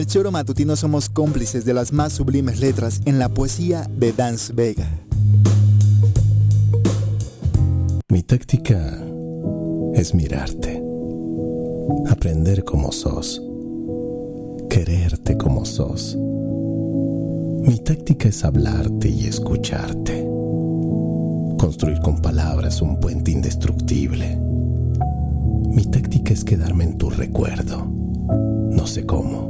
el Choro Matutino somos cómplices de las más sublimes letras en la poesía de Dance Vega. Mi táctica es mirarte, aprender como sos, quererte como sos. Mi táctica es hablarte y escucharte, construir con palabras un puente indestructible. Mi táctica es quedarme en tu recuerdo, no sé cómo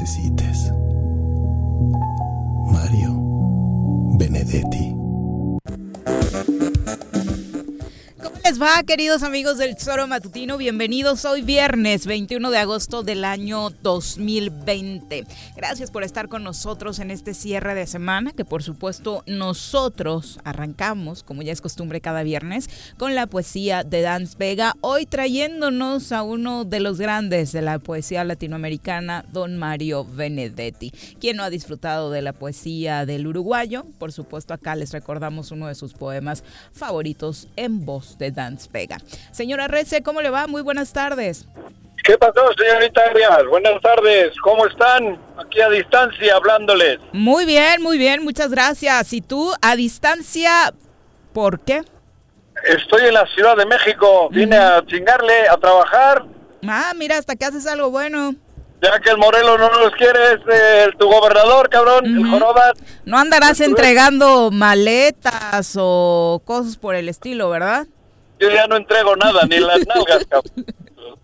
necesites. Mario Benedetti. Va, queridos amigos del Tesoro Matutino? Bienvenidos hoy viernes 21 de agosto del año 2020. Gracias por estar con nosotros en este cierre de semana, que por supuesto nosotros arrancamos, como ya es costumbre cada viernes, con la poesía de Dance Vega, hoy trayéndonos a uno de los grandes de la poesía latinoamericana, don Mario Benedetti. quien no ha disfrutado de la poesía del uruguayo? Por supuesto, acá les recordamos uno de sus poemas favoritos en voz de Dance Vega. Señora Rece, ¿cómo le va? Muy buenas tardes. ¿Qué pasó, señorita Arias? Buenas tardes, ¿cómo están? Aquí a distancia hablándoles. Muy bien, muy bien, muchas gracias. ¿Y tú a distancia por qué? Estoy en la Ciudad de México, vine a chingarle, a trabajar. Ah, mira, hasta que haces algo bueno. Ya que el Morelos no nos quiere, es eh, tu gobernador, cabrón, el Jorobas. No andarás entregando maletas o cosas por el estilo, ¿verdad? Yo ya no entrego nada, ni las nalgas, cabrón.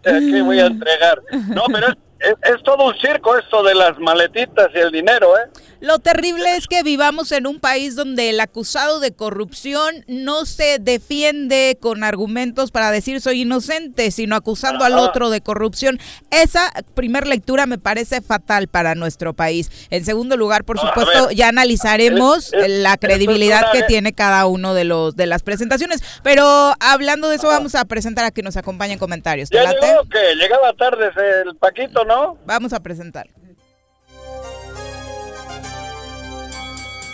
¿Qué voy a entregar? No, pero es es, todo un circo esto de las maletitas y el dinero, ¿eh? Lo terrible es que vivamos en un país donde el acusado de corrupción no se defiende con argumentos para decir soy inocente, sino acusando al otro de corrupción. Esa primer lectura me parece fatal para nuestro país. En segundo lugar, por supuesto, ya analizaremos la credibilidad que tiene cada uno de los de las presentaciones. Pero hablando de eso, vamos a presentar a que nos acompañen comentarios. ¿Ya llegó que llegaba tarde el Paquito, Vamos a presentar.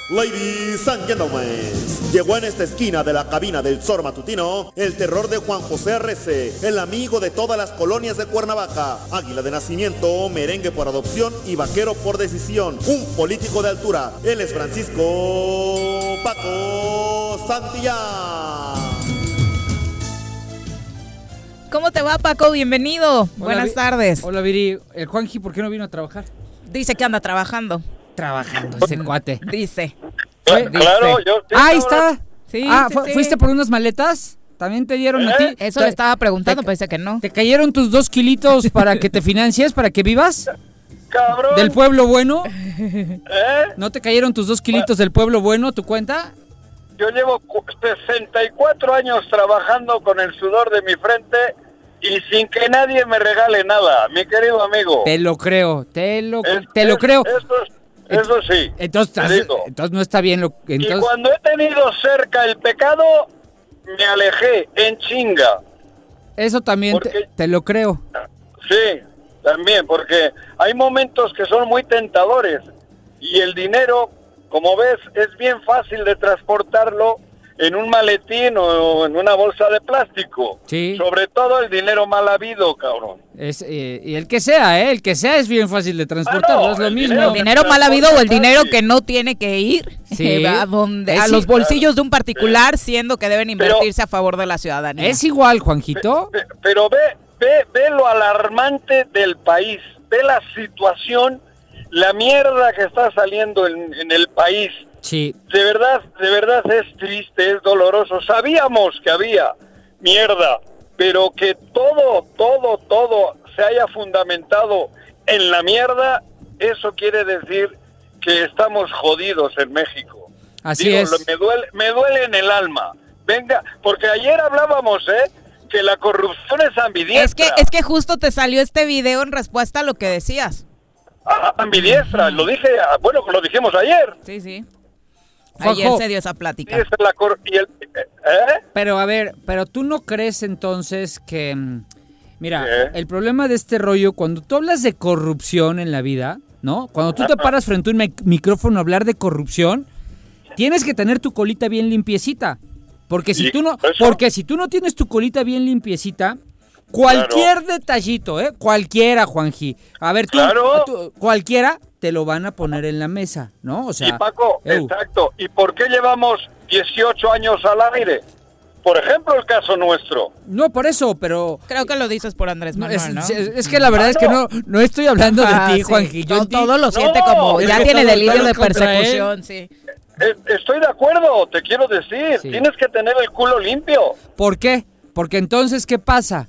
Ladies and gentlemen, llegó en esta esquina de la cabina del Zor Matutino el terror de Juan José Arrece, el amigo de todas las colonias de Cuernavaca, águila de nacimiento, merengue por adopción y vaquero por decisión, un político de altura. Él es Francisco Paco Santillán. ¿Cómo te va, Paco? Bienvenido. Buenas tardes. Hola, Viri. ¿El Juanji por qué no vino a trabajar? Dice que anda trabajando. Trabajando, ese cuate. Dice. Claro, yo. ahí está. Sí, ah, ¿fuiste por unas maletas? ¿También te dieron a ti? ¿Eh? Eso le estaba preguntando, parece que no. ¿Te cayeron tus dos kilitos para que te financies, para que vivas? Cabrón. ¿Del pueblo bueno? ¿Eh? ¿No te cayeron tus dos kilitos del pueblo bueno, tu cuenta? Yo llevo 64 años trabajando con el sudor de mi frente y sin que nadie me regale nada, mi querido amigo. Te lo creo, te lo, te lo creo. Eso, sí. Entonces, entonces no está bien lo Y cuando he tenido cerca el pecado, me alejé en chinga. Eso también te, lo creo. Sí, también, porque hay momentos que son muy tentadores y el dinero, como ves, es bien fácil de transportarlo en un maletín o en una bolsa de plástico. Sí. Sobre todo el dinero mal habido, cabrón. Es, eh, y el que sea, ¿eh? El que sea es bien fácil de transportar, Ah, no, es lo el mismo. El dinero mal habido o el dinero que no tiene que ir Sí. a, donde, a los bolsillos de un particular, siendo que deben Pero- invertirse a favor de la ciudadanía. Es igual, Juanjito. Pe- Pero ve, ve, ve lo alarmante del país, ve la situación, la mierda que está saliendo en, en el país. Sí. De verdad, de verdad es triste, es doloroso. Sabíamos que había mierda, pero que todo, todo, todo se haya fundamentado en la mierda, eso quiere decir que estamos jodidos en México. Así Digo, es. Me duele, me duele en el alma. Venga, porque ayer hablábamos, ¿eh? Que la corrupción es ambidiestra. Es que, es que justo te salió este video en respuesta a lo que decías. Ah, ambidiestra, lo dije, ah, bueno, lo dijimos ayer. Sí, sí. Juanjo. Ayer se dio esa plática. Sí, esa es la cor- y el- ¿eh? Pero a ver, pero tú no crees entonces que... mm, Mira, ¿Qué? el problema de este rollo, cuando tú hablas de corrupción en la vida, ¿no? Cuando tú te paras frente a un mic- micrófono a hablar de corrupción, tienes que tener tu colita bien limpiecita. Porque si tú no, eso- porque si tú no tienes tu colita bien limpiecita, cualquier detallito, ¿eh? Cualquiera, Juanji. A ver, tú, Claro. tú- cualquiera te lo van a poner en la mesa, ¿no? O sea, y Paco, eu. exacto. ¿Y por qué llevamos 18 años al aire? Por ejemplo, el caso nuestro. no por eso, pero Creo que lo dices por Andrés No, Manuel, es, ¿no? es- es que la verdad es que no, no estoy hablando de Ah, ti, sí. Juanji. Yo No, todo lo siente No, como, ya tiene delirio de persecución, sí. Eh, Estoy de acuerdo, te quiero decir. Sí. Tienes que tener el culo limpio. ¿Por qué? Porque entonces, ¿qué pasa?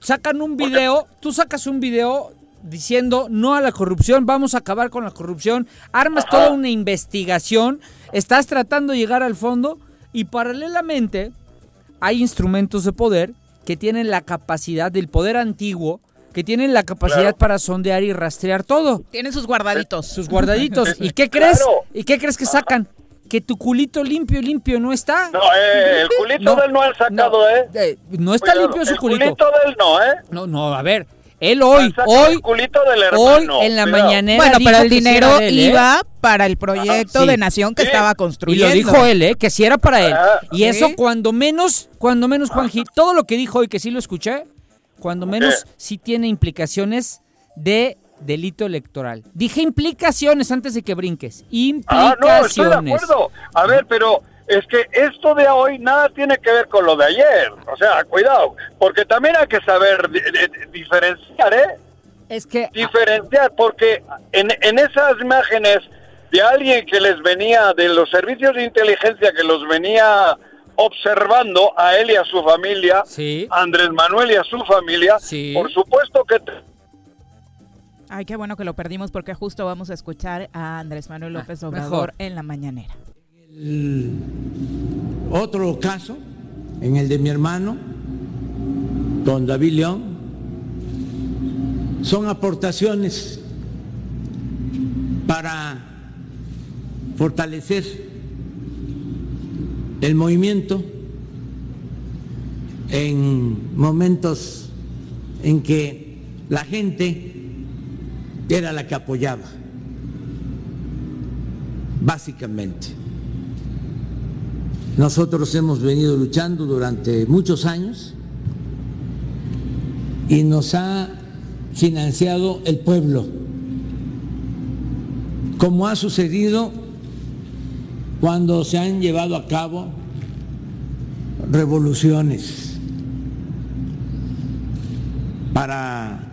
Sacan un video, tú sacas un video diciendo no a la corrupción, vamos a acabar con la corrupción, armas Ajá. toda una investigación, estás tratando de llegar al fondo y paralelamente hay instrumentos de poder que tienen la capacidad del poder antiguo, que tienen la capacidad Claro. para sondear y rastrear todo. Tienen sus guardaditos. sus guardaditos. ¿Y qué crees? Claro. ¿Y qué crees que sacan? Que tu culito limpio, limpio no está. No, eh, el culito del no han sacado, no, ¿eh? eh, no está Cuidado, limpio su el culito. culito del no, ¿eh? No, no, a ver. Él hoy, hoy, el culito del hoy en la Cuidado. mañanera. Bueno, dijo pero el dinero él, ¿eh? iba para el proyecto Sí. de nación que Sí. estaba Y construyendo. lo dijo él, ¿eh? Que sí era para él. Ah, y ¿sí? eso cuando menos, cuando menos, Juanji, todo lo que dijo hoy, que sí lo escuché, cuando menos ¿Qué? sí tiene implicaciones de delito electoral. Dije implicaciones antes de que brinques. Ah, no, estoy de Implicaciones. acuerdo. A ver, pero es que esto de hoy nada tiene que ver con lo de ayer. O sea, cuidado, porque también hay que saber di- di- diferenciar, ¿eh? es que Diferenciar, porque en, en esas imágenes de alguien que les venía, de los servicios de inteligencia que los venía observando a él y a su familia, Sí. a Andrés Manuel y a su familia, Sí. por supuesto que... te- Ay, qué bueno que lo perdimos porque justo vamos a escuchar a Andrés Manuel López Ah, Obrador mejor. en la mañanera. El otro caso, en el de mi hermano, don David León, son aportaciones para fortalecer el movimiento en momentos en que la gente era la que apoyaba, básicamente. Nosotros hemos venido luchando durante muchos años y nos ha financiado el pueblo, como ha sucedido cuando se han llevado a cabo revoluciones para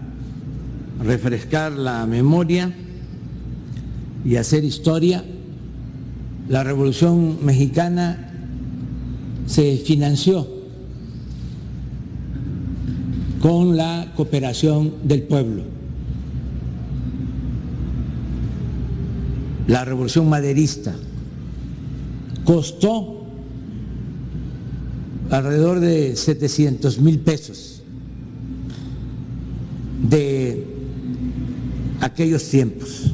refrescar la memoria y hacer historia. La revolución mexicana se financió con la cooperación del pueblo. La revolución maderista costó alrededor de 700 mil pesos de aquellos tiempos.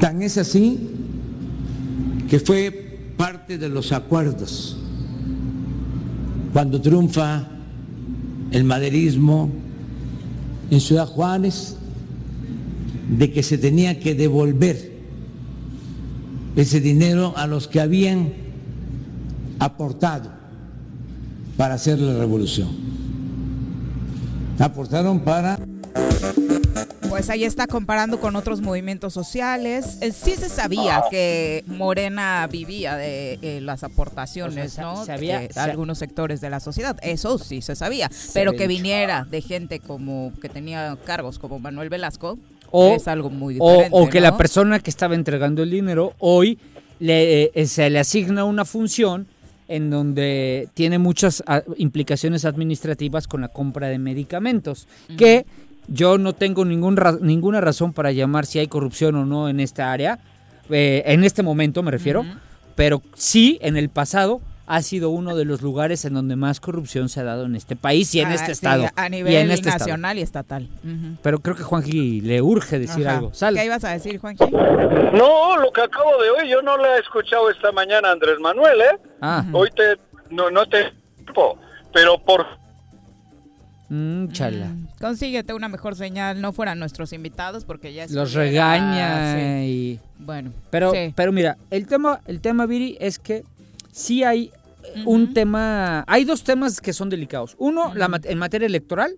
Tan es así que fue parte de los acuerdos cuando triunfa el maderismo en Ciudad Juárez, de que se tenía que devolver ese dinero a los que habían aportado para hacer la revolución. Aportaron para Pues ahí está comparando con otros movimientos sociales. Eh, Sí se sabía que Morena vivía de eh, las aportaciones, O sea, ¿no? se- sabía- de algunos sectores de la sociedad. Eso sí se sabía. Se Pero que viniera de gente como que tenía cargos como Manuel Velasco O- es algo muy O, diferente. o que ¿no? la persona que estaba entregando el dinero hoy le, eh, se le asigna una función en donde tiene muchas ah, implicaciones administrativas con la compra de medicamentos, que yo no tengo ningún ra- ninguna razón para llamar si hay corrupción o no en esta área, eh, en este momento me refiero, pero sí en el pasado ha sido uno de los lugares en donde más corrupción se ha dado en este país y en Ah, este sí, estado. a y nivel en este estado. nacional y estatal. Pero creo que Juanji le urge decir Ajá. algo. Sal. ¿Qué ibas a decir, Juanji? No, lo que acabo de oír, yo no lo he escuchado esta mañana, Andrés Manuel, ¿eh? Ah, Hoy te, no, no te, pero por mm, chala. Mm, Consíguete una mejor señal, no fueran nuestros invitados porque ya Los regaña sí. y... Bueno, Pero, sí. pero mira, el tema, el tema, Viri, es que sí hay eh, un tema... Hay dos temas que son delicados. Uno, la en materia electoral,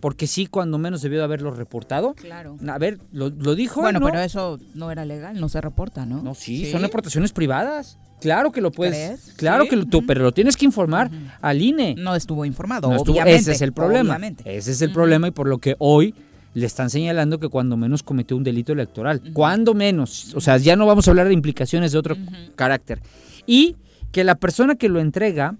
porque sí, cuando menos debió de haberlo reportado. claro. A ver, lo, lo dijo. Bueno, ¿no? pero eso no era legal, no se reporta, ¿no? No, sí, son aportaciones privadas. Claro que lo puedes. ¿Crees? Claro Sí. que lo, tú, pero lo tienes que informar Ujú. al INE. No estuvo informado, No estuvo- obviamente. ese es el problema. obviamente. Ese es el problema y por lo que hoy le están señalando que cuando menos cometió un delito electoral. Cuando menos. O sea, ya no vamos a hablar de implicaciones de otro carácter. Y que la persona que lo entrega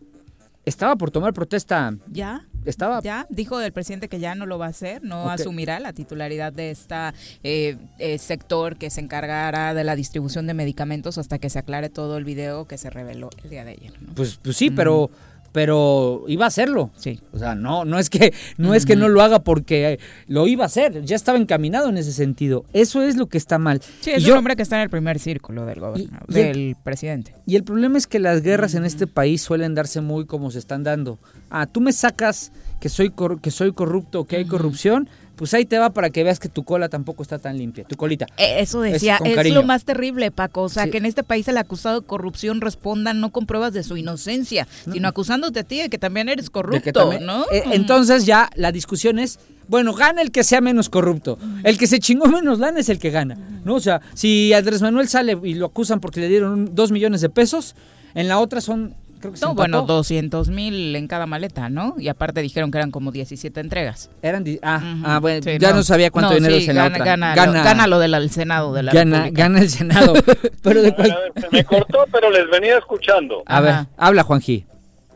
estaba por tomar protesta. ¿Ya? Estaba. Ya dijo el presidente que ya no lo va a hacer, no asumirá la titularidad de este sector que se encargará de la distribución de medicamentos hasta que se aclare todo el video que se reveló el día de ayer. ¿no? Pues, pues sí, pero. Pero iba a hacerlo. Sí. O sea, no, no es que no es que no lo haga porque lo iba a hacer, ya estaba encaminado en ese sentido. Eso es lo que está mal. Sí, Y es yo- un hombre que está en el primer círculo del el- del presidente. Y el problema es que las guerras en este país suelen darse muy como se están dando. Ah, tú me sacas que soy cor- que soy corrupto, que hay corrupción, pues ahí te va para que veas que tu cola tampoco está tan limpia, tu colita. Eh, Eso decía, es, lo más terrible, Paco. O sea, Sí. que en este país el acusado de corrupción responda no con pruebas de su inocencia, sino acusándote a ti de que también eres corrupto, también- ¿no? Eh, entonces ya la discusión es, bueno, gana el que sea menos corrupto. El que se chingó menos lana es el que gana, ¿no? O sea, si Andrés Manuel sale y lo acusan porque le dieron dos millones de pesos, en la otra son, creo que No, bueno, 200 mil en cada maleta, ¿no? Y aparte dijeron que eran como 17 entregas. Eran, ah, Ujú. ah, bueno, Sí, ya no, sabía cuánto No, dinero sí, es en la gana, otra. Gana, lo, gana lo del Senado de la gana, República. gana el Senado. Pero de cual- A ver, se me cortó, pero les venía escuchando. A ver, Ajá. habla Juanji.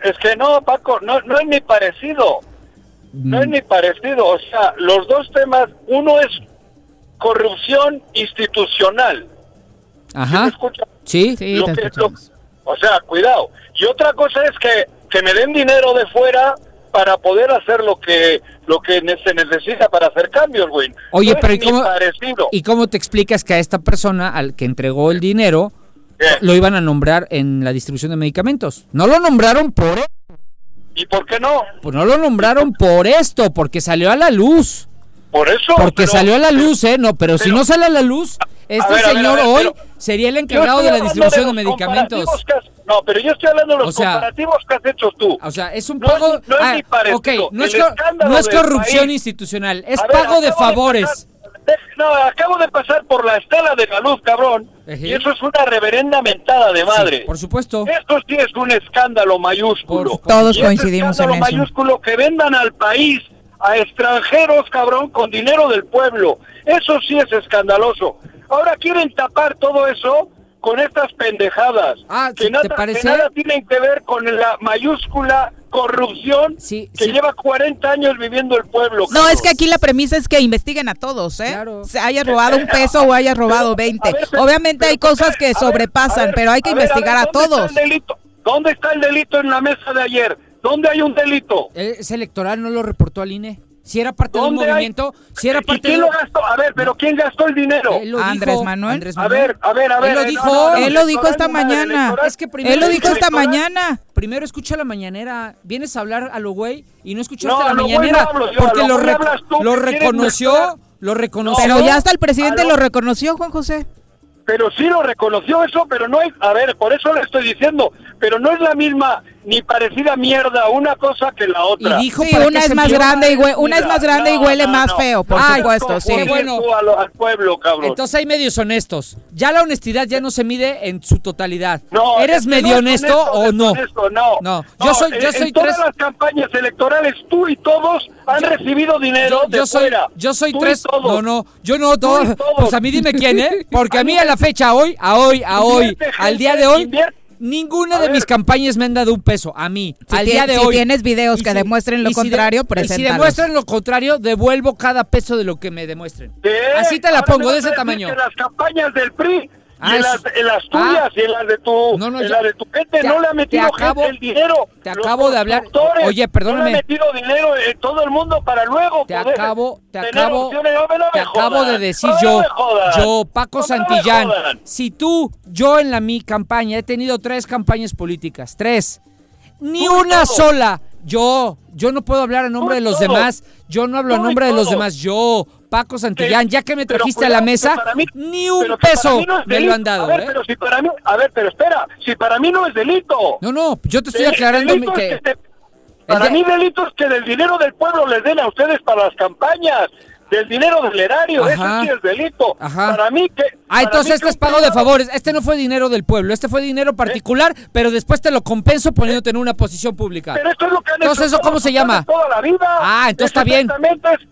Es que no, Paco, no, no es ni parecido. No Mm. es ni parecido. O sea, los dos temas, uno es corrupción institucional. ¿Sí me Ajá. escucha? Sí. Sí, Lo te que- lo-. O sea, cuidado. Y otra cosa es que, que me den dinero de fuera para poder hacer lo que lo que se necesita para hacer cambios, güey. Oye, No pero ¿y cómo, parecido. ¿y cómo te explicas que a esta persona, al que entregó el dinero, ¿Qué? lo iban a nombrar en la distribución de medicamentos? No lo nombraron por e- ¿Y por qué no? pues no lo nombraron por esto, porque salió a la luz. Por eso. Porque pero- salió a la luz, ¿eh? No, pero, si no sale a la luz, este ver, a ver, a señor ver, hoy pero- sería el encargado de la distribución de, los medicamentos. has- no, pero yo estoy hablando de los O sea- comparativos que has hecho tú. O sea, es un No es pago. no es ah, ni parecido. ok, no es, escándalo no es corrupción país. institucional, es ver, pago de favores. pasar- de- no, acabo de pasar por la estela de la luz, cabrón. Y eso es una reverenda mentada de madre. Sí, por supuesto. Esto sí es un escándalo mayúsculo. Por- Todos Y ese coincidimos en escándalo eso. mayúsculo que vendan al país a extranjeros, cabrón, con dinero del pueblo. Eso sí es escandaloso. Ahora quieren tapar todo eso con estas pendejadas Ah, que, ¿te nada, parece? que nada tienen que ver con la mayúscula corrupción Sí, que sí. lleva 40 años viviendo el pueblo. No, es que aquí la premisa es que investiguen a todos, ¿eh? Claro. Se haya robado un peso o haya robado 20. Ver, pero- Obviamente pero hay ¿por cosas que A ver, sobrepasan, a ver, pero hay que a ver, investigar a, ver, ¿dónde todos. Está el delito? ¿Dónde está el delito en la mesa de ayer? ¿Dónde hay un delito? Ese electoral no lo reportó al INE. Si era parte de un ¿Dónde hay? movimiento, si era ¿Y parte quién de lo gastó? A ver, pero ¿quién gastó el dinero? Él lo Andrés dijo, Manuel. Andrés A ver, a ver, a ver. Él lo dijo. no, no, no, Él lo dijo esta mañana. Es que primero Él lo dijo esta mañana. Primero escucha la mañanera, vienes a hablar a lo güey y no escuchaste No, la mañanera no hablo yo, porque lo hablas tú, lo reconoció, lo reconoció. Pero ya hasta el presidente lo reconoció, Juan José. pero sí lo reconoció eso, pero no es, a ver, por eso le estoy diciendo, pero no es la misma ni parecida mierda una cosa que la otra. Y dijo Sí, una es más grande y hue- una es más grande y huele no, más no. feo, por Ay, supuesto, sí. Bueno. al pueblo, cabrón. Entonces hay medios honestos. Ya la honestidad ya no se mide en su totalidad. No, ¿Eres medio honesto o no? no. No, yo soy- yo en- soy en todas tres- las campañas electorales tú y todos han recibido dinero Yo, de yo soy, fuera. yo soy Tú y tres. todos. No, no, yo no. todos. pues a mí dime quién, ¿eh? Porque a mí a la fecha, hoy, a hoy, a hoy, al día de hoy. Ninguna A de ver. mis campañas me han dado un peso. A mí, Si al día de si hoy. tienes videos que demuestren lo y si de- contrario, Y si demuestran lo contrario, devuelvo cada peso de lo que me demuestren. ¿Qué? Así te la Ahora pongo, de ese tamaño. que las campañas del PRI Ah, en es- las, en las Ah. tuyas y en las de tu, No, no, en ya. la de tu gente Te- no le ha metido acabo- gente el dinero. te acabo de hablar- Oye, perdóname. No le ha metido dinero eh, todo el mundo para luego Te poder acabo, te acabo, opciones. No me- te me acabo jodan. de decir yo, yo, Paco Santillán, si tú, yo en la mi campaña he tenido tres campañas políticas, tres, ni Tú una sola, yo, yo no puedo hablar a nombre Tú de los demás, yo no hablo a nombre de los demás, yo, Paco Santillán, ya que me pero trajiste a la mesa, mí- ni un peso no me lo han dado, A ver, ¿eh? pero si para mí, a ver, pero espera, si para mí no es delito. No, no, yo te estoy aclarando es que... te- para de- mí delito es que del dinero del pueblo les den a ustedes para las campañas, del dinero del erario, Ajá. eso sí es delito. Ajá. Para mí que... Ah, entonces este es pago de favores. Este no fue dinero del pueblo, este fue dinero particular, pero después te lo compenso poniéndote en una posición pública. Pero esto es lo que han Entonces, hecho ¿eso cómo se llama? Toda la vida. Ah, entonces está bien.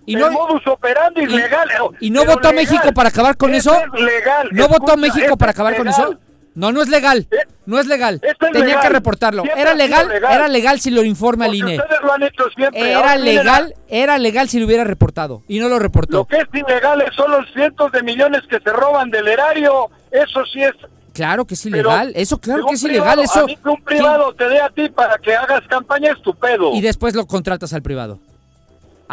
Y no- modus operandi y- legal. ¿Y no votó legal. México para acabar con eso? es legal. ¿No votó México para acabar con eso? No, no es legal. Eh, No es legal. es Tenía legal. que reportarlo. Siempre Era legal, legal. era legal si lo informa el Porque INE. ustedes lo han hecho siempre. Era legal, era legal si lo hubiera reportado y no lo Lo reportó. que es ilegal son los cientos de millones que se roban del erario. Eso sí es Claro que es Pero ilegal. Eso claro que es privado, ilegal. Eso A mí que un privado te dé a ti para que hagas campaña es tu pedo. y después lo contratas al privado.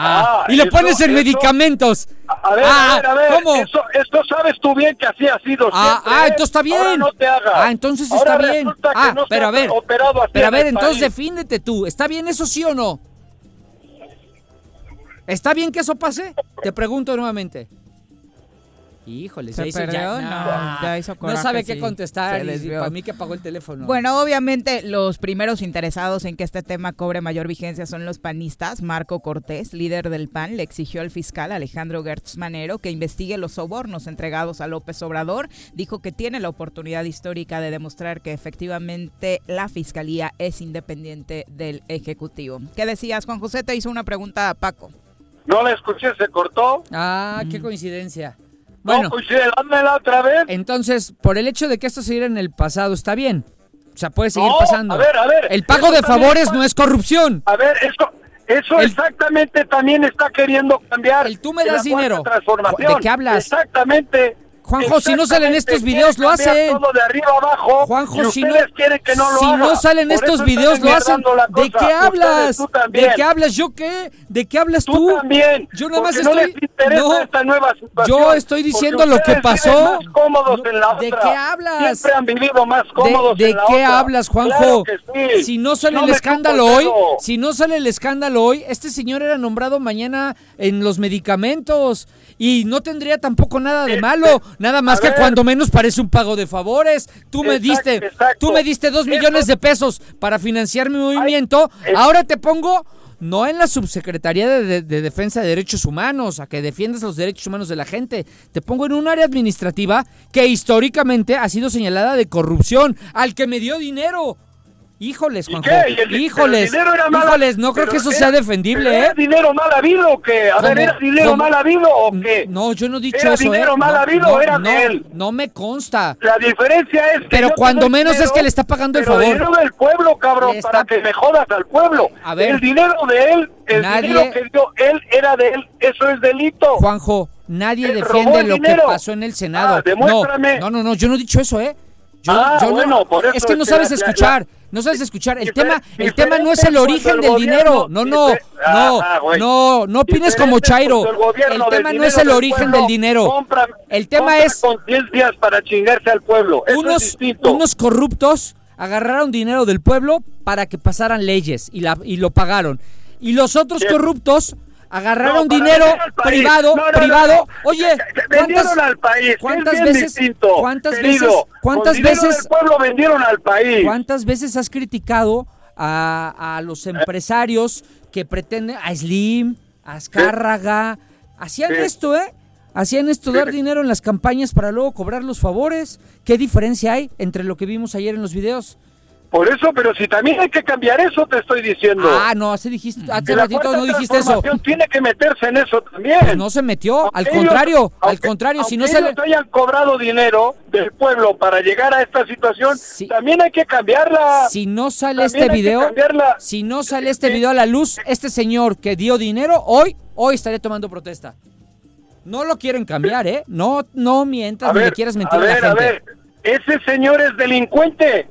Ah, Ah, y lo eso- pones en eso- medicamentos. A ver, Ah, a ver, a ver. ¿cómo? Eso, esto sabes tú bien que así ha sido Ah, ah, ¿eh? entonces está bien. Ahora no te hagas. Ah, entonces Ahora está bien. Ah, no pero a ver. Pero a ver, entonces país. defíndete tú. ¿Está bien eso sí o no? ¿Está bien que eso pase? Te pregunto nuevamente. Híjole, ¿Se hizo perdió? ya, No, ya hizo no sabe qué sí. contestar y para mí que apagó el teléfono. Bueno, obviamente los primeros interesados en que este tema cobre mayor vigencia son los panistas. Marco Cortés, líder del PAN, le exigió al fiscal Alejandro Gertz Manero que investigue los sobornos entregados a López Obrador. Dijo que tiene la oportunidad histórica de demostrar que efectivamente la fiscalía es independiente del Ejecutivo. ¿Qué decías, Juan José? Te hizo una pregunta a Paco. No la escuché, se cortó. Ah, qué coincidencia. No, Bueno, pues sí, dámela otra vez. entonces, por el hecho de que esto se diera en el pasado, está bien. O sea, puede seguir No, pasando. a ver, a ver, el pago de favores no es corrupción. A ver, eso, eso El- exactamente también está queriendo cambiar. El tú me das dinero. ¿De qué hablas? Exactamente. Juanjo, si no salen estos videos, lo hacen. Todo de arriba abajo. Juanjo, si no, quieren que no lo si haga. no salen Por estos videos, lo hacen. ¿De qué hablas? Ustedes, ¿De qué hablas? ¿Yo qué? ¿De qué hablas tú? Tú también. Yo nada más no estoy. no, esta nueva yo estoy diciendo lo que pasó. viven más cómodos No, en la ¿de qué hablas? Siempre han vivido más ¿De, cómodos de en la qué otra. hablas, Juanjo? Claro que sí. Si no sale No el escándalo hoy, si no sale el escándalo hoy, este señor era nombrado mañana en los medicamentos y no tendría tampoco nada de Este, malo, nada más a que ver. cuando menos parece un pago de favores. Tú me diste, exacto. tú me diste dos millones de pesos para financiar mi movimiento. Ahora te pongo no en la subsecretaría de, de- de defensa de derechos humanos, a que defiendas los derechos humanos de la gente. Te pongo en un área administrativa que históricamente ha sido señalada de corrupción, al que me dio dinero. Híjoles, ¿Y Juanjo. el- Híjoles, el era mal- híjoles, no creo que eso era- sea defendible, ¿eh? ¿Era dinero mal habido o qué? A ver. ¿era dinero mal habido o qué? No, yo no he dicho ¿Era eso, dinero ¿eh? mal no, habido no, o era de él? no me consta. La diferencia es que Pero cuando menos es que le está pagando el favor. dinero del pueblo, cabrón, está- para que me jodas al pueblo. A ver. El dinero de él, el Nadie- dinero que dio él era de él. Eso es delito. Juanjo, nadie Él defiende el lo que pasó en el Senado. Ah, demuéstrame. No, no, no, yo no he dicho eso, ¿eh? Yo, Ah, yo no- bueno, por eso es que no sabes escuchar, no sabes escuchar. El tema, el tema no es el origen del el dinero. No, no, no, Ah, güey. no, no opines como Chairo. el tema no es el origen del dinero. El tema es conciencias para chingarse al pueblo. Unos, unos corruptos agarraron dinero del pueblo para que pasaran leyes y, la, y lo pagaron. Y los otros corruptos Agarraron No, dinero privado, No, no, no, privado. Oye, vendieron ¿cuántas, al país. cuántas veces- distinto, cuántas querido. veces- cuántas veces- del pueblo vendieron al país. ¿Cuántas veces has criticado a, a los empresarios que pretenden, a Slim, a Azcárraga? Hacían esto, ¿eh? Hacían esto, dar dinero en las campañas para luego cobrar los favores. ¿Qué diferencia hay entre lo que vimos ayer en los videos? Por eso, pero si también hay que cambiar eso, te estoy diciendo. Ah, no, hace, dijiste, hace la ratito no dijiste eso. tiene que meterse en eso también. Pues no se metió, al Aunque contrario, ellos- al aunque- contrario, si no aunque sale... ellos hayan cobrado dinero del pueblo para llegar a esta situación, Sí. también hay que cambiarla. Si no sale También este video, si no sale este video a la luz, este señor que dio dinero, hoy, hoy estaré tomando protesta. No lo quieren cambiar, ¿eh? No, no mientas A ni ver, le quieras mentir a a, ver, la a ver, ese señor es delincuente,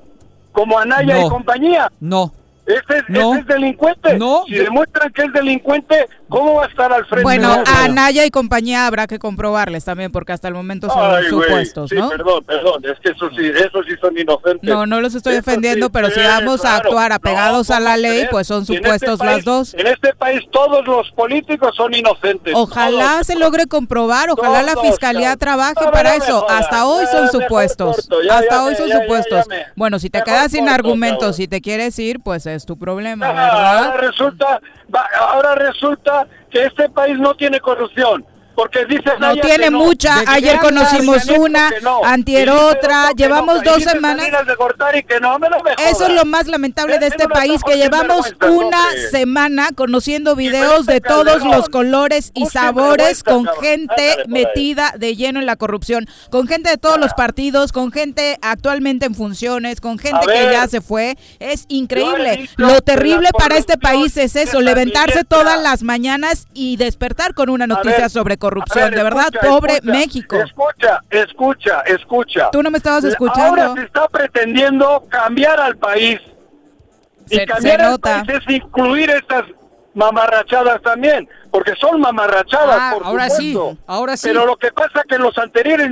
como Anaya No. y compañía. No, Ese, es- No. ese es delincuente. No. Si demuestran que es delincuente, ¿cómo va a estar al frente? Bueno, de a Anaya y compañía habrá que comprobarles también, porque hasta el momento son Ay, supuestos, sí, ¿no? perdón, perdón, es que eso sí, eso sí son inocentes. No, no los estoy Eso defendiendo, sí, pero si vamos a actuar apegados No, a la ¿cómo ley, pues son este supuestos país- las dos. En este país todos los políticos son inocentes. Ojalá todos. se logre comprobar, ojalá la fiscalía trabaje No, para eso. jodas. Hasta hoy son supuestos. corto, ya, Hasta ya hoy son supuestos. Bueno, si te quedas sin argumentos, si te quieres ir, pues es tu problema, Ah, ¿verdad? ahora resulta, ahora resulta que este país no tiene corrupción. Porque dice No tiene mucha. ¿De qué Ayer conocimos una, no. antier otra. Llevamos dos semanas. Salinas de Gortari que no, me lo me Eso es lo más lamentable de este país, que llevamos una hombre. semana conociendo videos de todos los colores y sabores con gente metida de lleno en la corrupción, con gente de todos los partidos, con gente actualmente en funciones, con gente que ya se fue. Es increíble. Lo terrible para este corrupción país es eso, es levantarse todas las mañanas y despertar con una A noticia sobre a corrupción. ver, de verdad, pobre escucha, México. Escucha, escucha, escucha. Tú no me estabas Ahora escuchando. se está pretendiendo cambiar al país. Se- y cambiar al nota. país es incluir estas mamarrachadas también, porque son mamarrachadas, Ah, por ahora sí, ahora sí. Pero lo que pasa que los anteriores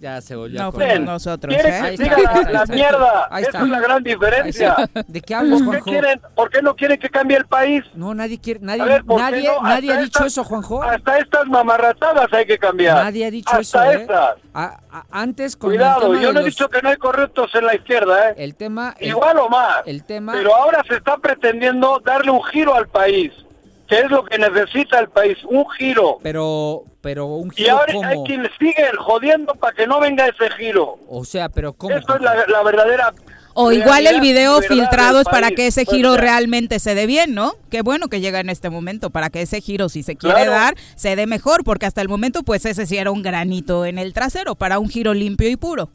Ya se volvió No fuimos nosotros, quieren ¿eh? que está, la, ahí la está. mierda. Ahí Esa está. es la gran diferencia. ¿De qué hablas, ¿Por qué, Juanjo? quieren, ¿Por qué no quieren que cambie el país? No, nadie quiere, A nadie, ver, ¿por qué nadie, no? nadie ha Hasta dicho estas- eso, Juanjo. Hasta estas mamarrachadas hay que cambiar. Nadie ha dicho Hasta eso, ¿eh? estas. A- a- antes con el Cuidado, tema yo no he los- dicho que no hay corruptos en la izquierda, ¿eh? el tema, el- Igual o más. el tema- Pero ahora se está pretendiendo darle un giro al país. Que es lo que necesita el país? Un giro. pero, pero un Y giro ahora como, hay quien sigue jodiendo para que no venga ese giro. o sea, pero cómo. Eso es la, la verdadera. O igual el video y filtrado es para que ese giro realmente se dé bien, ¿no? Qué bueno que llega en este momento, para que ese giro, si se quiere Claro. dar, se dé mejor, porque hasta el momento, pues ese sí era un granito en el trasero, para un giro limpio y puro.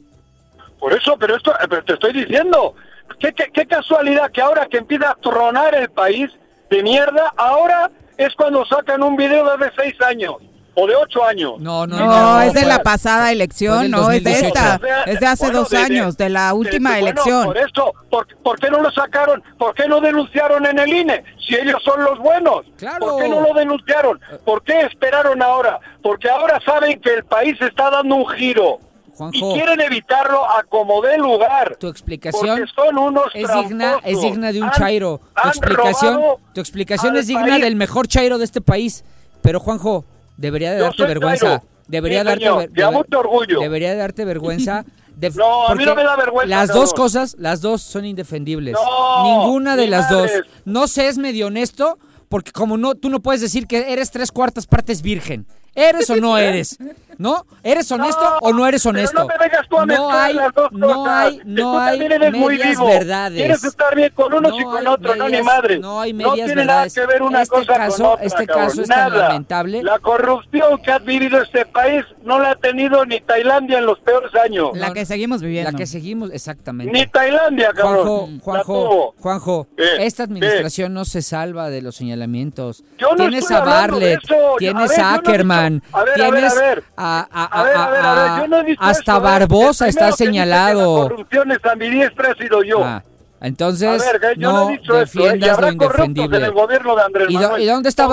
Por eso, pero esto, eh, pero te estoy diciendo, qué, qué, qué casualidad que ahora que empieza a tronar el país de mierda, ahora es cuando sacan un video de hace seis años o de ocho años. No, no, No, no. es de la pasada elección, no, es de 2018. esta, O sea, es de hace bueno, dos de- años, de la última de- elección. por eso, ¿por, por qué no lo sacaron? ¿Por qué no denunciaron en el INE? Si ellos son los buenos. Claro. ¿Por qué no lo denunciaron? ¿Por qué esperaron ahora? Porque ahora saben que el país está dando un giro. Juanjo. Y quieren evitarlo a como dé lugar. Tu explicación Porque son unos es digna, es digna de un Han- chairo. Tu explicación, tu explicación es digna país. del mejor chairo de este país. Pero Juanjo, debería de darte vergüenza. chairo. Debería Sí, darte señor, ver- mucho orgullo. Debería de darte vergüenza. de- No, a mí no me da vergüenza, Las dos cosas, las dos son indefendibles. No, Ninguna de las dos. No seas medio honesto, porque como no, tú no puedes decir que eres tres cuartas partes virgen. ¿Eres o no eres? ¿No? ¿Eres honesto No, o no eres pero honesto? no me vengas tú a no mezclar hay, las dos no cosas. hay, no tú hay eres muy medias vivo. verdades. Quieres estar bien con unos y No con hay otros, no ni medias- madre. no hay medias tiene verdades. nada que ver una Este cosa caso- con otra, este cabrón. caso es tan Nada. lamentable. La corrupción que ha vivido este país no la ha tenido ni Tailandia en los peores años. La que seguimos viviendo. La que seguimos, exactamente. Ni Tailandia, cabrón. Juanjo, Juanjo. Juanjo, ¿Qué? esta administración no se salva de los señalamientos. Yo no tienes estoy a de eso. Yo- tienes a ver, Ackerman, dicho- a ver, a ver, tienes a ver. a, a- A ver, a ver, a ver, a- yo no he dicho hasta ¿eh? Barbosa está que que señalado. La corrupción es ambidiestra he sido yo. Ah, entonces, a ver, que yo no, no he dicho eso, ¿eh? y defiendas lo corruptos en indefendible. el gobierno de Andrés ¿Y, do- Manuel. y dónde está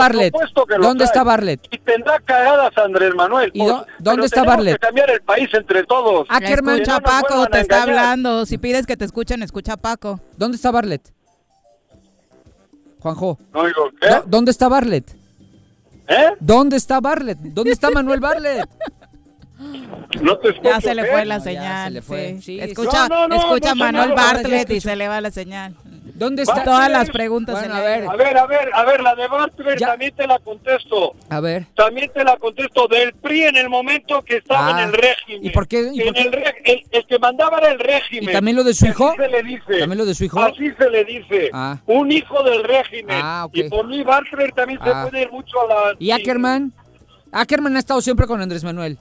que lo ¿Dónde está Bartlett? Y tendrá cagadas Andrés Manuel. ¿Y Pues, do- dónde está Bartlett? que cambiar el país entre todos. Ackerman, Escucha no Paco, te a está hablando. Si pides que te escuchen, escucha a Paco. ¿dónde está Bartlett? Juanjo, No digo, ¿qué? ¿dó- ¿dónde está Barlet? ¿Eh? ¿Dónde está Barlet? ¿Dónde está Manuel Barlet? No te escucho. Ya se le fue la No, señal. se le fue. sí. Sí, escucha no, no, no, escucha Manuel no, no, Bartlett y se le va la señal. ¿Dónde Va- está? Todas las preguntas Bueno, se a ver. A ver, a ver, a ver, la de Bartlett Ya. también te la contesto. A ver. También te la contesto del PRI en el momento que estaba Ah, en el régimen. ¿y por qué- y En por qué? el, re- el- el que mandaba era el régimen. ¿Y también lo de su Así hijo? se le dice. ¿También lo de su hijo? Así se le dice. Ah. Un hijo del régimen. Ah, ok. Y por mí Bartlett también se Ah. puede ir mucho a la... ¿Y Ackerman? Ackerman ha estado siempre con Andrés Manuel.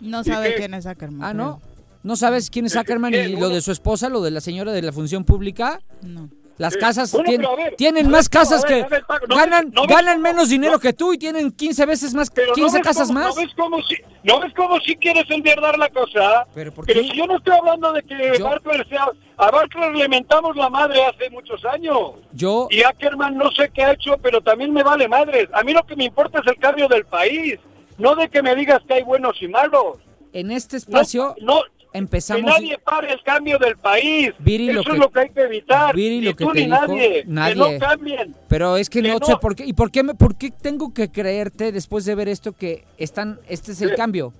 No ¿Y sabe quién es Ackerman. Ah. ¿no? ¿No sabes quién es. Ackerman y lo de su esposa, lo de la señora de la función pública? No. Las casas Bueno, ver, tienen ver, más casas ver, que a ver, Paco, ¿no ganan ves- no ves ganan menos dinero no- que tú y tienen 15 veces más Pero 15 ¿no ves casas cómo- más. ¿No ves cómo si, no ves cómo si quieres enviardar la cosa? ¿Pero por Pero qué? si yo no estoy hablando de que Yo- sea... A Bartlett le mentamos la madre hace muchos años. Yo Y Ackerman no sé qué ha hecho, pero también me vale madres. A mí lo que me importa es el cambio del país. No de que me digas que hay buenos y malos. en este espacio no, empezamos que nadie pare el cambio del país. Viri, Eso lo es que- lo que hay que evitar. Viri, ni lo que tú te ni dijo, nadie. nadie. Que no cambien. Pero es que Que no, no. sé por qué. ¿Y por qué, me, por qué tengo que creerte después de ver esto que están, este es el ¿Qué? cambio?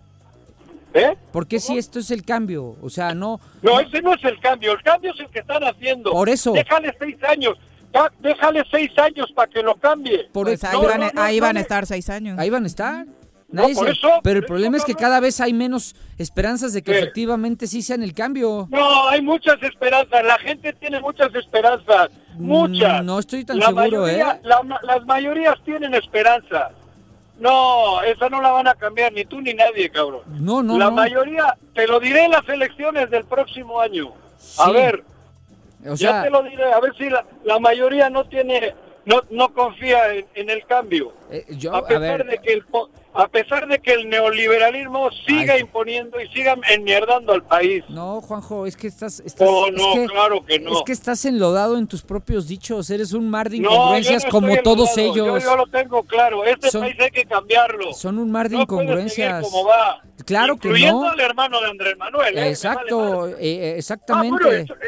¿Eh? ¿Por qué si esto es el cambio? O sea, no. No, ese no es el cambio. El cambio es el que están haciendo. Por eso. Déjale seis años. Déjale seis años para que lo cambie. Por Pues eso- ahí, no, van, no, no, ahí van a estar seis años. Ahí van a estar. No, Nadie por se- eso, pero el problema es que cada vez hay menos esperanzas de que efectivamente sí sean el cambio. No, hay muchas esperanzas. La gente tiene muchas esperanzas. Muchas. Mm, no estoy tan La seguro, mayoría- ¿eh? la- las mayorías tienen esperanza. No, esa no la van a cambiar ni tú ni nadie, cabrón. No, no, la no. mayoría, te lo diré en las elecciones del próximo año. A ver, O ya te lo diré. A ver si la, la mayoría no tiene, no, no confía en, en el cambio. eh, yo, a pesar de que el a pesar de que el neoliberalismo siga Ay. imponiendo y siga enmierdando al país. no, Juanjo, es que estás, estás Oh, es no, que, claro que no. es que estás enlodado en tus propios dichos, eres un mar de incongruencias no como todos ellos. Yo, yo lo tengo claro. Este Son- país hay que cambiarlo. Son un mar de incongruencias. como va. Claro que Incluyendo no. al hermano de Andrés Manuel. ¿eh? Exacto, eh, Ah, exactamente. pero,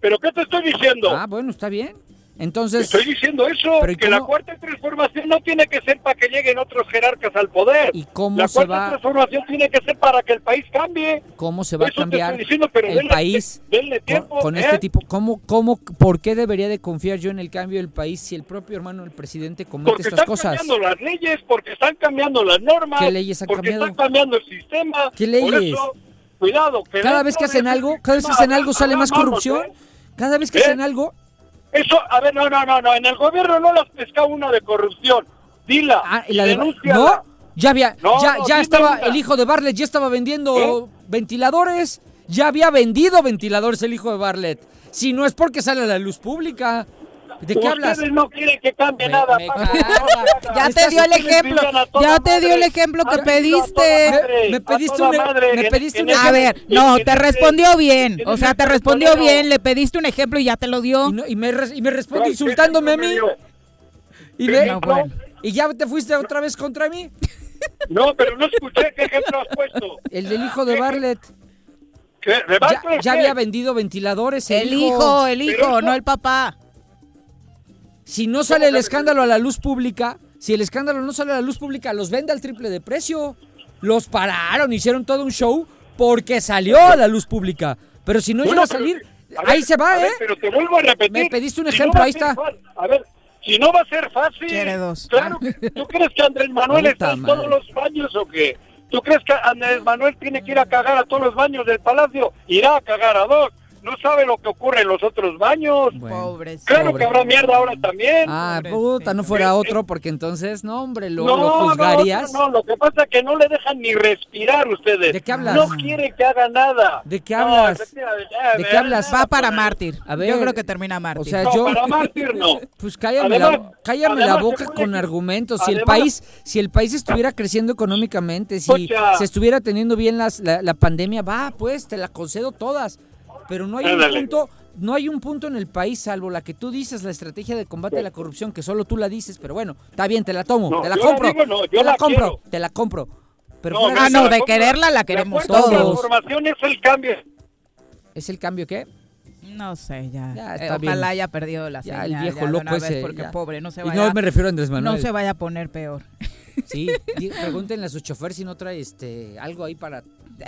¿pero qué te estoy diciendo? Ah, bueno, está bien. Entonces, Estoy diciendo eso, Pero ¿y que la cómo- cuarta transformación no tiene que ser para que lleguen otros jerarcas al poder. ¿Y cómo la se cuarta va- transformación tiene que ser para que el país cambie. ¿cómo se va a Eso te cambiar diciendo, pero el denle- país denle con, tiempo, con ¿eh? este tipo? ¿Cómo, cómo, por qué debería de confiar yo en el cambio del país si el propio hermano del presidente comete Porque estas están cosas? cambiando las leyes, porque están cambiando las normas. ¿Qué leyes han porque cambiado? están cambiando el sistema. ¿Qué Por leyes? eso, cuidado. Que Cada vez que hacen ese algo, cada vez que hacen algo sale más corrupción. ¿eh? Cada vez que ¿Eh? hacen algo, Eso, a ver, no, no, no, no. En el gobierno no las pesca una de corrupción. Dila. ah, y y la de- denúnciala. no, ya había, No, ya, no, ya estaba una. el hijo de Bartlett, ya estaba vendiendo ventiladores, ya había vendido ventiladores el hijo de Bartlett. Si no es porque sale a la luz pública, ¿de qué Ustedes hablas? no quieren que cambie Me- nada. me. Ya te dio el ejemplo, ya te dio el ejemplo que pediste. Me pediste un- madre me pediste un- A ver, no, te respondió bien. en O sea, te respondió bien, le pediste un ejemplo y ya te lo dio. Y, no- y me, y me responde insultándome a mí. Y, ya te fuiste otra vez contra mí. No, pero no escuché qué ejemplo has puesto. El del hijo de Bartlett. ¿Qué? ¿De Ya, Bartlett ya había vendido ventiladores. El, El hijo, el hijo, no el papá. Si no sale el escándalo a la luz pública, si el escándalo no sale a la luz pública, los vende al triple de precio. Los pararon, hicieron todo un show porque salió a la luz pública. Pero si no Bueno, llega a pero- salir, a ver, ahí se va, a ver, ¿eh? pero te vuelvo a repetir. Me pediste un Si ejemplo, ahí está. A ver, si no va a ser fácil. Quiere dos. Claro, ¿tú crees que Andrés Manuel está en todos los baños o qué? ¿Tú crees que Andrés Manuel tiene que ir a cagar a todos los baños del palacio? Irá a cagar a dos. No sabe lo que ocurre en los otros baños. Bueno. Pobres. Claro pobre. que habrá mierda ahora también. Ah, puta, no fuera otro, porque entonces, no, hombre, lo, no, lo juzgarías. No, no, lo que pasa es que no le dejan ni respirar ustedes. ¿De qué hablas? No quiere que haga nada. ¿De qué No, hablas? ¿De qué hablas? Va para mártir. A ver, Yo creo que termina mártir. o sea, No, yo- para mártir no. Pues cállame, la, Además- cállame la boca con argumentos. Si el país, si el país estuviera creciendo económicamente, si se estuviera teniendo bien las- la, la pandemia, va, pues te la concedo todas. Pero no hay un punto, no hay un punto en el país, salvo la que tú dices, la estrategia de combate a la corrupción, que solo tú la dices, pero bueno, está bien, te la tomo, No, te la yo la compro, digo, no, yo te la, la compro, te la compro. Pero No, Ah, de no, de quererla la queremos todos. transformación es el cambio. ¿Es el cambio qué? No sé, ya. Ya, Eh, está ojalá bien. haya perdido la Ya, señal. el viejo ya loco una vez, ese, Porque ya. pobre, no se Y vaya, no me refiero a Andrés Manuel. no se vaya a poner peor. Sí, pregúntenle a su chofer si no trae este algo ahí para Eh,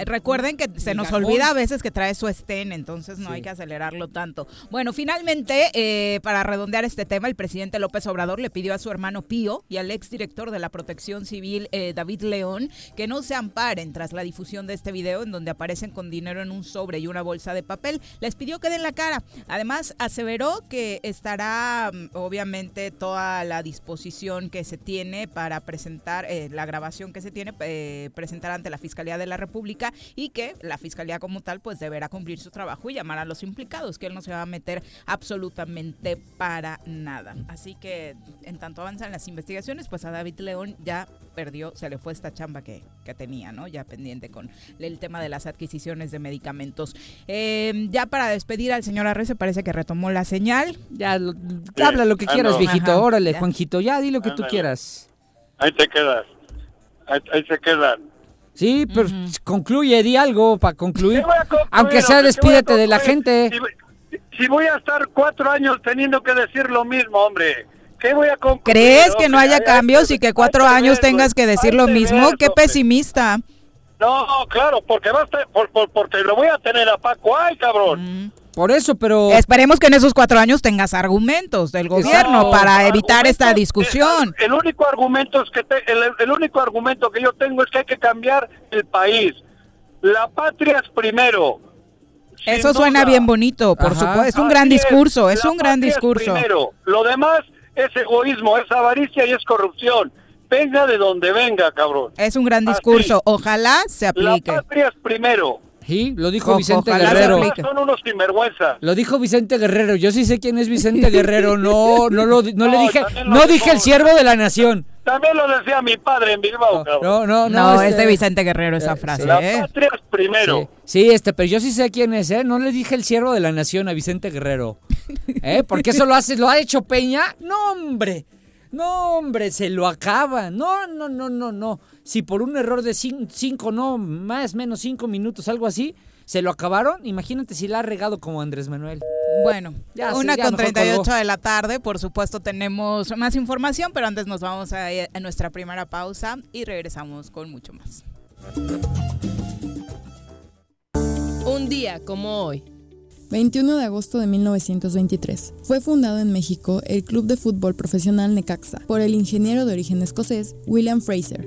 Recuerden que se nos olvida a veces que trae su estén, entonces no Sí. hay que acelerarlo tanto. Bueno, finalmente, eh, para redondear este tema, el presidente López Obrador le pidió a su hermano Pío y al exdirector de la Protección Civil, eh, David León, que no se amparen tras la difusión de este video en donde aparecen con dinero en un sobre y una bolsa de papel. Les pidió que den la cara. Además, aseveró que estará, mm, obviamente, toda la disposición que se tiene para presentar, eh, la grabación que se tiene, eh, presentar ante la Fiscalía de la República y que la Fiscalía como tal, pues deberá cumplir su trabajo y llamar a los implicados, que él no se va a meter absolutamente para nada. Así que, en tanto avanzan las investigaciones, pues a David León ya perdió, se le fue esta chamba que, que tenía, ¿no? Ya pendiente con el tema de las adquisiciones de medicamentos. Eh, ya para despedir al señor Arrece, parece que retomó la señal. ya lo- habla lo que quieras, ando. viejito. Ajá, Órale, ya. Juanjito, ya di lo que tú quieras. Ahí te quedas. Ahí, ahí se quedan. Sí, pero concluye, di algo para concluir. ¿Qué voy a concluir, Aunque sea, despídete de la gente. Si, voy- si voy a estar cuatro años teniendo que decir lo mismo, hombre. ¿Qué voy a concluir, ¿Crees que no haya Hay- hay cambios y que cuatro años tengas que decir lo mismo? ¡Qué pesimista! No, claro, porque va a estar, por, por- porque lo voy a tener a Paco. ¡Ay, cabrón! Por eso, pero Esperemos que en esos cuatro años tengas argumentos del gobierno No, para evitar esta discusión. El, el único argumento es que te- el, el único argumento que yo tengo es que hay que cambiar el país. La patria es primero. Eso suena bien bonito, por Ajá. supuesto. Es un Así gran discurso, es la un gran patria es discurso. primero. Lo demás es egoísmo, es avaricia y es corrupción. Venga de donde venga, cabrón. Es un gran Así. discurso. Ojalá se La aplique. patria es primero. Sí, lo dijo Vicente Guerrero. Son unos sinvergüenzas. Lo dijo Vicente Guerrero. Yo sí sé quién es Vicente Guerrero. No, no lo, no le dije, no dijo- dije el siervo de la nación. También lo decía mi padre en Bilbao, cabrón. No, no, no. No, es este- de Vicente Guerrero esa eh, frase, La ¿eh? patria es primero. Sí, sí, este, pero yo sí sé quién es, ¿eh? No le dije el siervo de la nación a Vicente Guerrero. ¿Eh? Porque eso lo hace, lo ha hecho Peña. No, hombre. No, hombre, se lo acaba. No, no, no, no, no. Si por un error de cin- cinco, no, más menos cinco minutos, algo así, se lo acabaron, imagínate si la ha regado como Andrés Manuel. Bueno, Ya sé, una ya con mejor 38 colgó. de la tarde. Por supuesto, tenemos más información, pero antes nos vamos a, a nuestra primera pausa y regresamos con mucho más. Un día como hoy. 21 de agosto de 1923. Fue fundado en México el Club de Fútbol Profesional Necaxa por el ingeniero de origen escocés William Fraser.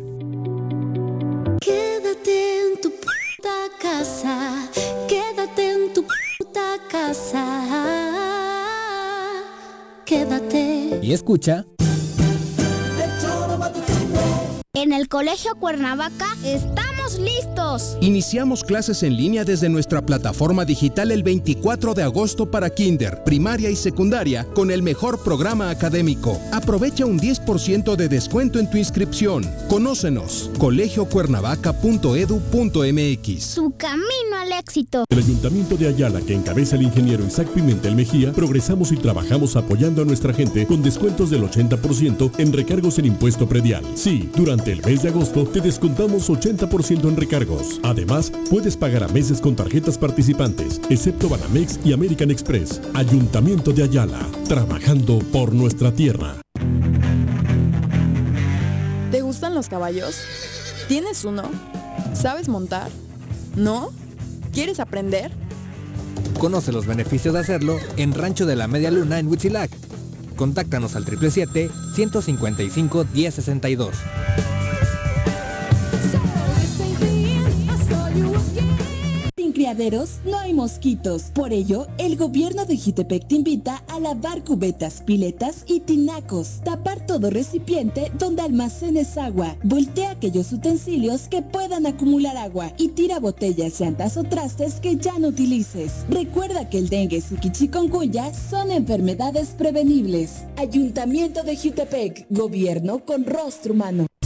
Quédate en tu puta casa, quédate en tu puta casa. Quédate. Y escucha. En el Colegio Cuernavaca estamos listos. Iniciamos clases en línea desde nuestra plataforma digital el 24 de agosto para kinder, primaria y secundaria con el mejor programa académico. Aprovecha un 10% de descuento en tu inscripción. Conócenos, colegiocuernavaca.edu.mx. Su camino al éxito. El Ayuntamiento de Ayala, que encabeza el ingeniero Isaac Pimentel Mejía, progresamos y trabajamos apoyando a nuestra gente con descuentos del 80% en recargos en impuesto predial. Sí, durante el mes de agosto te descontamos 80% en recargos. Además, puedes pagar a meses con tarjetas participantes, excepto Banamex y American Express. Ayuntamiento de Ayala, trabajando por nuestra tierra. ¿Te gustan los caballos? ¿Tienes uno? ¿Sabes montar? ¿No? ¿Quieres aprender? Conoce los beneficios de hacerlo en Rancho de la Media Luna en Huitzilac. Contáctanos al 777-155-1062. No hay mosquitos. Por ello, el gobierno de Jitepec te invita a lavar cubetas, piletas y tinacos. Tapar todo recipiente donde almacenes agua. Voltea aquellos utensilios que puedan acumular agua y tira botellas, llantas o trastes que ya no utilices. Recuerda que el dengue, y chikungunya son enfermedades prevenibles. Ayuntamiento de Jutepec, gobierno con rostro humano.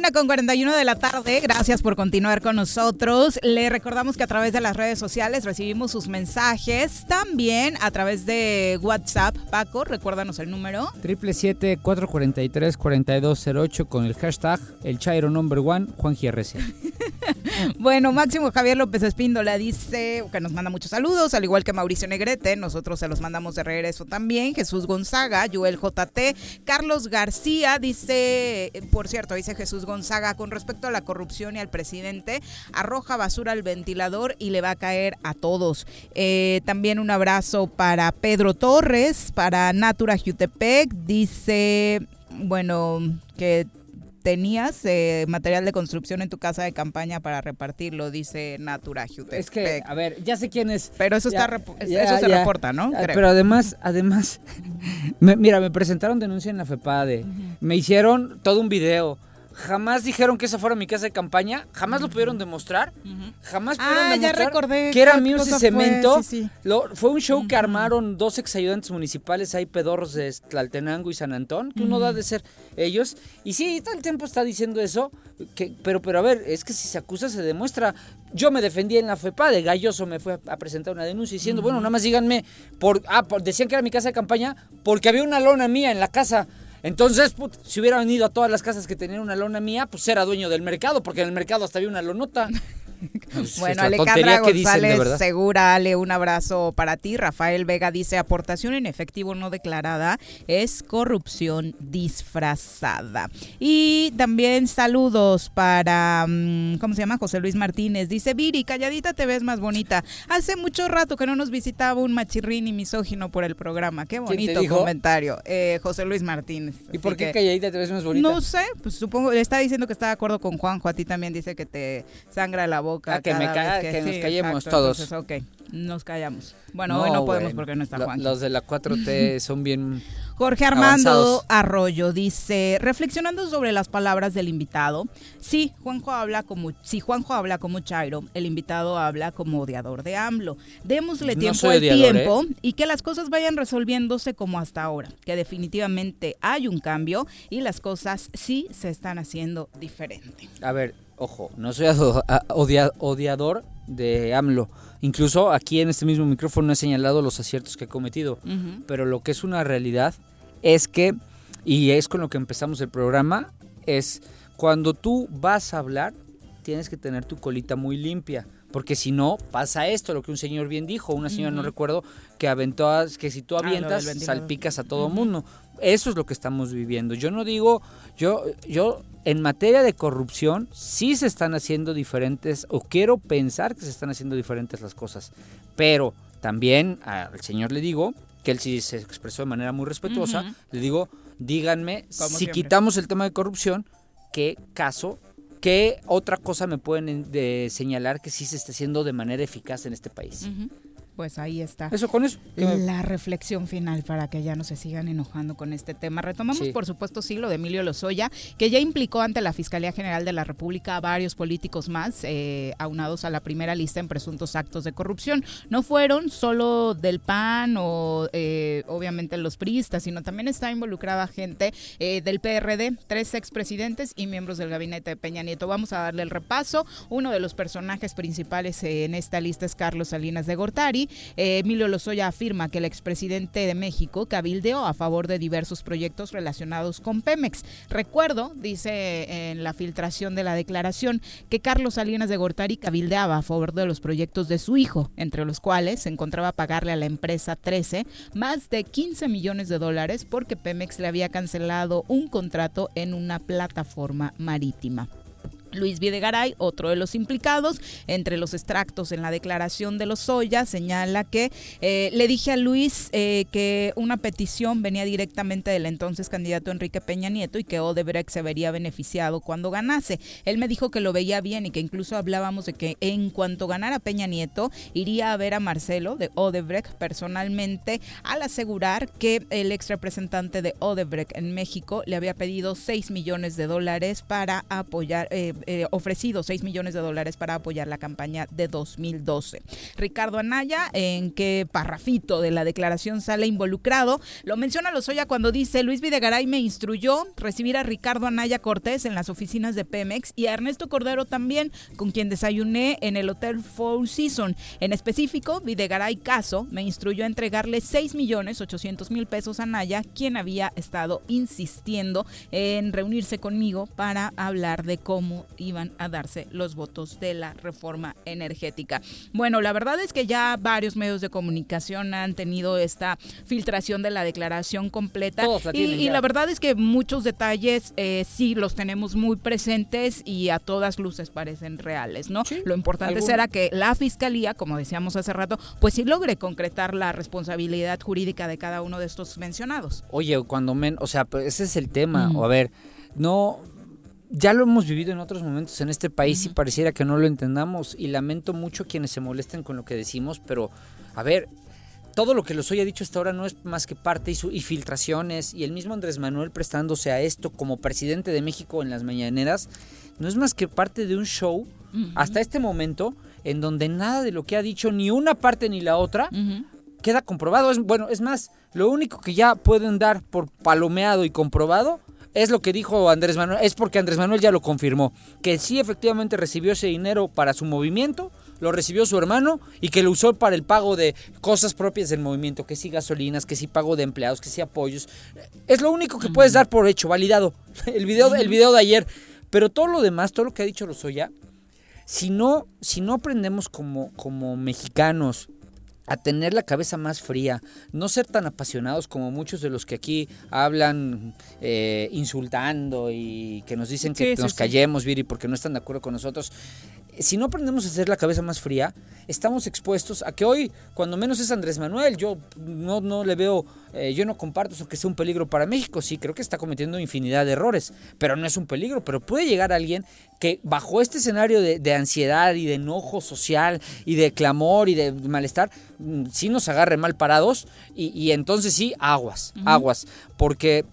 Una con 41 de la tarde, gracias por continuar con nosotros. Le recordamos que a través de las redes sociales recibimos sus mensajes, también a través de WhatsApp. Paco, recuérdanos el número. 777-443-4208 con el hashtag El Chairo Number One, Juan GRC. Bueno, Máximo Javier López Espíndola dice que nos manda muchos saludos, al igual que Mauricio Negrete, nosotros se los mandamos de regreso también. Jesús Gonzaga, Joel JT, Carlos García dice, por cierto, dice Jesús Gonzaga, con respecto a la corrupción y al presidente, arroja basura al ventilador y le va a caer a todos. Eh, también un abrazo para Pedro Torres, para Natura Jutepec, dice, bueno, que tenías eh, material de construcción en tu casa de campaña para repartirlo, dice Natura Jutepec. Es que, a ver, ya sé quién es. Pero eso, Ya, está ya, eso se ya. reporta, ¿no? Creo. Pero además, además, me- mira, me presentaron denuncia en la FEPADE. Me hicieron todo un video. Jamás dijeron que esa fuera mi casa de campaña. Jamás lo pudieron demostrar. Jamás pudieron Ah, ya demostrar recordé que era ese cosa fue, cemento. sí, sí. Lo- fue un show que armaron dos exayudantes municipales ahí, pedorros de Tlaltenango y San Antón, que uno da de ser ellos. Y sí, todo el tiempo está diciendo eso. Que, pero, pero a ver, es que si se acusa, se demuestra. Yo me defendí en la FEPA, de Galloso me fue a presentar una denuncia diciendo, bueno, nada más díganme, por, ah, por- decían que era mi casa de campaña porque había una lona mía en la casa. Entonces, put, si hubiera venido a todas las casas que tenían una lona mía, pues era dueño del mercado, porque en el mercado hasta había una lonota. Bueno, Alejandra dicen, González verdad. Segura, Ale, un abrazo para ti. Rafael Vega dice, aportación en efectivo no declarada es corrupción disfrazada. Y también saludos para, mm, ¿cómo se llama? José Luis Martínez. Dice, Viri, calladita te ves más bonita. Hace mucho rato que no nos visitaba un machirrín y misógino por el programa. Qué bonito comentario. Eh, José Luis Martínez. ¿Y por qué que- calladita te ves más bonita? no sé, pues supongo, le está diciendo que está de acuerdo con Juanjo, a ti también dice que te sangra la boca. Que me cada ca- vez que nos callemos exacto, todos. Entonces, ok, nos callamos. Bueno, hoy no podemos bueno. porque no está Lo- Juanjo. Los de la 4T son bien Jorge Armando avanzados. Arroyo dice, reflexionando sobre las palabras del invitado, sí, Juanjo habla como, si Juanjo habla como Chairo, el invitado habla como odiador de AMLO. Démosle No tiempo al odiador, tiempo ¿eh? y que las cosas vayan resolviéndose como hasta ahora, que definitivamente hay un cambio y las cosas sí se están haciendo diferente. A ver, ojo, no soy odia- odiador de AMLO. Incluso aquí en este mismo micrófono he señalado los aciertos que ha cometido. Pero lo que es una realidad es que, y es con lo que empezamos el programa, es cuando tú vas a hablar, tienes que tener tu colita muy limpia. Porque si no, pasa esto, lo que un señor bien dijo, una señora no recuerdo, que aventó, a- que si tú Ah, avientas, salpicas a todo mundo. Eso es lo que estamos viviendo. Yo no digo, yo, yo en materia de corrupción sí se están haciendo diferentes, o quiero pensar que se están haciendo diferentes las cosas. Pero también al señor le digo que él sí se expresó de manera muy respetuosa. Le digo, díganme, Como si siempre. quitamos el tema de corrupción, ¿qué caso, qué otra cosa me pueden en- de señalar que sí se está haciendo de manera eficaz en este país? Pues ahí está. Eso con eso. La reflexión final para que ya no se sigan enojando con este tema. Retomamos, Sí. por supuesto, sí, lo de Emilio Lozoya, que ya implicó ante la Fiscalía General de la República a varios políticos más, eh, aunados a la primera lista en presuntos actos de corrupción. No fueron solo del PAN o eh, obviamente los priistas, sino también está involucrada gente eh, del PRD, tres expresidentes y miembros del gabinete de Peña Nieto. Vamos a darle el repaso. Uno de los personajes principales en esta lista es Carlos Salinas de Gortari, eh, Emilio Lozoya afirma que el expresidente de México cabildeó a favor de diversos proyectos relacionados con Pemex. Recuerdo, dice en la filtración de la declaración, que Carlos Salinas de Gortari cabildeaba a favor de los proyectos de su hijo, entre los cuales se encontraba pagarle a la empresa 13 más de 15 millones de dólares porque Pemex le había cancelado un contrato en una plataforma marítima. Luis Videgaray, otro de los implicados, entre los extractos en la declaración de los Soya, señala que eh, le dije a Luis eh, que una petición venía directamente del entonces candidato Enrique Peña Nieto y que Odebrecht se vería beneficiado cuando ganase. Él me dijo que lo veía bien y que incluso hablábamos de que en cuanto ganara Peña Nieto iría a ver a Marcelo de Odebrecht personalmente al asegurar que el ex representante de Odebrecht en México le había pedido 6 millones de dólares para apoyar. Eh, eh, ofrecido 6 millones de dólares para apoyar la campaña de 2012. Ricardo Anaya, en qué parrafito de la declaración sale involucrado, lo menciona Lozoya cuando dice Luis Videgaray me instruyó recibir a Ricardo Anaya Cortés en las oficinas de Pemex y a Ernesto Cordero también, con quien desayuné en el Hotel Four Seasons. En específico, Videgaray Caso me instruyó a entregarle 6 millones 800 mil pesos a Anaya, quien había estado insistiendo en reunirse conmigo para hablar de cómo iban a darse los votos de la reforma energética. Bueno, la verdad es que ya varios medios de comunicación han tenido esta filtración de la declaración completa y, la verdad es que muchos detalles eh, sí los tenemos muy presentes y a todas luces parecen reales, ¿no? Lo importante será que la fiscalía, como decíamos hace rato, pues sí logre concretar la responsabilidad jurídica de cada uno de estos mencionados. Oye, cuando men, o sea, pues ese es el tema, o a ver, no ya lo hemos vivido en otros momentos en este país y pareciera que no lo entendamos y lamento mucho quienes se molesten con lo que decimos, pero a ver, todo lo que los hoy ha dicho hasta ahora no es más que parte y, su, y filtraciones y el mismo Andrés Manuel prestándose a esto como presidente de México en las mañaneras, no es más que parte de un show hasta este momento en donde nada de lo que ha dicho ni una parte ni la otra queda comprobado. Es, bueno, es más, lo único que ya pueden dar por palomeado y comprobado es lo que dijo Andrés Manuel, es porque Andrés Manuel ya lo confirmó, que sí efectivamente recibió ese dinero para su movimiento, lo recibió su hermano y que lo usó para el pago de cosas propias del movimiento, que sí gasolinas, que sí pago de empleados, que sí apoyos. Es lo único que puedes dar por hecho, validado. El video, el video de ayer. Pero todo lo demás, todo lo que ha dicho Lozoya, si no, si no aprendemos como, como mexicanos a tener la cabeza más fría, no ser tan apasionados como muchos de los que aquí hablan eh, insultando y que nos dicen que nos callemos, Viri, porque no están de acuerdo con nosotros si no aprendemos a hacer la cabeza más fría, estamos expuestos a que hoy, cuando menos es Andrés Manuel, yo no, no le veo, eh, yo no comparto eso que sea un peligro para México. Sí, creo que está cometiendo infinidad de errores, pero no es un peligro. Pero puede llegar alguien que bajo este escenario de, ansiedad y de enojo social y de clamor y de malestar, mm, sí nos agarre mal parados y, entonces sí, aguas, aguas. Porque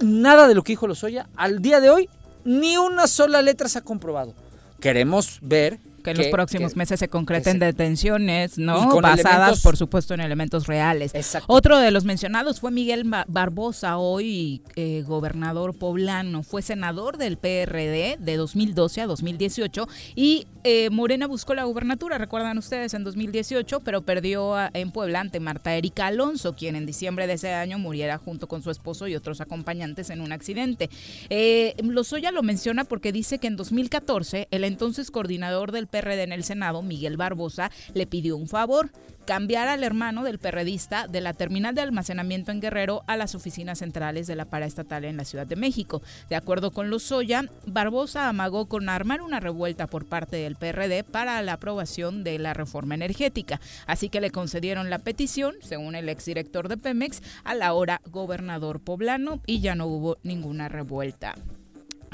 nada de lo que dijo Lozoya al día de hoy, ni una sola letra se ha comprobado queremos ver que en los próximos meses se concreten detenciones, ¿no? Basadas, por supuesto, en elementos reales. Otro de los mencionados fue Miguel Barbosa, hoy eh, gobernador poblano. Fue senador del PRD de 2012 a 2018 y eh, Morena buscó la gubernatura, recuerdan ustedes, en 2018, pero perdió en Puebla ante Marta Erika Alonso, quien en diciembre de ese año muriera junto con su esposo y otros acompañantes en un accidente. Eh, Lozoya lo menciona porque dice que en 2014 el entonces coordinador del PRD en el Senado, Miguel Barbosa, le pidió un favor, cambiar al hermano del perredista de la terminal de almacenamiento en Guerrero a las oficinas centrales de la paraestatal en la Ciudad de México. De acuerdo con Lozoya, Barbosa amagó con armar una revuelta por parte del PRD para la aprobación de la reforma energética. Así que le concedieron la petición, según el exdirector de Pemex, a la hora gobernador poblano y ya no hubo ninguna revuelta.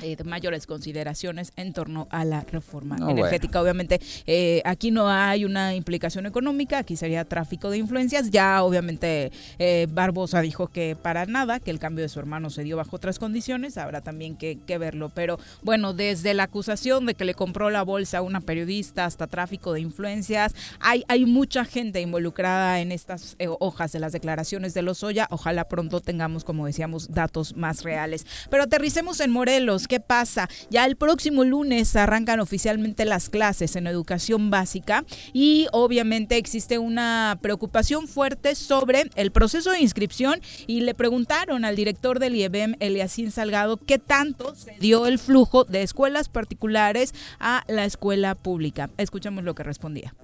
Eh, mayores consideraciones en torno a la reforma energética. Obviamente, eh, aquí no hay una implicación económica, aquí sería tráfico de influencias. Ya, obviamente, eh, Barbosa dijo que para nada, que el cambio de su hermano se dio bajo otras condiciones, habrá también que, verlo. Pero bueno, desde la acusación de que le compró la bolsa a una periodista hasta tráfico de influencias, hay, hay mucha gente involucrada en estas hojas de las declaraciones de Lozoya. Ojalá pronto tengamos, como decíamos, datos más reales. Pero aterricemos en Morelos Qué pasa. Ya el próximo lunes arrancan oficialmente las clases en educación básica y obviamente existe una preocupación fuerte sobre el proceso de inscripción y le preguntaron al director del IEBEM, Eliasín Salgado, qué tanto se dio el flujo de escuelas particulares a la escuela pública. Escuchamos lo que respondía.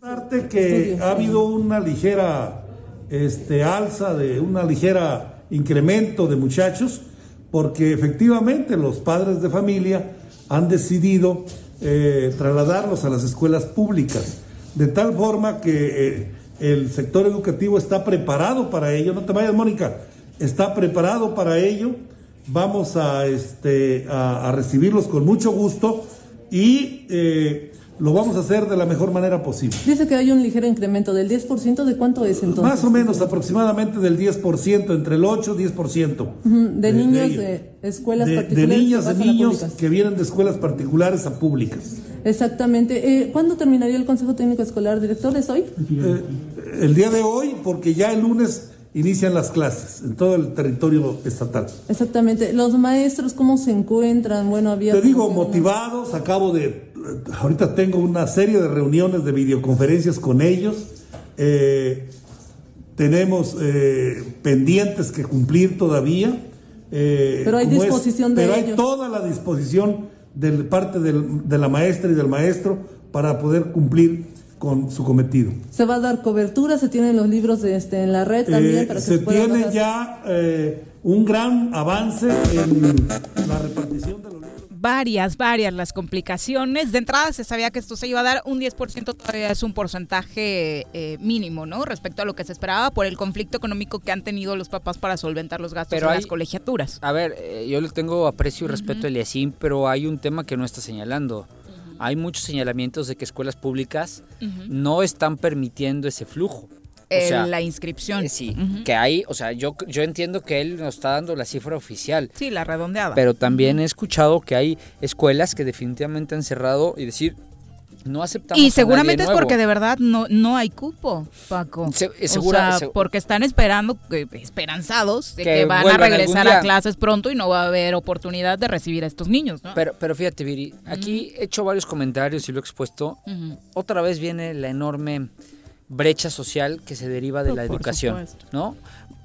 Parte que ha habido una ligera este, alza, de una ligera incremento de muchachos, porque efectivamente los padres de familia han decidido eh, trasladarlos a las escuelas públicas, de tal forma que eh, el sector educativo está preparado para ello. No te vayas, Mónica, está preparado para ello. Vamos a, este, a, recibirlos con mucho gusto y eh, lo vamos a hacer de la mejor manera posible. Dice que hay un ligero incremento del 10%, ¿de cuánto es entonces? Más o menos aproximadamente del 10%, entre el 8 y 10%. Ujú, De, niños de, escuelas de, de particulares. niñas, que de niños que vienen de escuelas particulares a públicas. Exactamente. Eh, ¿Cuándo terminaría el Consejo Técnico Escolar, director? ¿Es hoy? Eh, el día de hoy, porque ya el lunes inician las clases en todo el territorio estatal. Exactamente. ¿Los maestros cómo se encuentran? Bueno, había... Te digo, motivados, acabo de, ahorita tengo una serie de reuniones de videoconferencias con ellos, Eh, tenemos eh, pendientes que cumplir todavía. eh, Pero hay como es- disposición de Pero hay toda la disposición de parte del- de la maestra y del maestro para poder cumplir con su cometido. ¿Se va a dar cobertura? ¿Se tienen los libros de, este, en la red también? Para que se puedan tiene bajar? ya un gran avance en la repartición varias, varias las complicaciones. De entrada se sabía que esto se iba a dar, un 10% todavía es un porcentaje eh, mínimo, ¿no? Respecto a lo que se esperaba por el conflicto económico que han tenido los papás para solventar los gastos Pero de hay- las colegiaturas. A ver, eh, yo le tengo aprecio y respeto a Eliasín, pero hay un tema que no está señalando. Hay muchos señalamientos de que escuelas públicas no están permitiendo ese flujo. Eh, sea, la inscripción. eh, sí, que hay, o sea, yo, yo entiendo que él nos está dando la cifra oficial. Sí, la redondeada. Pero también he escuchado que hay escuelas que definitivamente han cerrado y decir, no aceptamos. a Y nadie seguramente es nuevo". porque de verdad no, no hay cupo, Paco. Se- eh, o sea, se- porque están esperando, que- esperanzados de Que que, van a regresar a clases pronto y no va a haber oportunidad de recibir a estos niños, ¿no? Pero, pero fíjate, Viri, aquí he hecho varios comentarios y lo he expuesto. Otra vez viene la enorme brecha social que se deriva de No, la educación, supuesto. ¿no?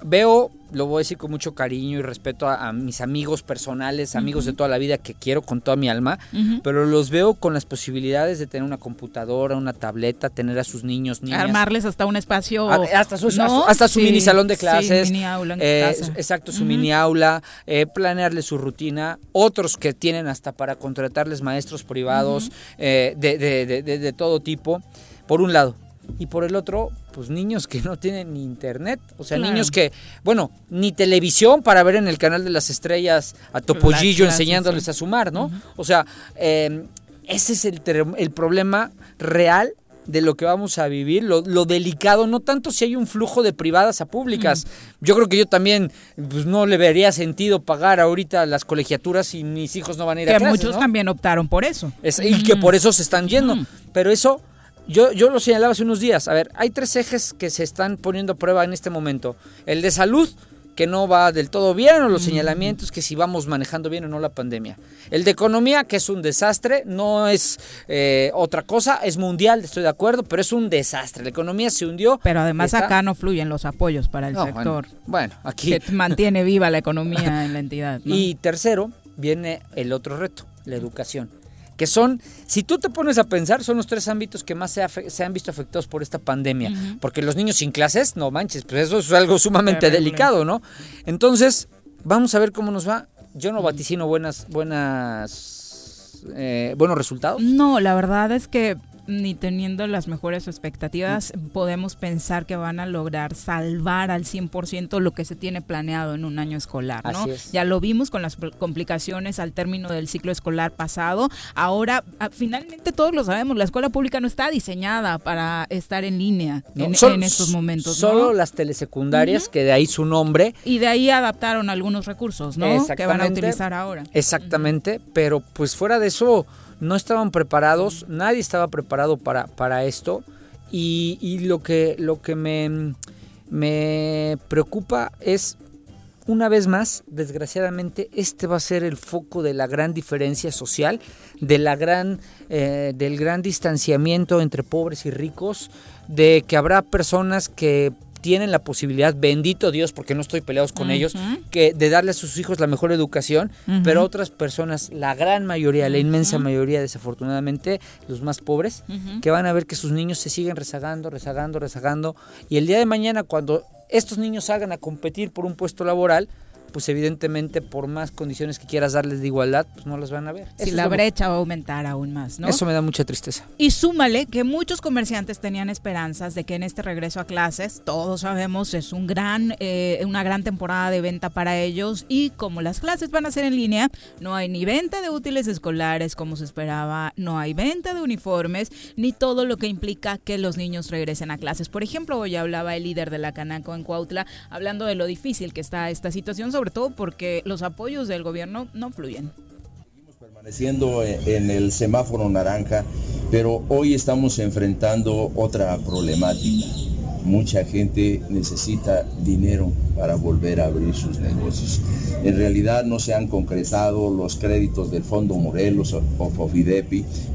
Veo, lo voy a decir con mucho cariño y respeto a, a mis amigos personales, amigos de toda la vida que quiero con toda mi alma, pero los veo con las posibilidades de tener una computadora, una tableta, tener a sus niños, niñas. Armarles hasta un espacio. Hasta su, ¿no? hasta su Sí, mini salón de sí, clases. mini aula en eh, casa. Exacto, su mini aula, eh, planearle su rutina. Otros que tienen hasta para contratarles maestros privados eh, de, de- de- de- de todo tipo, por un lado. Y por el otro, pues niños que no tienen ni internet. O sea, Claro. niños que, bueno, ni televisión para ver en el canal de las estrellas a Topollillo enseñándoles sí. a sumar, ¿no? O sea, eh, ese es el, el problema real de lo que vamos a vivir, lo, lo delicado, no tanto si hay un flujo de privadas a públicas. Yo creo que yo también pues, no le vería sentido pagar ahorita las colegiaturas y mis hijos no van a ir a Que clases, muchos ¿no? también optaron por eso. Es- y que por eso se están yendo. Pero eso, yo, yo lo señalaba hace unos días. A ver, hay tres ejes que se están poniendo a prueba en este momento. El de salud, que no va del todo bien, o los señalamientos, que si vamos manejando bien o no la pandemia. El de economía, que es un desastre, no es eh, otra cosa, es mundial, estoy de acuerdo, pero es un desastre. La economía se hundió. Pero además Está- acá no fluyen los apoyos para el No, sector. Bueno, bueno, aquí. Que mantiene viva la economía en la entidad. ¿no? Y tercero, viene el otro reto, la educación. Que son, si tú te pones a pensar, son los tres ámbitos que más se, han visto afectados por esta pandemia. Porque los niños sin clases, no manches, pues eso es algo sumamente Terrible. delicado, ¿no? Entonces, vamos a ver cómo nos va. Yo no vaticino buenas, buenas, eh, buenos resultados. No, la verdad es que ni teniendo las mejores expectativas podemos pensar que van a lograr salvar al 100% lo que se tiene planeado en un año escolar, ¿no? Así es. Ya lo vimos con las pl- complicaciones al término del ciclo escolar pasado. Ahora, ah, finalmente todos lo sabemos, la escuela pública no está diseñada para estar en línea No, en, estos momentos, ¿no? Solo las telesecundarias, que de ahí su nombre, Y de ahí adaptaron algunos recursos, ¿no? Que van a utilizar ahora. Exactamente, pero pues fuera de eso no estaban preparados, nadie estaba preparado para, para esto. Y, y lo que, lo que me, me preocupa es una vez más, desgraciadamente, este va a ser el foco de la gran diferencia social, de la gran, eh, del gran distanciamiento entre pobres y ricos, de que habrá personas que tienen la posibilidad, bendito Dios, porque no estoy peleados con ellos, que de darle a sus hijos la mejor educación, pero otras personas, la gran mayoría, la inmensa mayoría, desafortunadamente, los más pobres, que van a ver que sus niños se siguen rezagando, rezagando, rezagando, y el día de mañana cuando estos niños salgan a competir por un puesto laboral, pues evidentemente por más condiciones que quieras darles de igualdad, pues no las van a ver. Si la brecha va a aumentar aún más, ¿no? Eso me da mucha tristeza. Y súmale que muchos comerciantes tenían esperanzas de que en este regreso a clases, todos sabemos, es un gran, eh, una gran temporada de venta para ellos y como las clases van a ser en línea, no hay ni venta de útiles escolares como se esperaba, no hay venta de uniformes, ni todo lo que implica que los niños regresen a clases. Por ejemplo, hoy hablaba el líder de la Canaco en Cuautla, hablando de lo difícil que está esta situación, sobre todo porque los apoyos del gobierno no fluyen. permaneciendo en en el semáforo naranja, pero hoy estamos enfrentando otra problemática. Mucha gente necesita dinero para volver a abrir sus negocios. En realidad no se han concretado los créditos del Fondo Morelos o, o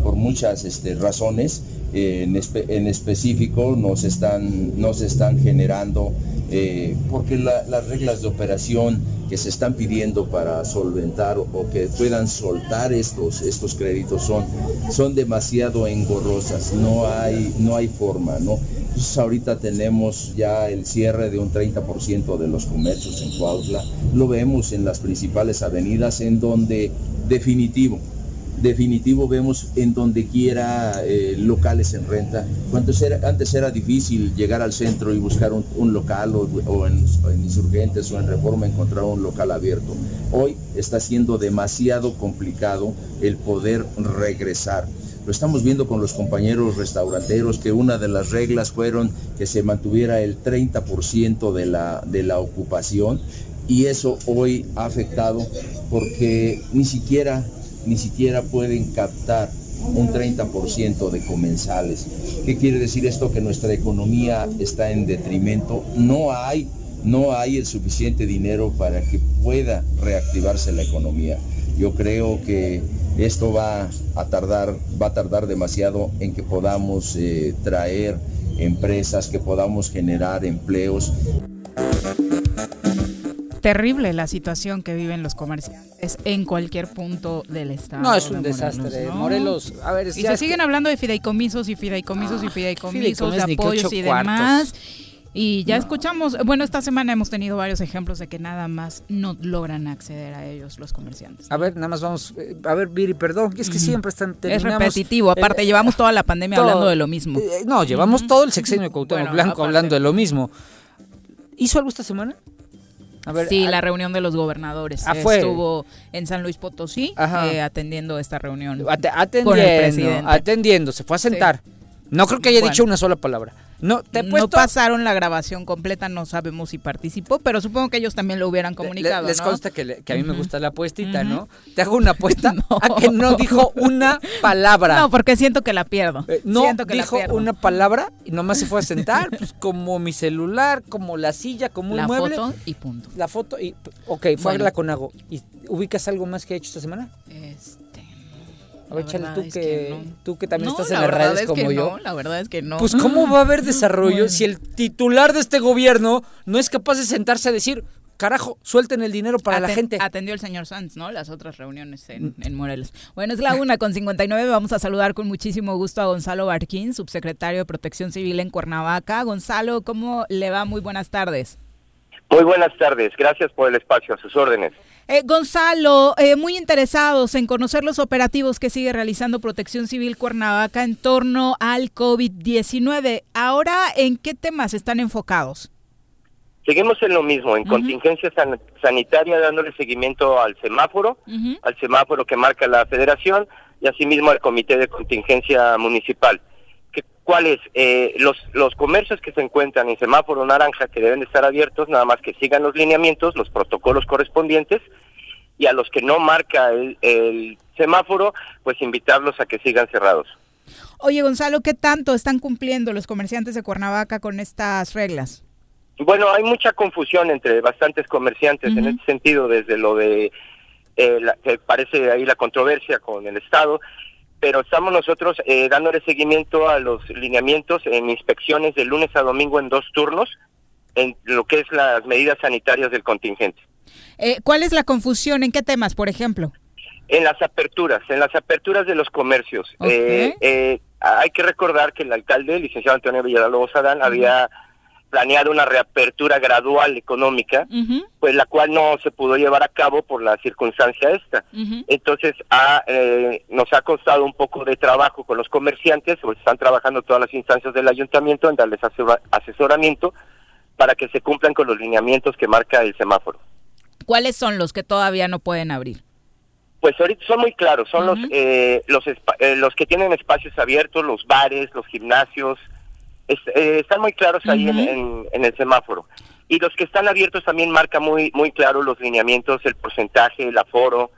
por muchas este, razones. Eh, en, espe- en específico no se están, no están generando eh, porque la- las reglas de operación que se están pidiendo para solventar o, que puedan soltar estos, estos créditos son, son demasiado engorrosas, no hay, no hay forma, ¿no? Ahorita tenemos ya el cierre de un 30% de los comercios en Cuautla, lo vemos en las principales avenidas en donde definitivo, definitivo vemos en donde quiera eh, locales en renta. Era- antes era difícil llegar al centro y buscar un, local o, en, en insurgentes o en reforma encontrar un local abierto. Hoy está siendo demasiado complicado el poder regresar. Lo estamos viendo con los compañeros restauranteros que una de las reglas fueron que se mantuviera el 30% de la, de la ocupación y eso hoy ha afectado porque ni siquiera, ni siquiera pueden captar un 30% de comensales. ¿Qué quiere decir esto? Que nuestra economía está en detrimento. No hay, no hay el suficiente dinero para que pueda reactivarse la economía. Yo creo que esto va a tardar, va a tardar demasiado en que podamos eh, traer empresas, que podamos generar empleos. Terrible la situación que viven los comerciantes en cualquier punto del estado. No, es un de desastre. ¿no? Morelos, a ver, y se que- siguen hablando de fideicomisos y fideicomisos y fideicomisos, fideicomisos apoyos y cuartos. Y ya escuchamos, bueno, esta semana hemos tenido varios ejemplos de que nada más no logran acceder a ellos los comerciantes. A ver, nada más vamos. eh, A ver, Viri, perdón, es que Ujú. siempre están. Es repetitivo, aparte eh, llevamos toda la pandemia todo- hablando de lo mismo. eh, no, llevamos todo el sexenio de Cuauhtémoc Bueno, Blanco aparte. hablando de lo mismo. ¿Hizo algo esta semana? A ver, sí, a- la reunión de los gobernadores. Ah, fue. Estuvo en San Luis Potosí eh, atendiendo esta reunión Ate- con el atendiendo, presidente. atendiendo, se fue a sentar. No creo que haya Bueno. dicho una sola palabra. No, te he no puesto- pasaron la grabación completa, no sabemos si participó, pero supongo que ellos también lo hubieran Le- comunicado. les ¿no? consta que, le- que a mí me gusta la apuestita. ¿no? Te hago una apuesta a que no dijo una palabra. No, porque siento que la pierdo. Eh, no siento que dijo la pierdo. una palabra y nomás se fue a sentar, pues como mi celular, como la silla, como un La mueble. foto y punto. La foto y... Ok, fue a Bueno. verla con Ago. ¿Y ubicas algo más que ha hecho esta semana? Este, A ver, la Chale, tú es que, que no. tú que también No, estás la en las redes es como que yo. no, la verdad es que no. Pues cómo va a haber desarrollo Bueno. si el titular de este gobierno no es capaz de sentarse a decir, carajo, suelten el dinero para la gente. Atendió el señor Sanz, ¿no? Las otras reuniones en, en Morelos. Bueno, es la una con 59. Vamos a saludar con muchísimo gusto a Gonzalo Barquín, subsecretario de Protección Civil en Cuernavaca. Gonzalo, ¿cómo le va? Muy buenas tardes. Muy buenas tardes, gracias por el espacio, a sus órdenes. Eh, Gonzalo, eh, muy interesados en conocer los operativos que sigue realizando Protección Civil Cuernavaca en torno al COVID-19. Ahora, ¿en qué temas están enfocados? Seguimos en lo mismo, en contingencia san- sanitaria, dándole seguimiento al semáforo, al semáforo que marca la federación y asimismo al comité de contingencia municipal. ¿Qué- ¿Cuáles? Eh, los, los comercios que se encuentran en semáforo naranja que deben de estar abiertos, nada más que sigan los lineamientos, los protocolos correspondientes, y a los que no marca el, el semáforo, pues invitarlos a que sigan cerrados. Oye, Gonzalo, ¿qué tanto están cumpliendo los comerciantes de Cuernavaca con estas reglas? Bueno, hay mucha confusión entre bastantes comerciantes en este sentido, desde lo de eh, la- que parece ahí la controversia con el Estado, pero estamos nosotros eh, dándole seguimiento a los lineamientos en inspecciones de lunes a domingo en dos turnos, en lo que es las medidas sanitarias del contingente. Eh, ¿Cuál es la confusión? ¿En qué temas, por ejemplo? En las aperturas, en las aperturas de los comercios. Eh, eh, hay que recordar que el alcalde, el licenciado Antonio Villalobos Adán, había planeado una reapertura gradual económica, pues la cual no se pudo llevar a cabo por la circunstancia esta. Entonces ha, eh, nos ha costado un poco de trabajo con los comerciantes, pues están trabajando todas las instancias del ayuntamiento en darles asesora- asesoramiento para que se cumplan con los lineamientos que marca el semáforo. ¿Cuáles son los que todavía no pueden abrir? Pues ahorita son muy claros, son los eh, los eh, los que tienen espacios abiertos, los bares, los gimnasios, es- eh, están muy claros ahí en, en- en el semáforo. Y los que están abiertos también marca muy muy claro los lineamientos, el porcentaje, el aforo.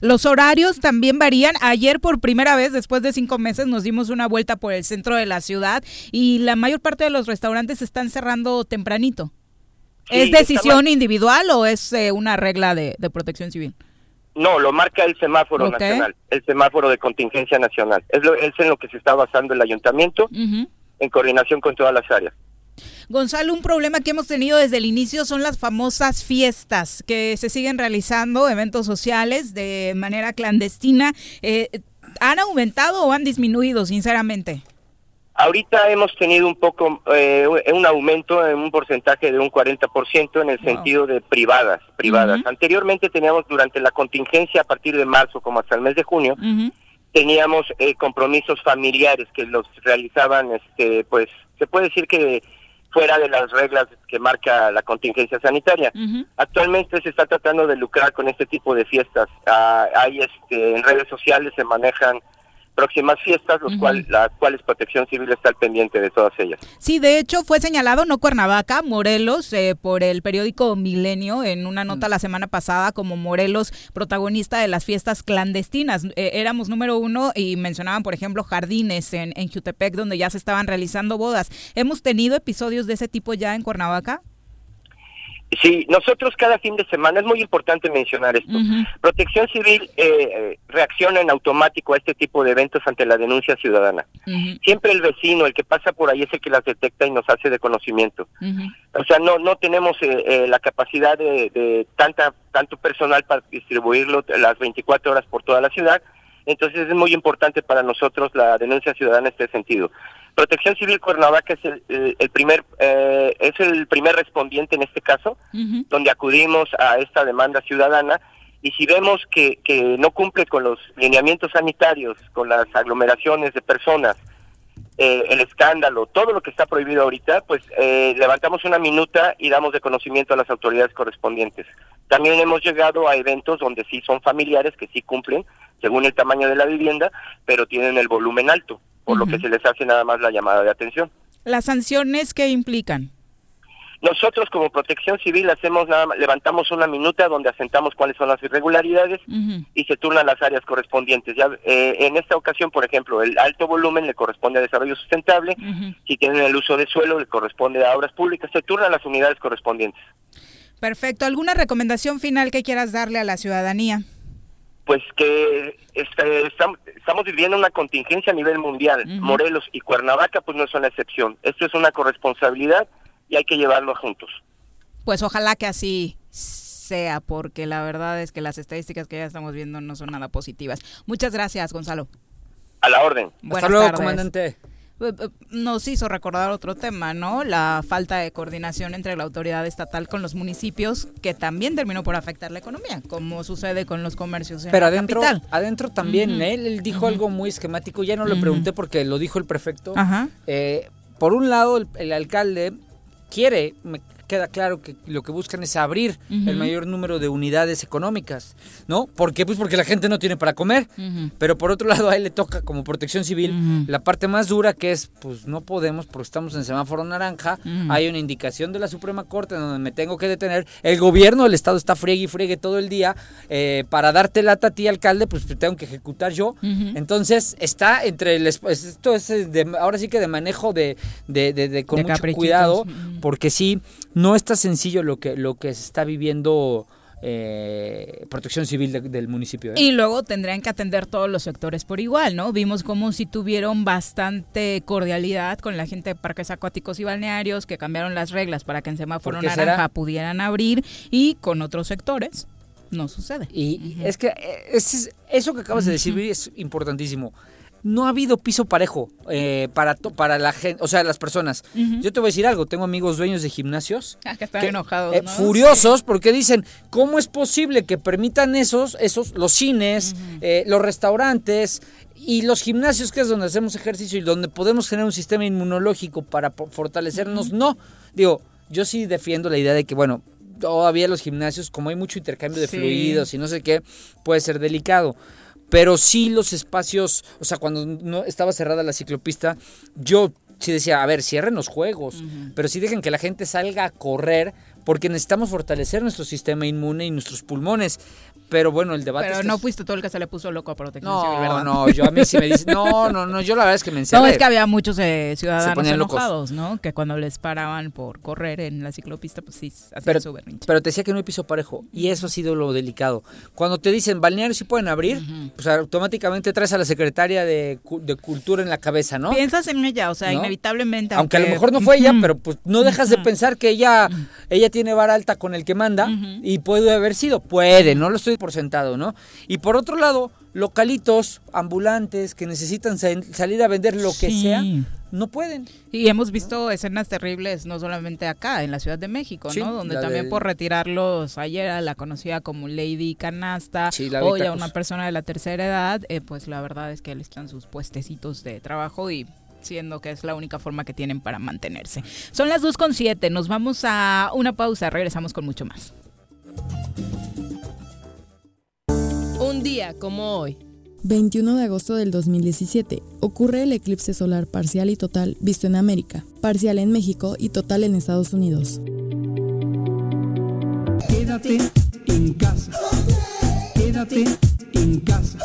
Los horarios también varían. Ayer por primera vez, después de cinco meses, nos dimos una vuelta por el centro de la ciudad y la mayor parte de los restaurantes están cerrando tempranito. Sí, ¿Es decisión individual o es eh, una regla de, de protección civil? No, lo marca el semáforo nacional, el semáforo de contingencia nacional. Es, lo, es en lo que se está basando el ayuntamiento en coordinación con todas las áreas. Gonzalo, un problema que hemos tenido desde el inicio son las famosas fiestas que se siguen realizando, eventos sociales de manera clandestina. Eh, ¿Han aumentado o han disminuido, sinceramente? Ahorita hemos tenido un poco, eh, un aumento en un porcentaje de un 40% en el sentido de privadas, privadas. Anteriormente teníamos durante la contingencia a partir de marzo como hasta el mes de junio, teníamos eh, compromisos familiares que los realizaban, este, pues se puede decir que fuera de las reglas que marca la contingencia sanitaria. Actualmente se está tratando de lucrar con este tipo de fiestas. Ah, hay este, en redes sociales se manejan próximas fiestas, los cual, las cuales Protección Civil está al pendiente de todas ellas. Sí, de hecho fue señalado no Cuernavaca, Morelos, eh, por el periódico Milenio en una nota la semana pasada como Morelos protagonista de las fiestas clandestinas. Eh, éramos número uno y mencionaban, por ejemplo, jardines en, en Jutepec donde ya se estaban realizando bodas. ¿Hemos tenido episodios de ese tipo ya en Cuernavaca? Sí, nosotros cada fin de semana, es muy importante mencionar esto, Protección Civil eh, reacciona en automático a este tipo de eventos ante la denuncia ciudadana. Siempre el vecino, el que pasa por ahí es el que las detecta y nos hace de conocimiento. O sea, no no tenemos eh, eh, la capacidad de, de tanta tanto personal para distribuirlo las 24 horas por toda la ciudad. Entonces es muy importante para nosotros la denuncia ciudadana en este sentido. Protección Civil Cuernavaca es el, el- el primer eh, es el primer respondiente en este caso, donde acudimos a esta demanda ciudadana y si vemos que, que no cumple con los lineamientos sanitarios, con las aglomeraciones de personas, eh, el escándalo, todo lo que está prohibido ahorita, pues eh, levantamos una minuta y damos de conocimiento a las autoridades correspondientes. También hemos llegado a eventos donde sí son familiares, que sí cumplen, según el tamaño de la vivienda, pero tienen el volumen alto, por lo que se les hace nada más la llamada de atención. ¿Las sanciones qué implican? Nosotros como Protección Civil hacemos nada más, levantamos una minuta donde asentamos cuáles son las irregularidades y se turnan las áreas correspondientes. Ya eh, en esta ocasión, por ejemplo, el alto volumen le corresponde a desarrollo sustentable, si tienen el uso de suelo le corresponde a obras públicas, se turnan las unidades correspondientes. Perfecto. ¿Alguna recomendación final que quieras darle a la ciudadanía? Pues que este, estamos, estamos viviendo una contingencia a nivel mundial. Morelos y Cuernavaca pues no son la excepción. Esto es una corresponsabilidad y hay que llevarlo juntos. Pues ojalá que así sea, porque la verdad es que las estadísticas que ya estamos viendo no son nada positivas. Muchas gracias, Gonzalo. A la orden. Buenas luego, tardes. comandante. Eh, eh, Nos hizo recordar otro tema, ¿no? La falta de coordinación entre la autoridad estatal con los municipios, que también terminó por afectar la economía, como sucede con los comercios en Pero la adentro, capital. adentro también, Ujú. él, él dijo algo muy esquemático, ya no le Ujú. pregunté porque lo dijo el prefecto. Eh, por un lado, el, el alcalde quiere queda claro que lo que buscan es abrir el mayor número de unidades económicas, ¿no? ¿Por qué? Pues porque la gente no tiene para comer. Pero por otro lado, a él le toca como protección civil la parte más dura que es, pues no podemos porque estamos en semáforo naranja, hay una indicación de la Suprema Corte donde me tengo que detener, el gobierno del Estado está friegue y friegue todo el día, eh, para darte lata a ti, alcalde, pues te tengo que ejecutar yo. Entonces está entre el... Esto es eh, de- ahora sí que de manejo de, de, de- de- con De mucho cuidado, porque sí, no está sencillo lo que, lo que se está viviendo eh, protección civil de- del municipio. ¿eh? Y luego tendrían que atender todos los sectores por igual, ¿no? Vimos como si tuvieron bastante cordialidad con la gente de parques acuáticos y balnearios, que cambiaron las reglas para que en semáforo ¿Por qué naranja será? pudieran abrir y con otros sectores no sucede. Y es que eh, es- eso que acabas de decir es importantísimo. No ha habido piso parejo eh, para, to- para la gente, o sea, las personas. Yo te voy a decir algo, tengo amigos dueños de gimnasios Ah, que están que- enojados, eh, ¿no? furiosos porque dicen, ¿cómo es posible que permitan esos, esos los cines, eh, los restaurantes y los gimnasios, que es donde hacemos ejercicio y donde podemos tener un sistema inmunológico para fortalecernos? No, digo, yo sí defiendo la idea de que, bueno, todavía los gimnasios, como hay mucho intercambio de Sí. fluidos y no sé qué, puede ser delicado. Pero sí los espacios, o sea, cuando no estaba cerrada la ciclopista, yo sí decía, a ver, cierren los juegos, pero sí dejen que la gente salga a correr porque necesitamos fortalecer nuestro sistema inmune y nuestros pulmones. Pero bueno, el debate Pero no fuiste todo el que se le puso loco a protección No, civil, ¿verdad? no, yo a mí sí me dice, no, no, no, yo la verdad es que me encerré. No, es que había muchos eh, ciudadanos locos. enojados, ¿no? Que cuando les paraban por correr en la ciclopista, pues sí, hacían su berrinche. pero te decía que no hay piso parejo y eso ha sido lo delicado. Cuando te dicen balnearios sí pueden abrir, pues automáticamente traes a la secretaria de, de cultura en la cabeza, ¿no? Piensas en ella, o sea, ¿No? inevitablemente. Aunque a lo mejor no fue ella, pero pues no dejas de pensar que ella, ella tiene vara alta con el que manda y puede haber sido, puede, no lo estoy por sentado, ¿no? Y por otro lado, localitos, ambulantes que necesitan sal- salir a vender lo que Sí. sea, no pueden. Y hemos visto escenas terribles, no solamente acá, en la Ciudad de México, Sí, ¿no? Donde también por retirarlos ayer a la conocida como Lady Canasta, Sí, hoy a una persona de la tercera edad, eh, pues la verdad es que les están sus puestecitos de trabajo y siendo que es la única forma que tienen para mantenerse. Son las 2.7, nos vamos a una pausa, regresamos con mucho más. Un día como hoy. 21 de agosto del 2017, ocurre el eclipse solar parcial y total visto en América, parcial en México y total en Estados Unidos. Quédate en casa. Quédate en casa.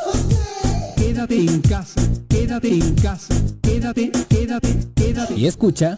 Quédate en casa. Quédate en casa. Quédate, quédate, quédate. Y escucha.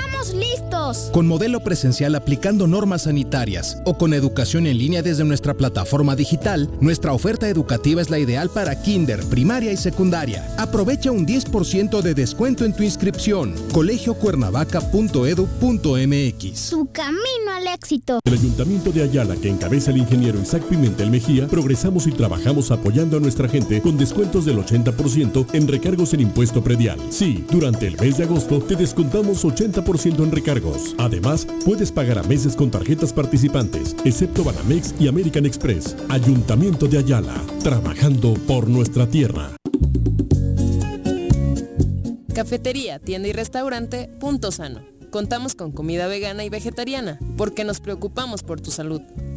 estamos listos. Con modelo presencial aplicando normas sanitarias o con educación en línea desde nuestra plataforma digital, nuestra oferta educativa es la ideal para kinder, primaria y secundaria. Aprovecha un 10% de descuento en tu inscripción. colegiocuernavaca.edu.mx. Tu camino al éxito. El Ayuntamiento de Ayala, que encabeza el ingeniero Isaac Pimentel Mejía, progresamos y trabajamos apoyando a nuestra gente con descuentos del 80% en recargos en impuesto predial. Sí, durante el mes de agosto te descontamos 80% en recargos. Además, puedes pagar a meses con tarjetas participantes, excepto Banamex y American Express. Ayuntamiento de Ayala, trabajando por nuestra tierra. Cafetería, tienda y restaurante Punto Sano. Contamos con comida vegana y vegetariana porque nos preocupamos por tu salud.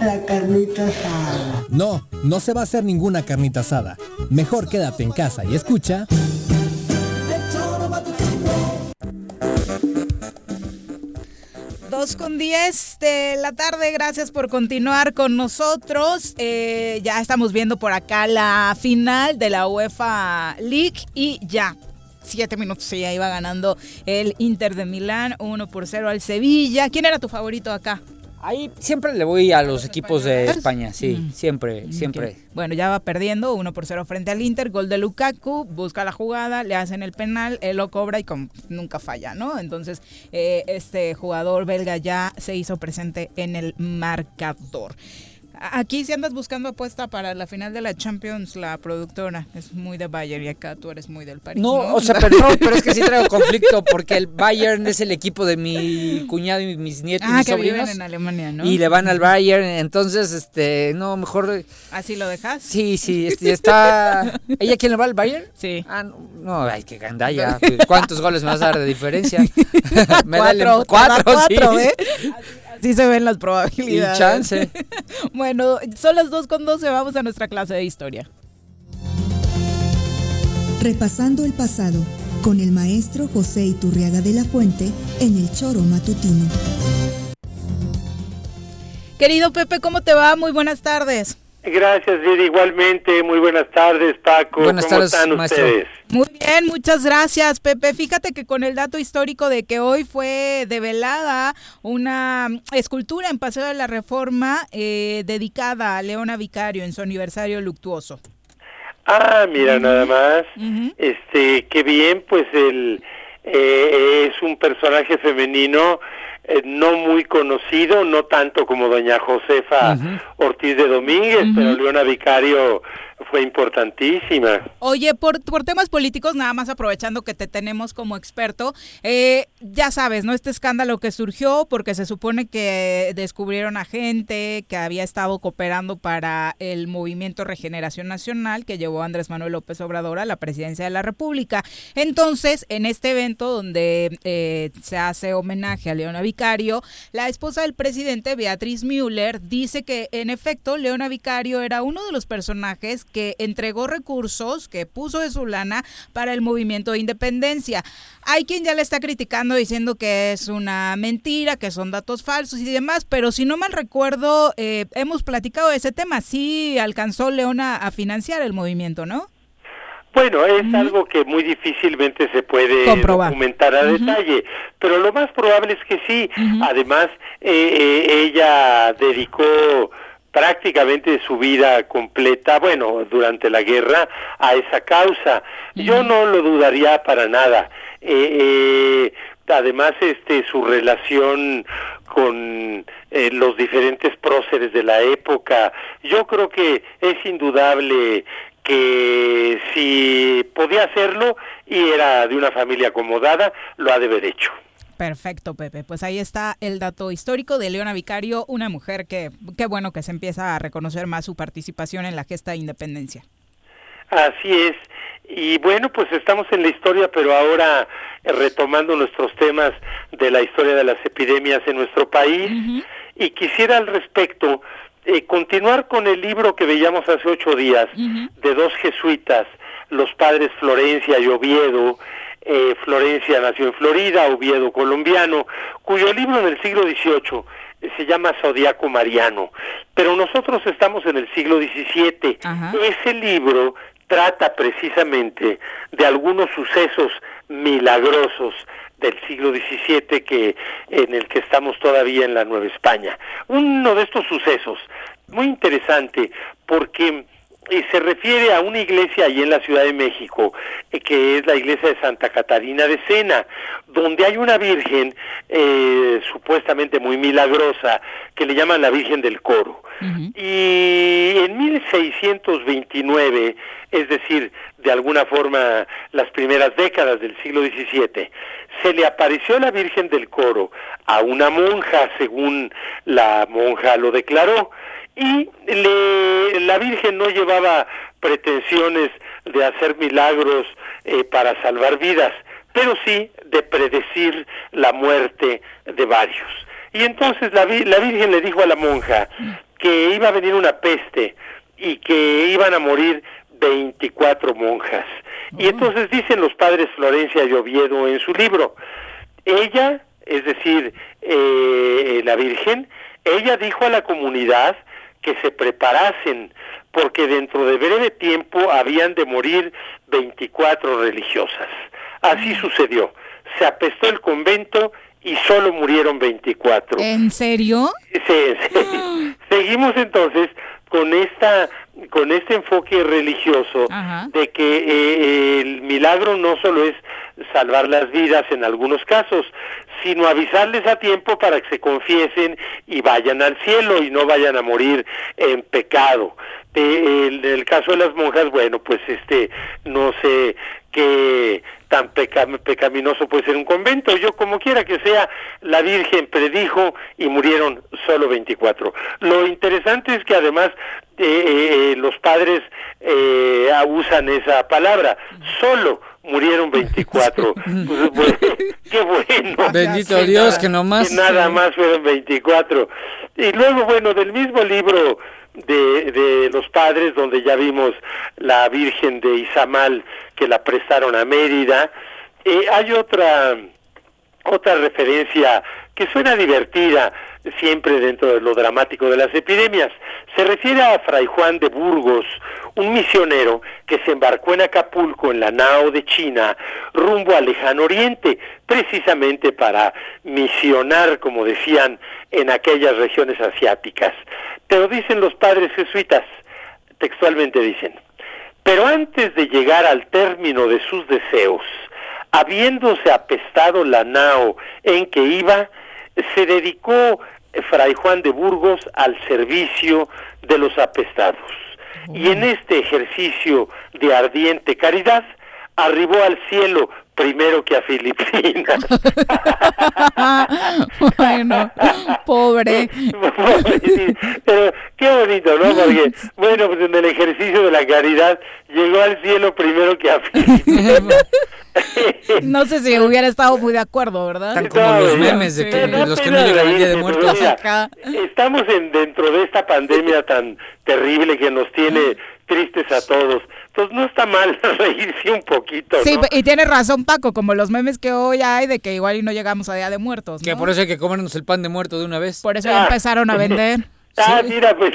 la carnita asada? No, no se va a hacer ninguna carnita asada. Mejor quédate en casa y escucha. Dos con 10 de la tarde, gracias por continuar con nosotros. Eh, ya estamos viendo por acá la final de la UEFA League y ya, siete minutos y ya iba ganando el Inter de Milán, 1 por 0 al Sevilla. ¿Quién era tu favorito acá? Ahí siempre le voy a los equipos de España, sí, mm. siempre, siempre. Bueno, ya va perdiendo 1 por 0 frente al Inter, gol de Lukaku, busca la jugada, le hacen el penal, él lo cobra y nunca falla, ¿no? Entonces, eh, este jugador belga ya se hizo presente en el marcador. Aquí si andas buscando apuesta para la final de la Champions, la productora es muy de Bayern y acá tú eres muy del París. No, o sea, perdón, pero es que sí traigo conflicto porque el Bayern es el equipo de mi cuñado y mis nietos ah, y mis que sobrinos. Viven en Alemania, ¿no? Y le van al Bayern, entonces, este, no, mejor. ¿Así lo dejas? Sí, sí, este, está. ¿Ella quién le va al Bayern? Sí. Ah, no, no ay, qué gandalla. ¿Cuántos goles me vas a dar de diferencia? me cuatro, cuatro, cuatro, sí. ¿eh? Sí se ven las probabilidades. Y chance. bueno, son las 2 con 12, vamos a nuestra clase de historia. Repasando el pasado, con el maestro José Iturriaga de la Fuente en el Choro Matutino. Querido Pepe, ¿cómo te va? Muy buenas tardes. Gracias, Didi. Igualmente, muy buenas tardes, Paco. Buenas ¿Cómo tardes, están maestro. ustedes? Muy bien, muchas gracias, Pepe. Fíjate que con el dato histórico de que hoy fue develada una escultura en Paseo de la Reforma eh, dedicada a Leona Vicario en su aniversario luctuoso. Ah, mira, nada más. Este, qué bien, pues el eh, es un personaje femenino eh, no muy conocido, no tanto como doña Josefa Ortiz de Domínguez, pero Leona Vicario fue importantísima. Oye, por, por temas políticos, nada más aprovechando que te tenemos como experto, eh, ya sabes, ¿no? Este escándalo que surgió porque se supone que descubrieron a gente que había estado cooperando para el movimiento Regeneración Nacional que llevó a Andrés Manuel López Obrador a la presidencia de la República. Entonces, en este evento donde eh, se hace homenaje a Leona Vicario, la esposa del presidente, Beatriz Müller, dice que en efecto Leona Vicario era uno de los personajes que entregó recursos, que puso de su lana para el movimiento de independencia. Hay quien ya le está criticando diciendo que es una mentira, que son datos falsos y demás, pero si no mal recuerdo, eh, hemos platicado de ese tema. Sí alcanzó Leona a financiar el movimiento, ¿no? Bueno, es algo que muy difícilmente se puede Comprobar. documentar a detalle, pero lo más probable es que sí. Además, eh, eh, ella dedicó prácticamente su vida completa, bueno, durante la guerra, a esa causa. Yo no lo dudaría para nada. Eh, eh, además, este, su relación con eh, los diferentes próceres de la época, yo creo que es indudable que si podía hacerlo y era de una familia acomodada, lo ha de haber hecho. Perfecto, Pepe. Pues ahí está el dato histórico de Leona Vicario, una mujer que, qué bueno que se empieza a reconocer más su participación en la gesta de independencia. Así es. Y bueno, pues estamos en la historia, pero ahora eh, retomando nuestros temas de la historia de las epidemias en nuestro país. Y quisiera al respecto eh, continuar con el libro que veíamos hace ocho días de dos jesuitas, los padres Florencia y Oviedo, eh, Florencia nació en Florida, Oviedo colombiano, cuyo libro en el siglo XVIII se llama Zodiaco Mariano, pero nosotros estamos en el siglo XVII. Ese libro trata precisamente de algunos sucesos milagrosos del siglo XVII que en el que estamos todavía en la Nueva España. Uno de estos sucesos muy interesante porque y se refiere a una iglesia ahí en la Ciudad de México, eh, que es la iglesia de Santa Catarina de Sena, donde hay una virgen eh, supuestamente muy milagrosa, que le llaman la Virgen del Coro. Y en 1629, es decir, de alguna forma las primeras décadas del siglo XVII, se le apareció la Virgen del Coro a una monja, según la monja lo declaró, y le, la Virgen no llevaba pretensiones de hacer milagros eh, para salvar vidas, pero sí de predecir la muerte de varios. Y entonces la, la Virgen le dijo a la monja que iba a venir una peste y que iban a morir 24 monjas. Y entonces dicen los padres Florencia y Oviedo en su libro, ella, es decir, eh, la Virgen, ella dijo a la comunidad que se preparasen, porque dentro de breve tiempo habían de morir 24 religiosas. Así mm. sucedió. Se apestó el convento y solo murieron 24. ¿En serio? Sí, Seguimos entonces con esta con este enfoque religioso de que eh, el milagro no solo es salvar las vidas en algunos casos, sino avisarles a tiempo para que se confiesen y vayan al cielo y no vayan a morir en pecado. en el caso de las monjas, bueno, pues este, no sé qué tan pecaminoso puede ser un convento. Yo, como quiera que sea, la Virgen predijo y murieron solo 24. Lo interesante es que además eh, eh, los padres eh, usan esa palabra, solo murieron 24. Pues, qué bueno. Bendito Dios, que no más. nada más fueron 24. Y luego, bueno, del mismo libro de, de los padres, donde ya vimos la Virgen de Izamal que la prestaron a Mérida, eh, hay otra, otra referencia que suena divertida, siempre dentro de lo dramático de las epidemias. Se refiere a Fray Juan de Burgos, un misionero que se embarcó en Acapulco, en la nao de China, rumbo al lejano oriente, precisamente para misionar, como decían, en aquellas regiones asiáticas. Pero dicen los padres jesuitas, textualmente dicen, pero antes de llegar al término de sus deseos, habiéndose apestado la nao en que iba, se dedicó Fray Juan de Burgos al servicio de los apestados. Y en este ejercicio de ardiente caridad, arribó al cielo primero que a Filipinas. bueno, pobre. Pero qué bonito, ¿no? Porque, bueno, pues en el ejercicio de la caridad llegó al cielo primero que a Filipinas. no sé si hubiera estado muy de acuerdo, ¿verdad? Están como los memes de, que, los que no llegan al día de muertos. estamos en, dentro de esta pandemia tan terrible que nos tiene tristes a todos. Entonces no está mal reírse un poquito. Sí, y tiene razón Paco, como los memes que hoy hay de que igual y no llegamos a Día de Muertos. Que por eso hay que comernos el pan de muerto de una vez. Por eso ya ah. empezaron a vender. Ah, mira, pues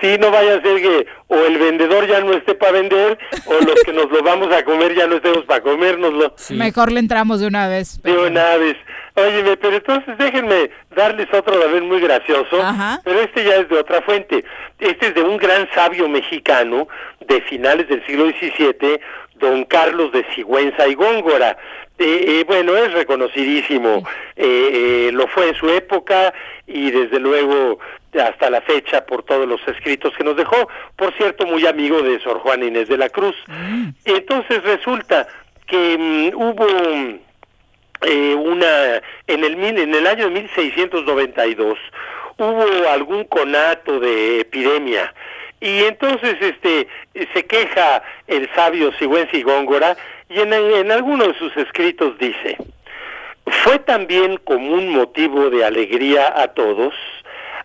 sí, no vaya a ser que o el vendedor ya no esté para vender o los que nos lo vamos a comer ya no estemos para comérnoslo. Mejor le entramos de una vez. De una vez. Óyeme, pero entonces déjenme darles otro vez muy gracioso, pero este ya es de otra fuente. Este es de un gran sabio mexicano de finales del siglo XVII, don Carlos de Sigüenza y Góngora. Eh, eh, bueno, es reconocidísimo, eh, lo fue en su época y desde luego hasta la fecha por todos los escritos que nos dejó, por cierto, muy amigo de Sor Juan Inés de la Cruz. Mm. Entonces resulta que mm, hubo una en el en el año de 1692 hubo algún conato de epidemia. Y entonces este se queja el sabio Sigüenza y Góngora y en, en alguno de sus escritos dice, fue también como un motivo de alegría a todos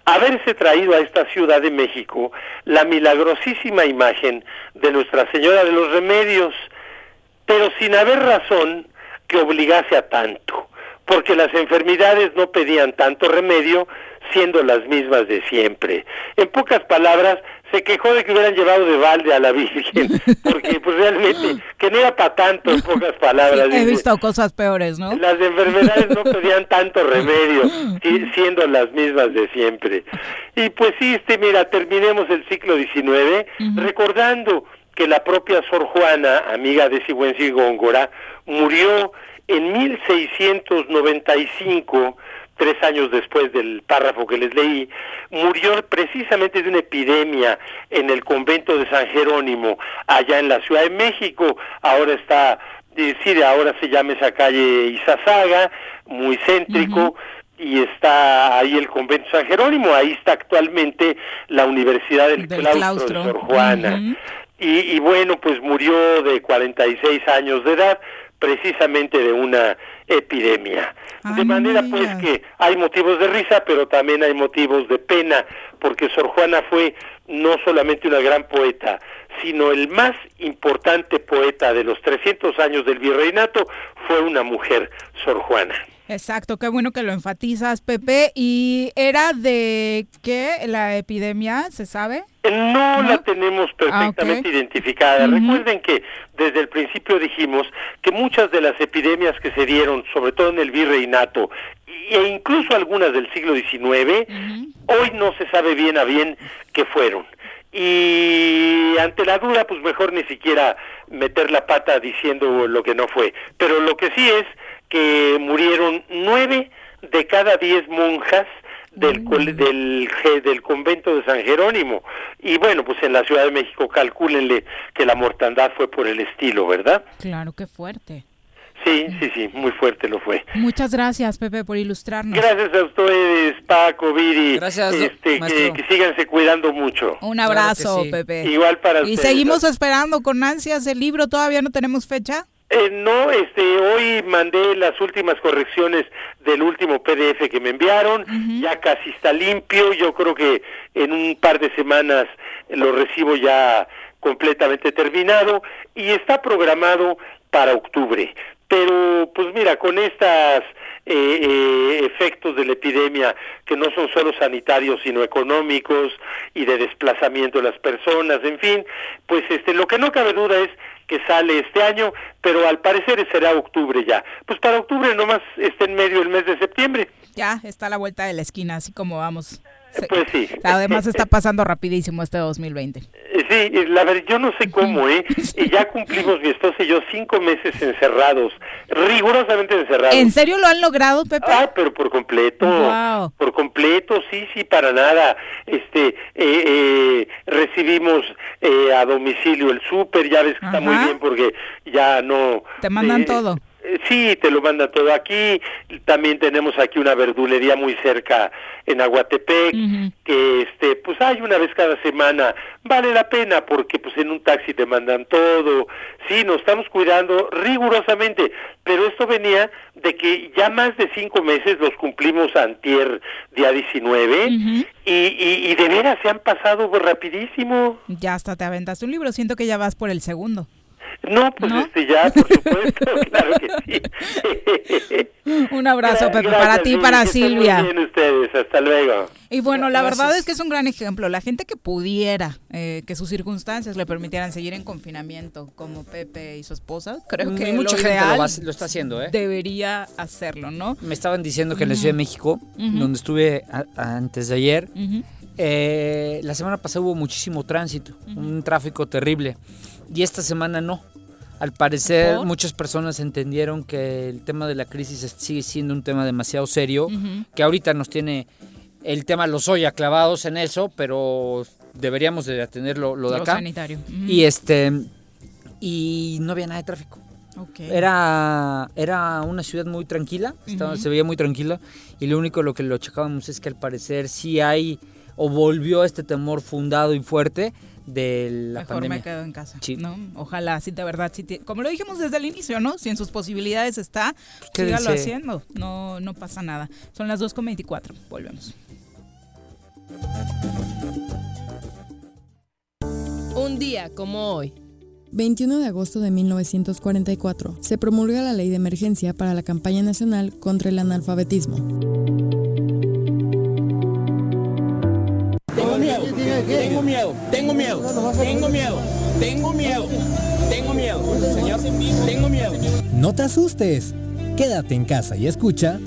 haberse traído a esta Ciudad de México la milagrosísima imagen de Nuestra Señora de los Remedios, pero sin haber razón que obligase a tanto, porque las enfermedades no pedían tanto remedio, siendo las mismas de siempre. En pocas palabras, se quejó de que hubieran llevado de balde a la Virgen, porque pues realmente, que no era para tanto, en pocas palabras. He visto cosas peores, ¿no? Las enfermedades no pedían tanto remedio, siendo las mismas de siempre. Y pues sí, este, mira, terminemos el siglo XIX recordando que la propia Sor Juana, amiga de Sigüenza y Góngora, murió en 1695 tres años después del párrafo que les leí, murió precisamente de una epidemia en el convento de San Jerónimo, allá en la Ciudad de México. Ahora está, eh, sí, ahora se llama esa calle Izazaga, muy céntrico. Y está ahí el convento de San Jerónimo, ahí está actualmente la Universidad del, claustro, de Sor Juana. Y, y bueno, pues murió de 46 años de edad, precisamente de una epidemia. de manera pues que hay motivos de risa, pero también hay motivos de pena, porque Sor Juana fue no solamente una gran poeta, sino el más importante poeta de los 300 años del virreinato fue una mujer, Sor Juana. Exacto, qué bueno que lo enfatizas, Pepe. ¿Y era de qué la epidemia, se sabe? No, la tenemos ah, perfectamente identificada. Recuerden que desde el principio dijimos que muchas de las epidemias que se dieron, sobre todo en el virreinato, e incluso algunas del siglo XIX, hoy no se sabe bien a bien qué fueron. Y ante la duda, pues mejor ni siquiera meter la pata diciendo lo que no fue. Pero lo que sí es que murieron nueve de cada diez monjas del, del, del convento de San Jerónimo. Y bueno, pues en la Ciudad de México calcúlenle que la mortandad fue por el estilo, ¿verdad? Claro, qué fuerte. Sí, sí, sí, muy fuerte lo fue. Muchas gracias, Pepe, por ilustrarnos. Gracias a ustedes, Paco, Viri. Gracias, este, que, que, síganse cuidando mucho. Un abrazo, Pepe. Igual para Y seguimos esperando con ansias el libro, todavía no tenemos fecha. Eh, no, este, hoy mandé las últimas correcciones del último PDF que me enviaron, ya casi está limpio, yo creo que en un par de semanas lo recibo ya completamente terminado y está programado para octubre. Pero, pues mira, con estas eh, eh, efectos de la epidemia que no son solo sanitarios sino económicos y de desplazamiento de las personas, en fin, pues este lo que no cabe duda es que sale este año, pero al parecer será octubre ya. Pues para octubre nomás está en medio el mes de septiembre. Ya, está la vuelta de la esquina, así como vamos. Pues sí. Además está pasando rapidísimo este 2020. Eh, sí, la verdad, yo no sé cómo, ¿eh? Y ya cumplimos mi esposa y yo cinco meses encerrados, rigurosamente encerrados. ¿En serio lo han logrado, Pepe? Ah, pero por completo. Por completo, sí, sí, para nada. Este, eh, eh, recibimos a domicilio el súper, ya ves que está muy bien porque ya no... Te mandan todo. Eh, sí, te lo manda todo aquí. También tenemos aquí una verdulería muy cerca en Aguatepec, que este, pues hay una vez cada semana. Vale la pena porque pues en un taxi te mandan todo. Sí, nos estamos cuidando rigurosamente, pero esto venía de que ya más de cinco meses los cumplimos antier día 19 y, y, y de veras se han pasado rapidísimo. Ya hasta te aventaste un libro, siento que ya vas por el segundo. No, pues este ya, por supuesto, claro que sí. un abrazo, Pepe, para ti y para Silvia. Bien ustedes, hasta luego. Y bueno, la verdad es que es un gran ejemplo. La gente que pudiera, eh, que sus circunstancias le permitieran seguir en confinamiento, como Pepe y su esposa, creo que mucha gente lo, está haciendo, ¿eh? Debería hacerlo, ¿no? Me estaban diciendo que en la Ciudad de México, donde estuve antes de ayer, eh, la semana pasada hubo muchísimo tránsito, un tráfico terrible. Y esta semana no. Al parecer muchas personas entendieron que el tema de la crisis sigue siendo un tema demasiado serio, que ahorita nos tiene el tema los Oya clavados en eso, pero deberíamos de atender lo, de acá. sanitario. Y este y no había nada de tráfico. Era, era una ciudad muy tranquila, se veía muy tranquila y lo único lo que lo checábamos es que al parecer sí hay o volvió este temor fundado y fuerte de la Mejor me quedo en casa, ¿no? Ojalá, sí, de verdad, sí, como lo dijimos desde el inicio, ¿no? Si en sus posibilidades está, pues sígalo haciendo, no, no pasa nada. Son las 2.24, volvemos. Un día como hoy. 21 de agosto de 1944, se promulga la Ley de Emergencia para la campaña nacional contra el analfabetismo. Miedo, tengo miedo, tengo miedo, tengo miedo, tengo miedo, señor, tengo miedo. No te asustes. Quédate en casa y escucha.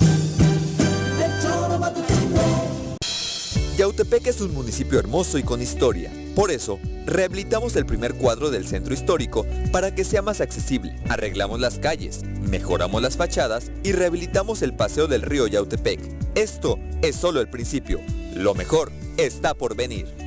Yautepec es un municipio hermoso y con historia. Por eso, rehabilitamos el primer cuadro del centro histórico para que sea más accesible. Arreglamos las calles, mejoramos las fachadas y rehabilitamos el paseo del río Yautepec. Esto es solo el principio. Lo mejor está por venir.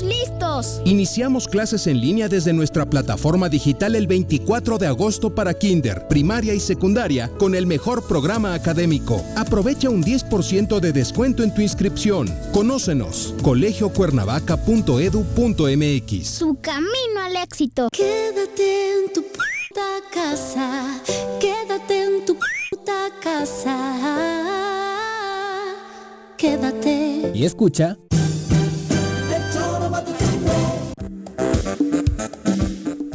listos. Iniciamos clases en línea desde nuestra plataforma digital el 24 de agosto para kinder, primaria y secundaria con el mejor programa académico. Aprovecha un 10% de descuento en tu inscripción. Conócenos, colegiocuernavaca.edu.mx. Su camino al éxito. Quédate en tu puta casa. Quédate en tu puta casa. Quédate. Y escucha.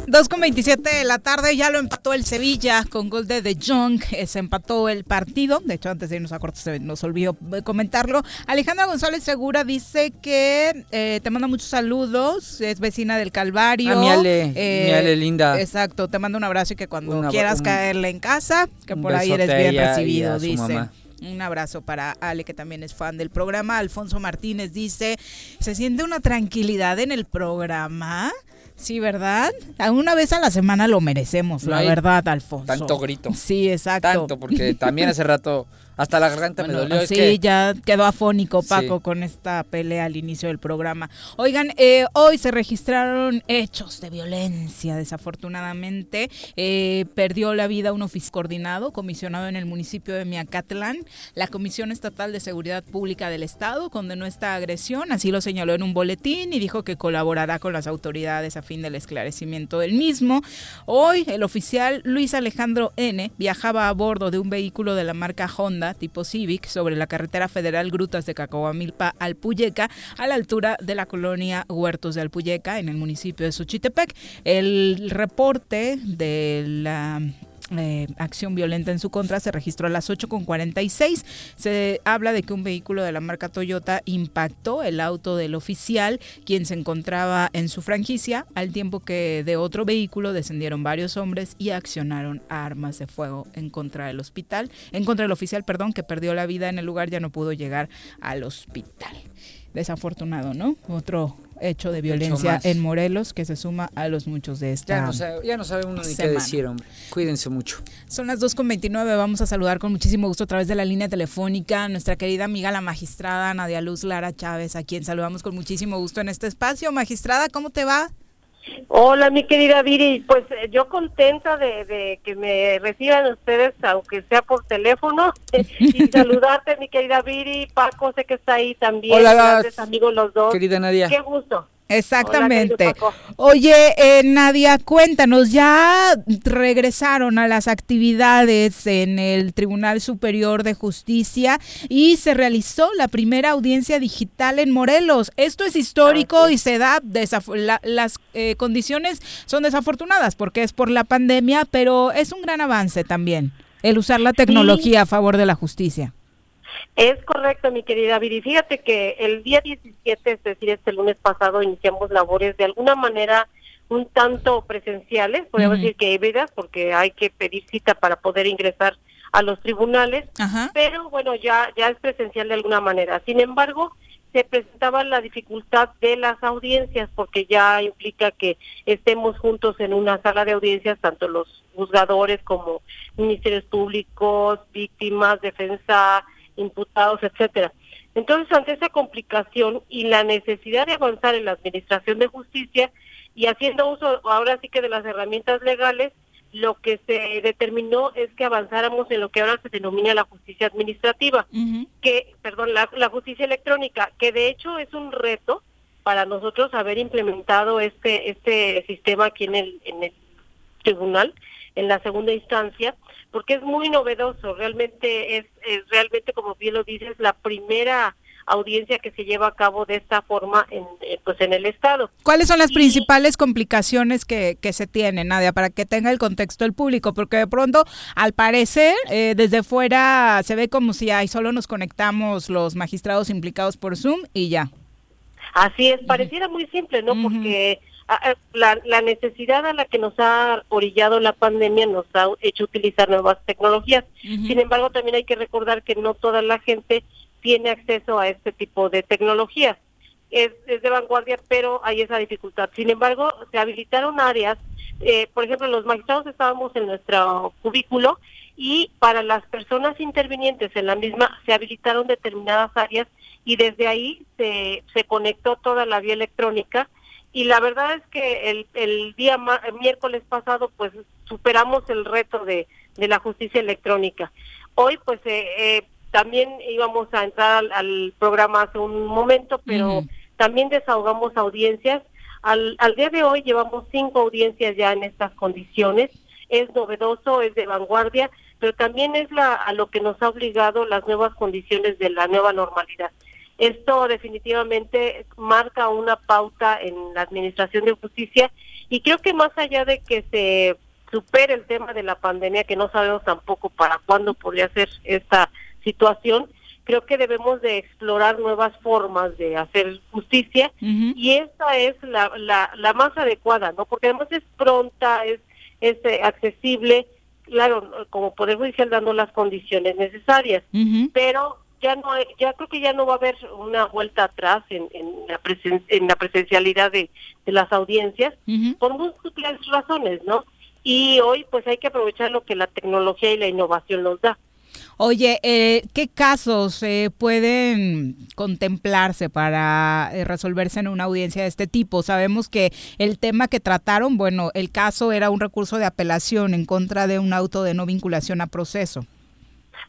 Dos con 27 de la tarde, ya lo empató el Sevilla con gol de De Jong, eh, se empató el partido, de hecho antes de irnos a corto se nos olvidó eh, comentarlo. Alejandra González Segura dice que eh, te manda muchos saludos, es vecina del Calvario. A mi Ale, mi Ale linda. Exacto, te manda un abrazo y que cuando Una- quieras un- caerle en casa, que por ahí eres bien ella recibido, dice. mamá. Un abrazo para Ale, que también es fan del programa. Alfonso Martínez dice, ¿se siente una tranquilidad en el programa? Sí, ¿verdad? Una vez a la semana lo merecemos, No la verdad, Alfonso. Tanto grito. Sí, exacto. Tanto, porque también hace rato hasta la garganta Bueno, me dolió. es sí, que- ya quedó afónico Paco Sí. con esta pelea al inicio del programa. Oigan, eh, hoy se registraron hechos de violencia, desafortunadamente. Eh, perdió la vida un oficial coordinado, comisionado en el municipio de Miacatlán. La Comisión Estatal de Seguridad Pública del Estado condenó esta agresión, así lo señaló en un boletín y dijo que colaborará con las autoridades a fin del esclarecimiento del mismo. Hoy, el oficial Luis Alejandro N. viajaba a bordo de un vehículo de la marca Honda tipo Civic sobre la carretera federal Grutas de Cacoamilpa Alpuyeca a la altura de la colonia Huertos de Alpuyeca en el municipio de Xochitepec. El reporte de la eh, acción violenta en su contra se registró a las 8.46. Se habla de que un vehículo de la marca Toyota impactó el auto del oficial, quien se encontraba en su franquicia, al tiempo que de otro vehículo descendieron varios hombres y accionaron armas de fuego en contra del hospital, en contra del oficial, perdón, que perdió la vida en el lugar, ya no pudo llegar al hospital. Desafortunado, ¿no? Otro hecho de violencia en Morelos que se suma a los muchos de esta Ya no, sabe, ya no sabe uno ni qué decir, hombre. Cuídense mucho. Son las 2.29, vamos a saludar con muchísimo gusto a través de la línea telefónica a nuestra querida amiga la magistrada Nadia Luz Lara Chávez, a quien saludamos con muchísimo gusto en este espacio. Magistrada, ¿cómo te va? Hola, mi querida Viri. Pues eh, yo contenta de, de que me reciban ustedes, aunque sea por teléfono, y saludarte, mi querida Viri. Paco, sé que está ahí también. Hola, Grandes amigos los dos. querida Nadia. Qué gusto. Exactamente. Hola. Oye, eh, Nadia, cuéntanos, ya regresaron a las actividades en el Tribunal Superior de Justicia y se realizó la primera audiencia digital en Morelos. Esto es histórico y se da, la- las eh, condiciones son desafortunadas porque es por la pandemia, pero es un gran avance también el usar la tecnología a favor de la justicia. Es correcto, mi querida Viri. Fíjate que el día 17, es decir, este lunes pasado, iniciamos labores de alguna manera un tanto presenciales, podemos Ujú. decir que híbridas, porque hay que pedir cita para poder ingresar a los tribunales, Ajá. pero bueno, ya, ya es presencial de alguna manera. Sin embargo, se presentaba la dificultad de las audiencias, porque ya implica que estemos juntos en una sala de audiencias, tanto los juzgadores como ministerios públicos, víctimas, defensa, imputados, etcétera. Entonces, ante esa complicación y la necesidad de avanzar en la administración de justicia y haciendo uso ahora sí que de las herramientas legales, lo que se determinó es que avanzáramos en lo que ahora se denomina la justicia administrativa, que, perdón, la, la justicia electrónica, que de hecho es un reto para nosotros haber implementado este este sistema aquí en el en el tribunal en la segunda instancia porque es muy novedoso realmente es, es realmente como bien lo dices la primera audiencia que se lleva a cabo de esta forma en eh, pues en el estado ¿Cuáles son las principales complicaciones que, que se tienen, Nadia, para que tenga el contexto el público? Porque de pronto, al parecer, eh, desde fuera se ve como si ahí solo nos conectamos los magistrados implicados por Zoom y ya. Así es, pareciera muy simple, ¿no? Porque la, la necesidad a la que nos ha orillado la pandemia nos ha hecho utilizar nuevas tecnologías. Sin embargo, también hay que recordar que no toda la gente tiene acceso a este tipo de tecnologías. Es, es de vanguardia, pero hay esa dificultad. Sin embargo, se habilitaron áreas, eh, por ejemplo, los magistrados estábamos en nuestro cubículo y para las personas intervinientes en la misma se habilitaron determinadas áreas y desde ahí se, se conectó toda la vía electrónica y la verdad es que el, el día ma- el miércoles pasado pues superamos el reto de, de la justicia electrónica. Hoy pues eh, eh, también íbamos a entrar al, al programa hace un momento, pero también desahogamos audiencias. Al, al día de hoy llevamos cinco audiencias ya en estas condiciones. Es novedoso, es de vanguardia, pero también es la, a lo que nos ha obligado las nuevas condiciones de la nueva normalidad. Esto definitivamente marca una pauta en la administración de justicia y creo que más allá de que se supere el tema de la pandemia, que no sabemos tampoco para cuándo podría ser esta situación, creo que debemos de explorar nuevas formas de hacer justicia y esta es la, la, la más adecuada, ¿no? Porque además es pronta, es, es eh, accesible, claro, como Poder Judicial dando las condiciones necesarias, pero ya no ya creo que ya no va a haber una vuelta atrás en, en la, presen- en la presencialidad de, de las audiencias por múltiples razones, ¿no? Y hoy pues hay que aprovechar lo que la tecnología y la innovación nos da. Oye, eh, ¿qué casos eh, pueden contemplarse para eh, resolverse en una audiencia de este tipo? Sabemos que el tema que trataron, bueno, el caso era un recurso de apelación en contra de un auto de no vinculación a proceso.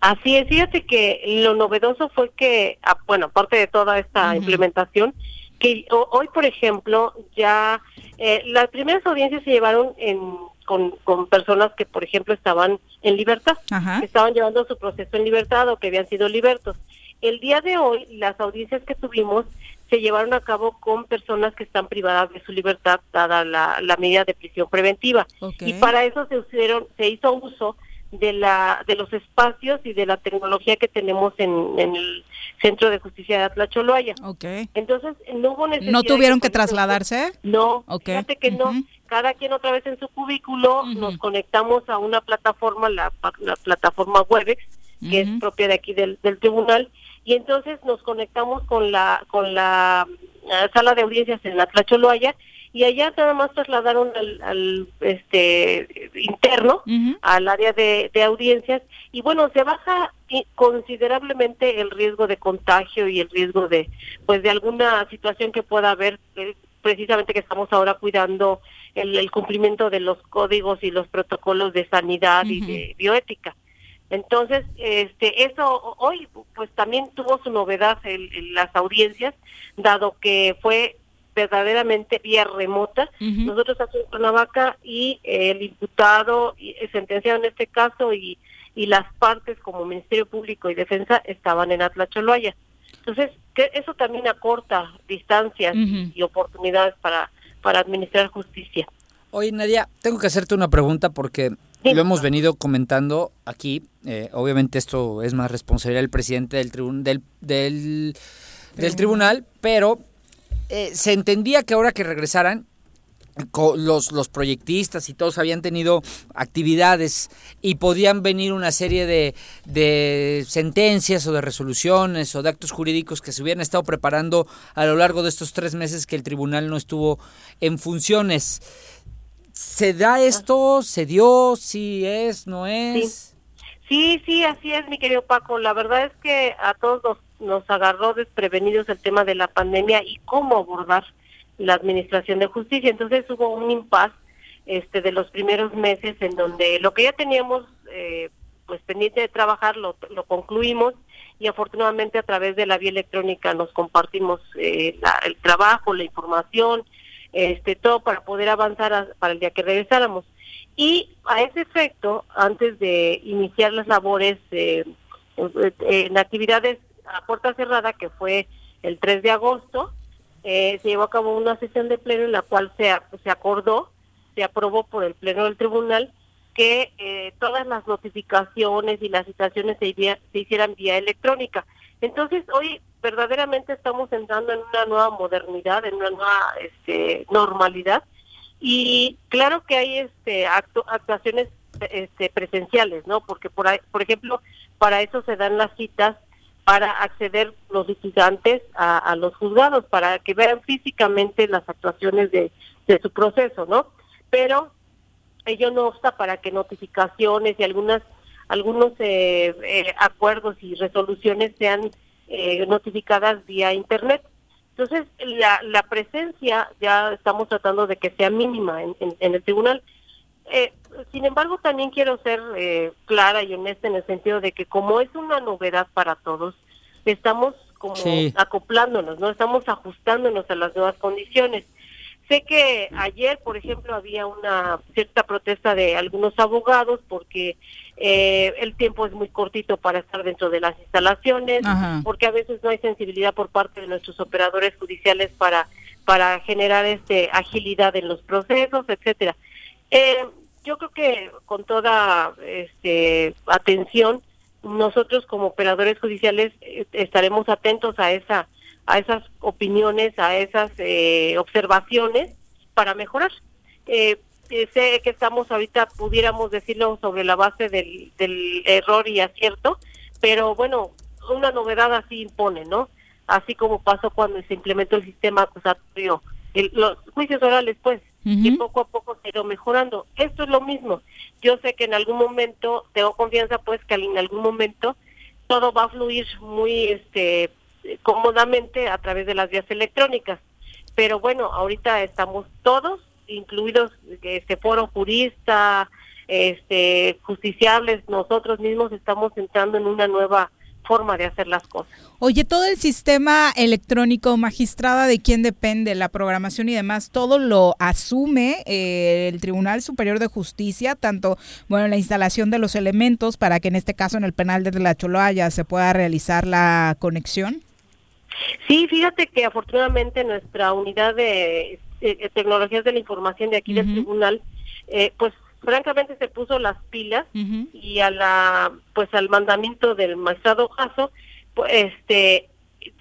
Así es, fíjate que lo novedoso fue que, ah, bueno, aparte de toda esta implementación, que ho- hoy, por ejemplo, ya eh, las primeras audiencias se llevaron en, con, con personas que, por ejemplo, estaban en libertad, que estaban llevando su proceso en libertad o que habían sido libertos. El día de hoy, las audiencias que tuvimos se llevaron a cabo con personas que están privadas de su libertad dada la, la medida de prisión preventiva. Y para eso se hicieron, se hizo uso de la de los espacios y de la tecnología que tenemos en, en el Centro de Justicia de Atlacholoaya. Entonces, no hubo necesidad ¿No tuvieron que trasladarse? No, Ok. fíjate que no. Cada quien otra vez en su cubículo, nos conectamos a una plataforma, la, la plataforma Webex, que es propia de aquí del, del tribunal, y entonces nos conectamos con la con la eh, sala de audiencias en Atlacholoaya y allá nada más trasladaron al, al, este interno al área de, de audiencias y bueno se baja i- considerablemente el riesgo de contagio y el riesgo de pues de alguna situación que pueda haber eh, precisamente que estamos ahora cuidando el, cumplimiento de los códigos y los protocolos de sanidad y de bioética. Entonces, este, eso hoy pues también tuvo su novedad en, las audiencias, dado que fue verdaderamente vía remota. Nosotros aquí en Cuernavaca y el diputado sentenciado en este caso y, y las partes como Ministerio Público y Defensa estaban en Atlacholoaya. Entonces, que eso también acorta distancias y oportunidades para, para administrar justicia. Oye, Nadia, tengo que hacerte una pregunta porque lo hemos venido comentando aquí. Eh, obviamente esto es más responsabilidad del presidente del, del, del, del tribunal, pero eh, se entendía que ahora que regresaran, los, los proyectistas y todos habían tenido actividades y podían venir una serie de, de, sentencias o de resoluciones o de actos jurídicos que se hubieran estado preparando a lo largo de estos tres meses que el tribunal no estuvo en funciones. ¿Se da esto? ¿Se dio? ¿Sí es? ¿No es? Sí. sí, así es, mi querido Paco. La verdad es que a todos nos, nos agarró desprevenidos el tema de la pandemia y cómo abordar la administración de justicia. Entonces hubo un impas este, de los primeros meses en donde lo que ya teníamos eh, pues pendiente de trabajar lo, lo concluimos y afortunadamente a través de la vía electrónica nos compartimos eh, el trabajo, la información, este, todo para poder avanzar para el día que regresáramos. Y a ese efecto, antes de iniciar las labores eh, en actividades a puerta cerrada, que fue el 3 de agosto, eh, se llevó a cabo una sesión de pleno en la cual se, se acordó, se aprobó por el pleno del tribunal que eh, todas las notificaciones y las citaciones se, se hicieran vía electrónica. Entonces, hoy verdaderamente estamos entrando en una nueva modernidad, en una nueva este, normalidad. Y claro que hay este, actuaciones este, presenciales, ¿no? Porque, por, por ejemplo, para eso se dan las citas para acceder los litigantes a, los juzgados, para que vean físicamente las actuaciones de, su proceso, ¿no? Pero ello no obsta para que notificaciones y algunas algunos eh, eh, acuerdos y resoluciones sean eh, notificadas vía internet. Entonces, la, la, presencia ya estamos tratando de que sea mínima en, el tribunal. Sin embargo, también quiero ser eh, clara y honesta en el sentido de que como es una novedad para todos, estamos como acoplándonos, no estamos ajustándonos a las nuevas condiciones. Sé que ayer, por ejemplo, había una cierta protesta de algunos abogados porque eh, el tiempo es muy cortito para estar dentro de las instalaciones, porque a veces no hay sensibilidad por parte de nuestros operadores judiciales para para generar este agilidad en los procesos, etcétera. Eh, yo creo que con toda este, atención nosotros como operadores judiciales eh, estaremos atentos a esa a esas opiniones, a esas eh, observaciones para mejorar. Eh, eh, sé que estamos ahorita, pudiéramos decirlo, sobre la base del, del error y acierto, pero bueno, una novedad así impone, ¿no? Así como pasó cuando se implementó el sistema acusatorio, los juicios orales, pues, y poco a poco se irá mejorando. Esto es lo mismo. Yo sé que en algún momento, tengo confianza, pues, que en algún momento todo va a fluir muy este cómodamente a través de las vías electrónicas. Pero bueno, ahorita estamos todos, incluidos este foro jurista, este justiciables, nosotros mismos estamos entrando en una nueva forma de hacer las cosas. Oye, todo el sistema electrónico, magistrada, ¿de quién depende? La programación y demás, todo lo asume eh, el Tribunal Superior de Justicia, tanto, bueno, la instalación de los elementos para que en este caso en el penal de la Choloaya se pueda realizar la conexión. Sí, fíjate que afortunadamente nuestra unidad de eh, tecnologías de la información de aquí del tribunal, eh, pues francamente se puso las pilas y a la pues al mandamiento del magistrado Jasso, pues este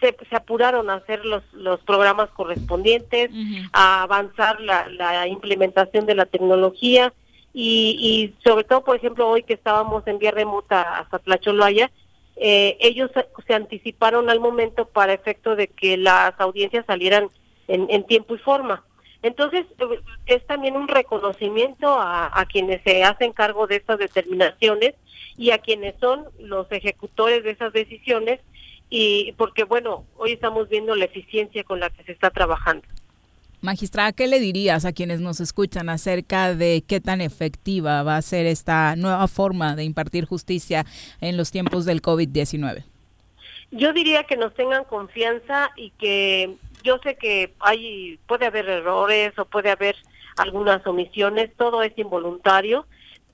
se, apuraron a hacer los, los programas correspondientes, a avanzar la, la implementación de la tecnología y, y sobre todo, por ejemplo, hoy que estábamos en vía remota hasta Tlacholoaya, eh, ellos se anticiparon al momento para efecto de que las audiencias salieran en, tiempo y forma. Entonces, es también un reconocimiento a, quienes se hacen cargo de estas determinaciones y a quienes son los ejecutores de esas decisiones, y porque, bueno, hoy estamos viendo la eficiencia con la que se está trabajando. Magistrada, ¿qué le dirías a quienes nos escuchan acerca de qué tan efectiva va a ser esta nueva forma de impartir justicia en los tiempos del COVID-19? Yo diría que nos tengan confianza y que yo sé que hay puede haber errores o puede haber algunas omisiones, todo es involuntario,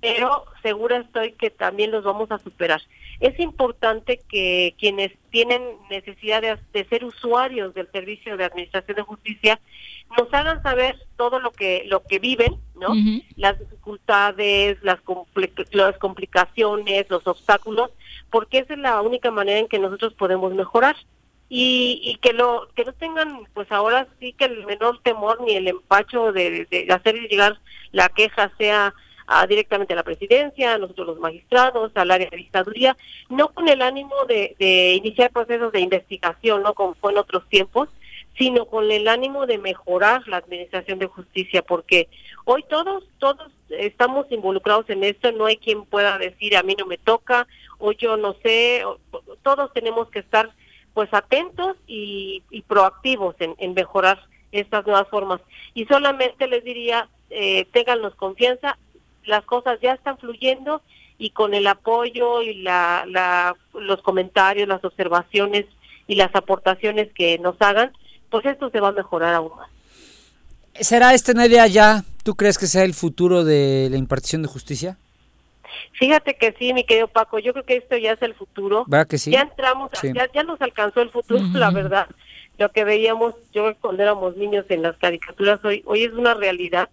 pero segura estoy que también los vamos a superar. Es importante que quienes tienen necesidad de, ser usuarios del servicio de administración de justicia nos hagan saber todo lo que lo que viven, ¿no? Las dificultades, las, las complicaciones, los obstáculos, porque esa es la única manera en que nosotros podemos mejorar y, y que lo que no tengan pues ahora sí que el menor temor ni el empacho de, de hacer llegar la queja sea directamente a la presidencia, a nosotros los magistrados, al área de dictaduría, no con el ánimo de, de iniciar procesos de investigación, no como fue en otros tiempos, sino con el ánimo de mejorar la administración de justicia, porque hoy todos, todos estamos involucrados en esto, no hay quien pueda decir a mí no me toca, o yo no sé, todos tenemos que estar pues atentos y, proactivos en, mejorar estas nuevas formas. Y solamente les diría, eh, confianza, las cosas ya están fluyendo y con el apoyo y la, la, los comentarios, las observaciones y las aportaciones que nos hagan, pues esto se va a mejorar aún más. ¿Será este Nelia ya, tú crees que sea el futuro de la impartición de justicia? Fíjate que sí, mi querido Paco, yo creo que esto ya es el futuro. ¿Verdad que sí? Ya entramos, ya, ya nos alcanzó el futuro, la verdad. Lo que veíamos yo cuando éramos niños en las caricaturas hoy, hoy es una realidad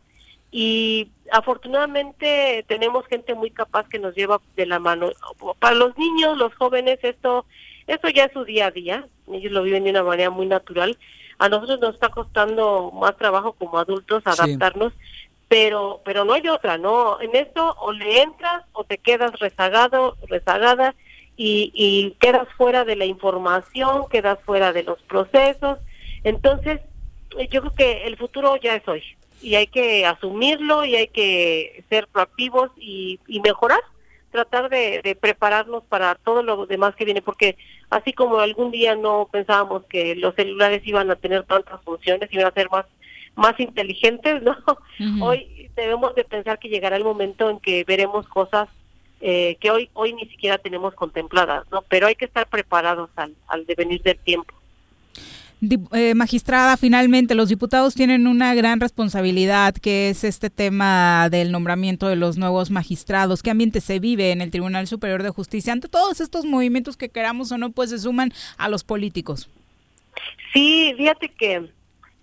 y afortunadamente tenemos gente muy capaz que nos lleva de la mano. Para los niños, los jóvenes, esto, esto ya es su día a día, ellos lo viven de una manera muy natural. A nosotros nos está costando más trabajo como adultos adaptarnos, pero pero no hay otra, ¿no? En esto o le entras o te quedas rezagado, rezagada y, y quedas fuera de la información, quedas fuera de los procesos. Entonces, yo creo que el futuro ya es hoy y hay que asumirlo y hay que ser proactivos y, mejorar, tratar de, prepararnos para todo lo demás que viene, porque así como algún día no pensábamos que los celulares iban a tener tantas funciones, iban a ser más más inteligentes, ¿no? Hoy debemos de pensar que llegará el momento en que veremos cosas eh, que hoy hoy ni siquiera tenemos contempladas, ¿no? Pero hay que estar preparados al, al devenir del tiempo. Eh, magistrada, finalmente los diputados tienen una gran responsabilidad que es este tema del nombramiento de los nuevos magistrados. ¿Qué ambiente se vive en el Tribunal Superior de Justicia ante todos estos movimientos que queramos o no, pues se suman a los políticos? Sí, fíjate que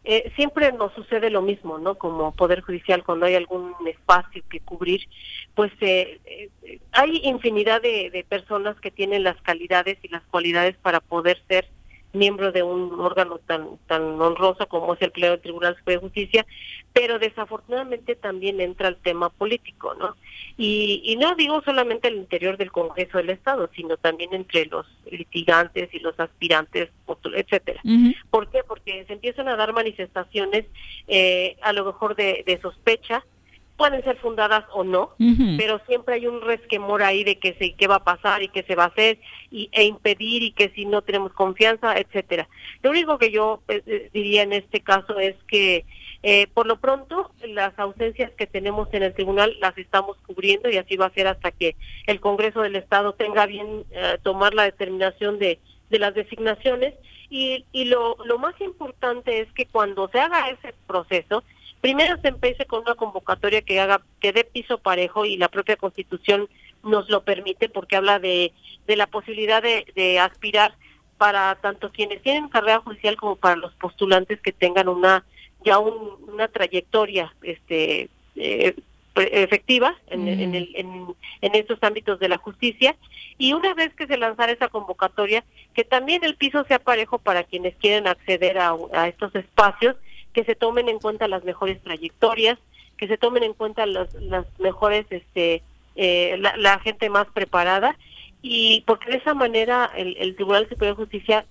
eh, siempre nos sucede lo mismo, ¿no? Como Poder Judicial, cuando hay algún espacio que cubrir, pues eh, hay infinidad de, de personas que tienen las calidades y las cualidades para poder ser miembro de un órgano tan tan honroso como es el Pleno del Tribunal Superior de Justicia, pero desafortunadamente también entra el tema político, ¿no? Y, y no digo solamente al interior del Congreso del Estado, sino también entre los litigantes y los aspirantes, etcétera. ¿Por qué? Porque se empiezan a dar manifestaciones eh, a lo mejor de, de sospecha, pueden ser fundadas o no, pero siempre hay un resquemor ahí de que se, qué va a pasar y qué se va a hacer y, e impedir y que si no tenemos confianza, etcétera. Lo único que yo eh, eh, diría en este caso es que eh, por lo pronto las ausencias que tenemos en el tribunal las estamos cubriendo y así va a ser hasta que el Congreso del Estado tenga bien tomar la determinación de, de las designaciones y, y lo, lo más importante es que cuando se haga ese proceso, primero se empiece con una convocatoria que haga que dé piso parejo y la propia Constitución nos lo permite porque habla de, de la posibilidad de, de aspirar para tanto quienes tienen carrera judicial como para los postulantes que tengan una ya una trayectoria este eh, efectiva en, en, el, en, en, estos ámbitos de la justicia. Y una vez que se lanzara esa convocatoria que también el piso sea parejo para quienes quieren acceder a, a estos espacios que se tomen en cuenta las mejores trayectorias, que se tomen en cuenta las mejores, este, eh, la, gente más preparada y porque de esa manera el, Tribunal Superior de Justicia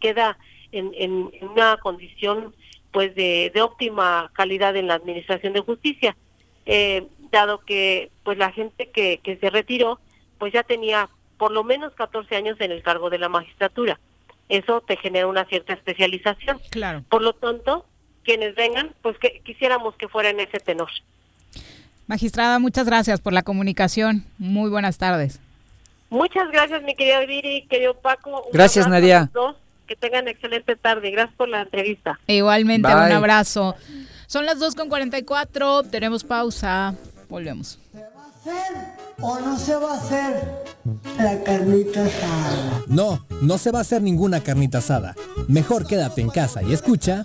queda en, en, una condición pues de, de, óptima calidad en la administración de justicia, eh, dado que pues la gente que, que se retiró pues ya tenía por lo menos 14 años en el cargo de la magistratura. Eso te genera una cierta especialización. Claro. Por lo tanto, quienes vengan, pues que quisiéramos que fuera en ese tenor. Magistrada, muchas gracias por la comunicación. Muy buenas tardes. Muchas gracias, mi querida Viri, querido Paco. Un Gracias, a Nadia. dos. Que tengan excelente tarde. Gracias por la entrevista. Igualmente, Bye. un abrazo. Son las 2.44, tenemos pausa. Volvemos. ¿O no se va a hacer la carnita asada? No, no se va a hacer ninguna carnita asada. Mejor quédate en casa y escucha.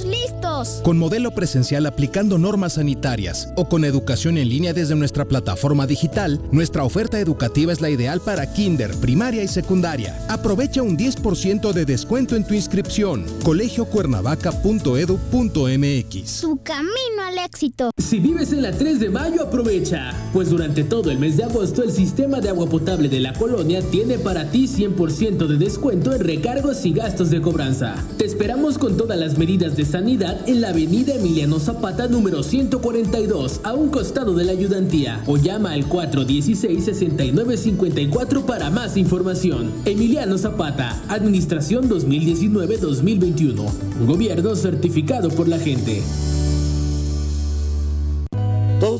listos. Con modelo presencial aplicando normas sanitarias o con educación en línea desde nuestra plataforma digital, nuestra oferta educativa es la ideal para kinder, primaria y secundaria. Aprovecha un 10% de descuento en tu inscripción. colegiocuernavaca.edu.mx Tu camino al éxito. Si vives en la 3 de mayo, aprovecha, pues durante todo el mes de agosto el sistema de agua potable de la colonia tiene para ti 100% de descuento en recargos y gastos de cobranza. Te esperamos con todas las medidas de sanidad en la avenida Emiliano Zapata número 142, a un costado de la ayudantía, o llama al 416-6954 para más información. Emiliano Zapata, Administración 2019-2021, gobierno certificado por la gente.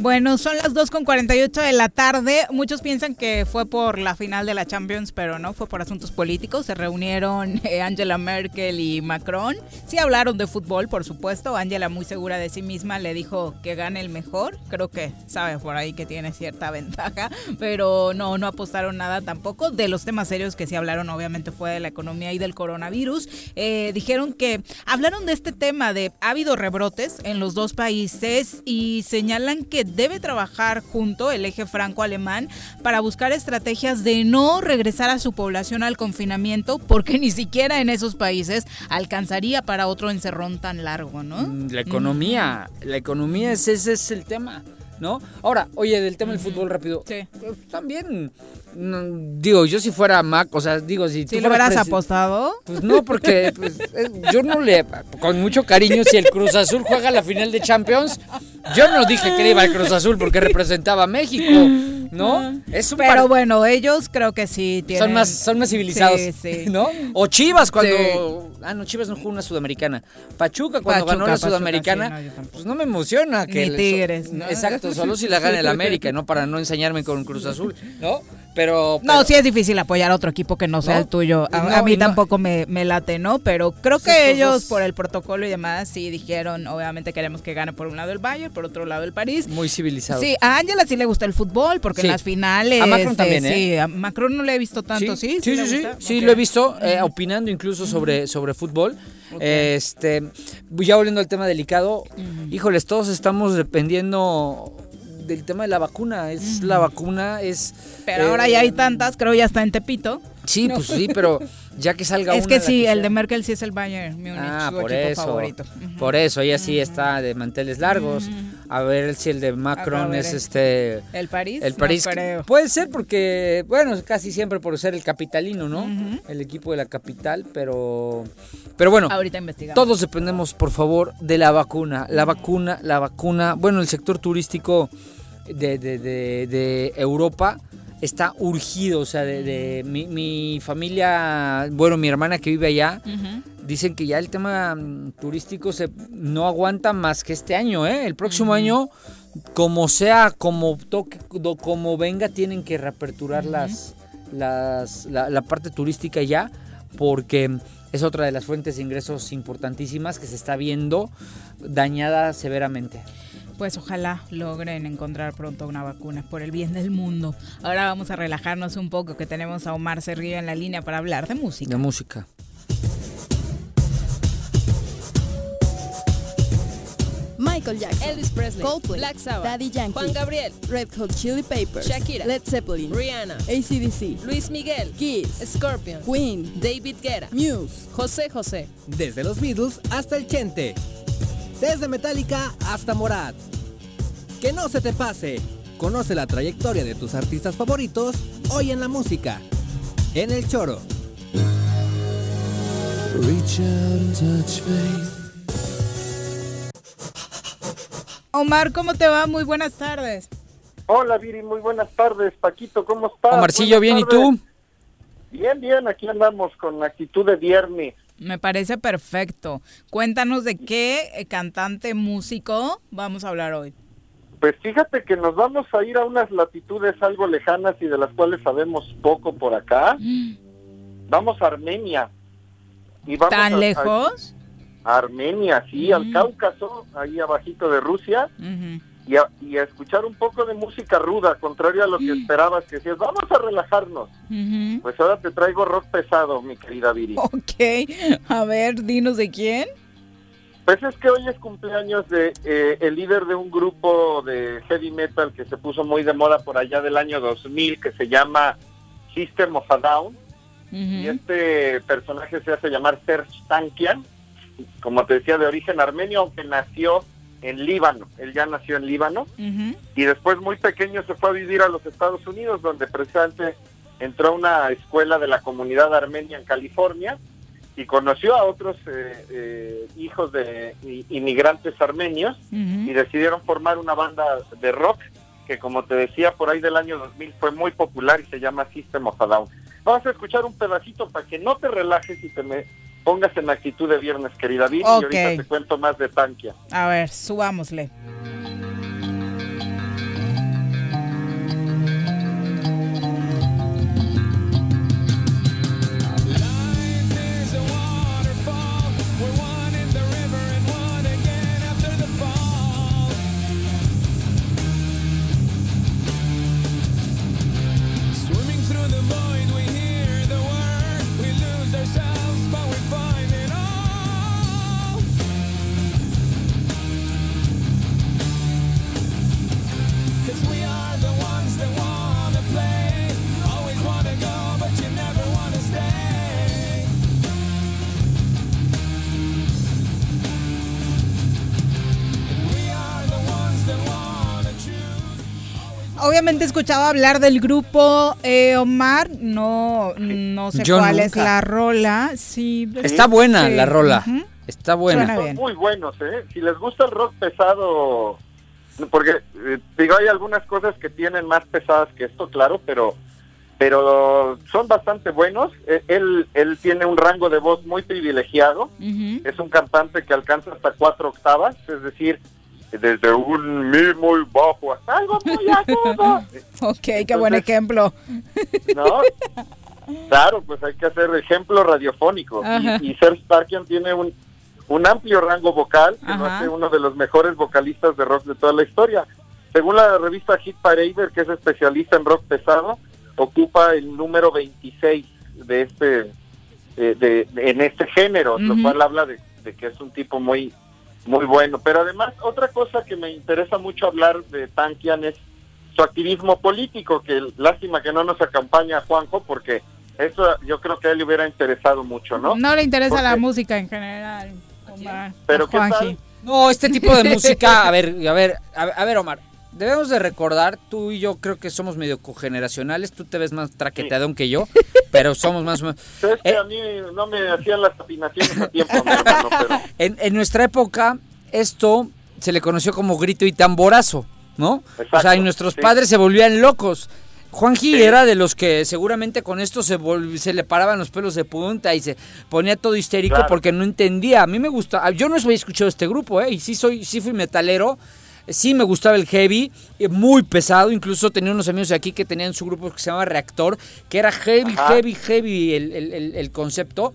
Bueno, son las 2.48 de la tarde. Muchos piensan que fue por la final de la Champions, pero no, fue por asuntos políticos. Se reunieron eh, Angela Merkel y Macron. Sí hablaron de fútbol, por supuesto. Angela, muy segura de sí misma, le dijo que gane el mejor. Creo que sabe por ahí que tiene cierta ventaja, pero no, no apostaron nada tampoco. De los temas serios que sí hablaron, obviamente, fue de la economía y del coronavirus. Eh, dijeron que hablaron de este tema de ha habido rebrotes en los dos países y señalan que debe trabajar junto el eje franco-alemán para buscar estrategias de no regresar a su población al confinamiento, porque ni siquiera en esos países alcanzaría para otro encerrón tan largo, ¿no? Mm, La economía, la economía es, ese es el tema, ¿no? Ahora, oye, del tema del fútbol rápido. Sí. pues, también, no, digo, yo si fuera Mac, o sea, digo, si tú ¿Sí fueras hubieras apostado? Pues no, porque pues, eh, yo no le, con mucho cariño, si el Cruz Azul juega la final de Champions, yo no dije que le iba al Cruz Azul porque representaba a México, ¿no? Es un Pero par- bueno, ellos creo que sí tienen... son más, son más civilizados, Sí, sí. ¿no? O Chivas cuando, Sí. ah no, Chivas no jugó una sudamericana, Pachuca cuando Pachuca, ganó la Pachuca, sudamericana, no, pues no me emociona que Ni Tigres, exacto, solo si la gana el América, no para no enseñarme con Cruz Azul, ¿no? Pero, No, sí es difícil apoyar a otro equipo que no sea ¿No? el tuyo. A, No, a mí no- tampoco me, me late, ¿no? Pero creo que Estos ellos, dos- por el protocolo y demás, sí dijeron, obviamente queremos que gane por un lado el Bayern, por otro lado el París. Muy civilizado. Sí, a Ángela sí le gusta el fútbol, porque Sí. en las finales... A Macron también, ¿eh? Sí, a Macron no le he visto tanto, ¿sí? Sí, sí, sí, sí, lo he visto eh, opinando incluso sobre, sobre fútbol. Este, ya volviendo al tema delicado, híjoles, todos estamos dependiendo del tema de la vacuna. Es la vacuna, es. Pero eh, ahora ya hay tantas, creo ya está en Tepito. Sí, No. pues sí, pero ya que salga Es una, que la sí, el sea. de Merkel sí es el Bayern Múnich, Ah, su por equipo eso. favorito. Por eso, ella sí está de manteles largos. A ver si el de Macron es eh. este. ¿El París? El No París. creo. Puede ser porque, bueno, casi siempre por ser el capitalino, ¿no? El equipo de la capital, pero. Pero bueno. Ahorita investigamos. Todos dependemos, por favor, de la vacuna. La vacuna, la vacuna. Bueno, el sector turístico de, de- de- de Europa está urgido. O sea, de, de- mi, mi familia, bueno, mi hermana que vive allá, dicen que ya el tema mm, turístico se no aguanta más que este año, ¿eh? El próximo año, como sea, como toque, como venga, tienen que reaperturar las, las, la, la parte turística ya, porque es otra de las fuentes de ingresos importantísimas que se está viendo dañada severamente. Pues ojalá logren encontrar pronto una vacuna por el bien del mundo. Ahora vamos a relajarnos un poco, que tenemos a Omar Cerrillo en la línea para hablar de música. De música. Michael Jackson, Elvis Presley, Coldplay, Black Sabbath, Daddy Yankee, Juan Gabriel, Red Hot Chili Peppers, Shakira, Led Zeppelin, Rihanna, ACDC, Luis Miguel, Kiss, Scorpion, Queen, David Guerra, Muse, José José. Desde los Beatles hasta el Chente. Desde Metallica hasta Morat. Que no se te pase. Conoce la trayectoria de tus artistas favoritos hoy en la música. En el choro. Omar, ¿cómo te va? Muy buenas tardes. Hola Viri, muy buenas tardes. Paquito, ¿cómo estás? Omarcillo, bien, Buenas ¿y tú? tardes. Bien, bien, aquí andamos con actitud de viernes. Me parece perfecto. Cuéntanos de qué eh, cantante músico vamos a hablar hoy. Pues fíjate que nos vamos a ir a unas latitudes algo lejanas y de las cuales sabemos poco por acá. Vamos a Armenia. Y vamos ¿Tan a- lejos? A Armenia, sí, al Cáucaso, ahí abajito de Rusia. Y a, y a escuchar un poco de música ruda, contrario a lo que esperabas, que decías, vamos a relajarnos. Pues ahora te traigo rock pesado, mi querida Viri. Ok, a ver, dinos de quién. Pues es que hoy es cumpleaños de eh, el líder de un grupo de heavy metal que se puso muy de moda por allá del año 2000 que se llama System of a Down y este personaje se hace llamar Serge Tankian, como te decía de origen armenio aunque nació en Líbano, él ya nació en Líbano. Y después muy pequeño se fue a vivir a los Estados Unidos donde precisamente entró a una escuela de la comunidad armenia en California y conoció a otros eh, eh, hijos de inmigrantes armenios y decidieron formar una banda de rock que como te decía por ahí del año 2000 fue muy popular y se llama System of a Down. Vamos a escuchar un pedacito para que no te relajes y te me pongas en actitud de viernes, querida Viri, Ok. y ahorita te cuento más de Tankia. A ver, subámosle. Choose. Obviamente escuchaba hablar del grupo eh, Omar, no, no sé Yo cuál es la rola. Sí, Está buena sí, la rola. ujú. Está buena. Son muy buenos, ¿eh? Si les gusta el rock pesado, porque eh, digo, hay algunas cosas que tienen más pesadas que esto, claro, pero pero son bastante buenos. Eh, Él, él tiene un rango de voz muy privilegiado. Es un cantante que alcanza hasta cuatro octavas, es decir, desde un mi muy bajo hasta algo muy agudo. Ok, qué buen ejemplo. ¿no? Claro, pues hay que hacer ejemplo radiofónico. Y, y Serge tiene un, un amplio rango vocal que lo hace uno de los mejores vocalistas de rock de toda la historia. Según la revista Hit Parader, que es especialista en rock pesado, ocupa el número 26 de este eh, de, de- en este género, lo cual habla de, de que es un tipo muy muy bueno. Pero además, otra cosa que me interesa mucho hablar de Tankian es su activismo político, que lástima que no nos acompaña Juanjo, porque eso yo creo que a él le hubiera interesado mucho, ¿no? No le interesa la música en general. Omar. Pero A ¿qué tal? No, este tipo de música, a ver, a ver, a ver, a ver, Omar, debemos de recordar, tú y yo creo que somos medio cogeneracionales, tú te ves más traqueteadón que yo, pero somos más o menos... Es que a mí no me hacían las afinaciones a tiempo, mi hermano, pero En, en nuestra época, esto se le conoció como grito y tamborazo, ¿no? o sea, Exacto, y nuestros sí. padres se volvían locos. Juanji era de los que seguramente con esto se, se le paraban los pelos de punta y se ponía todo histérico Claro. porque no entendía. A mí me gusta, yo no había escuchado este grupo, ¿eh? Y sí, soy, sí fui metalero, sí me gustaba el heavy, eh, muy pesado. Incluso tenía unos amigos de aquí que tenían su grupo que se llama Reactor, que era heavy, Ajá. heavy, heavy el, el- el- el concepto.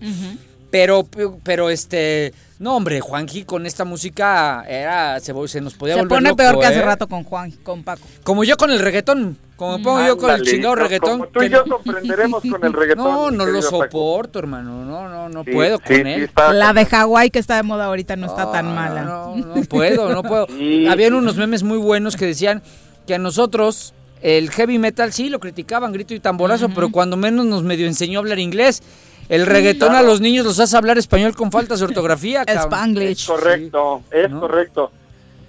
Pero, pero este, no hombre, Juanji con esta música era, se, se nos podía Se volver pone loco, peor que hace ¿eh? rato con Juan, con Paco. Como yo con el reggaetón, como me pongo yo con el chingado reggaetón. como tú y yo comprenderemos con el reggaetón, No, no lo Paco. soporto, hermano, no, no, no Sí, puedo sí, con sí, él. está- La de Hawái que está de moda ahorita no está tan mala. No, no puedo, no puedo. Habían unos memes muy buenos que decían que a nosotros el heavy metal sí lo criticaban, grito y tamborazo, pero cuando menos nos medio enseñó a hablar inglés. El reggaetón a Claro. los niños los hace hablar español con faltas de ortografía. cabrón. Es correcto, es correcto.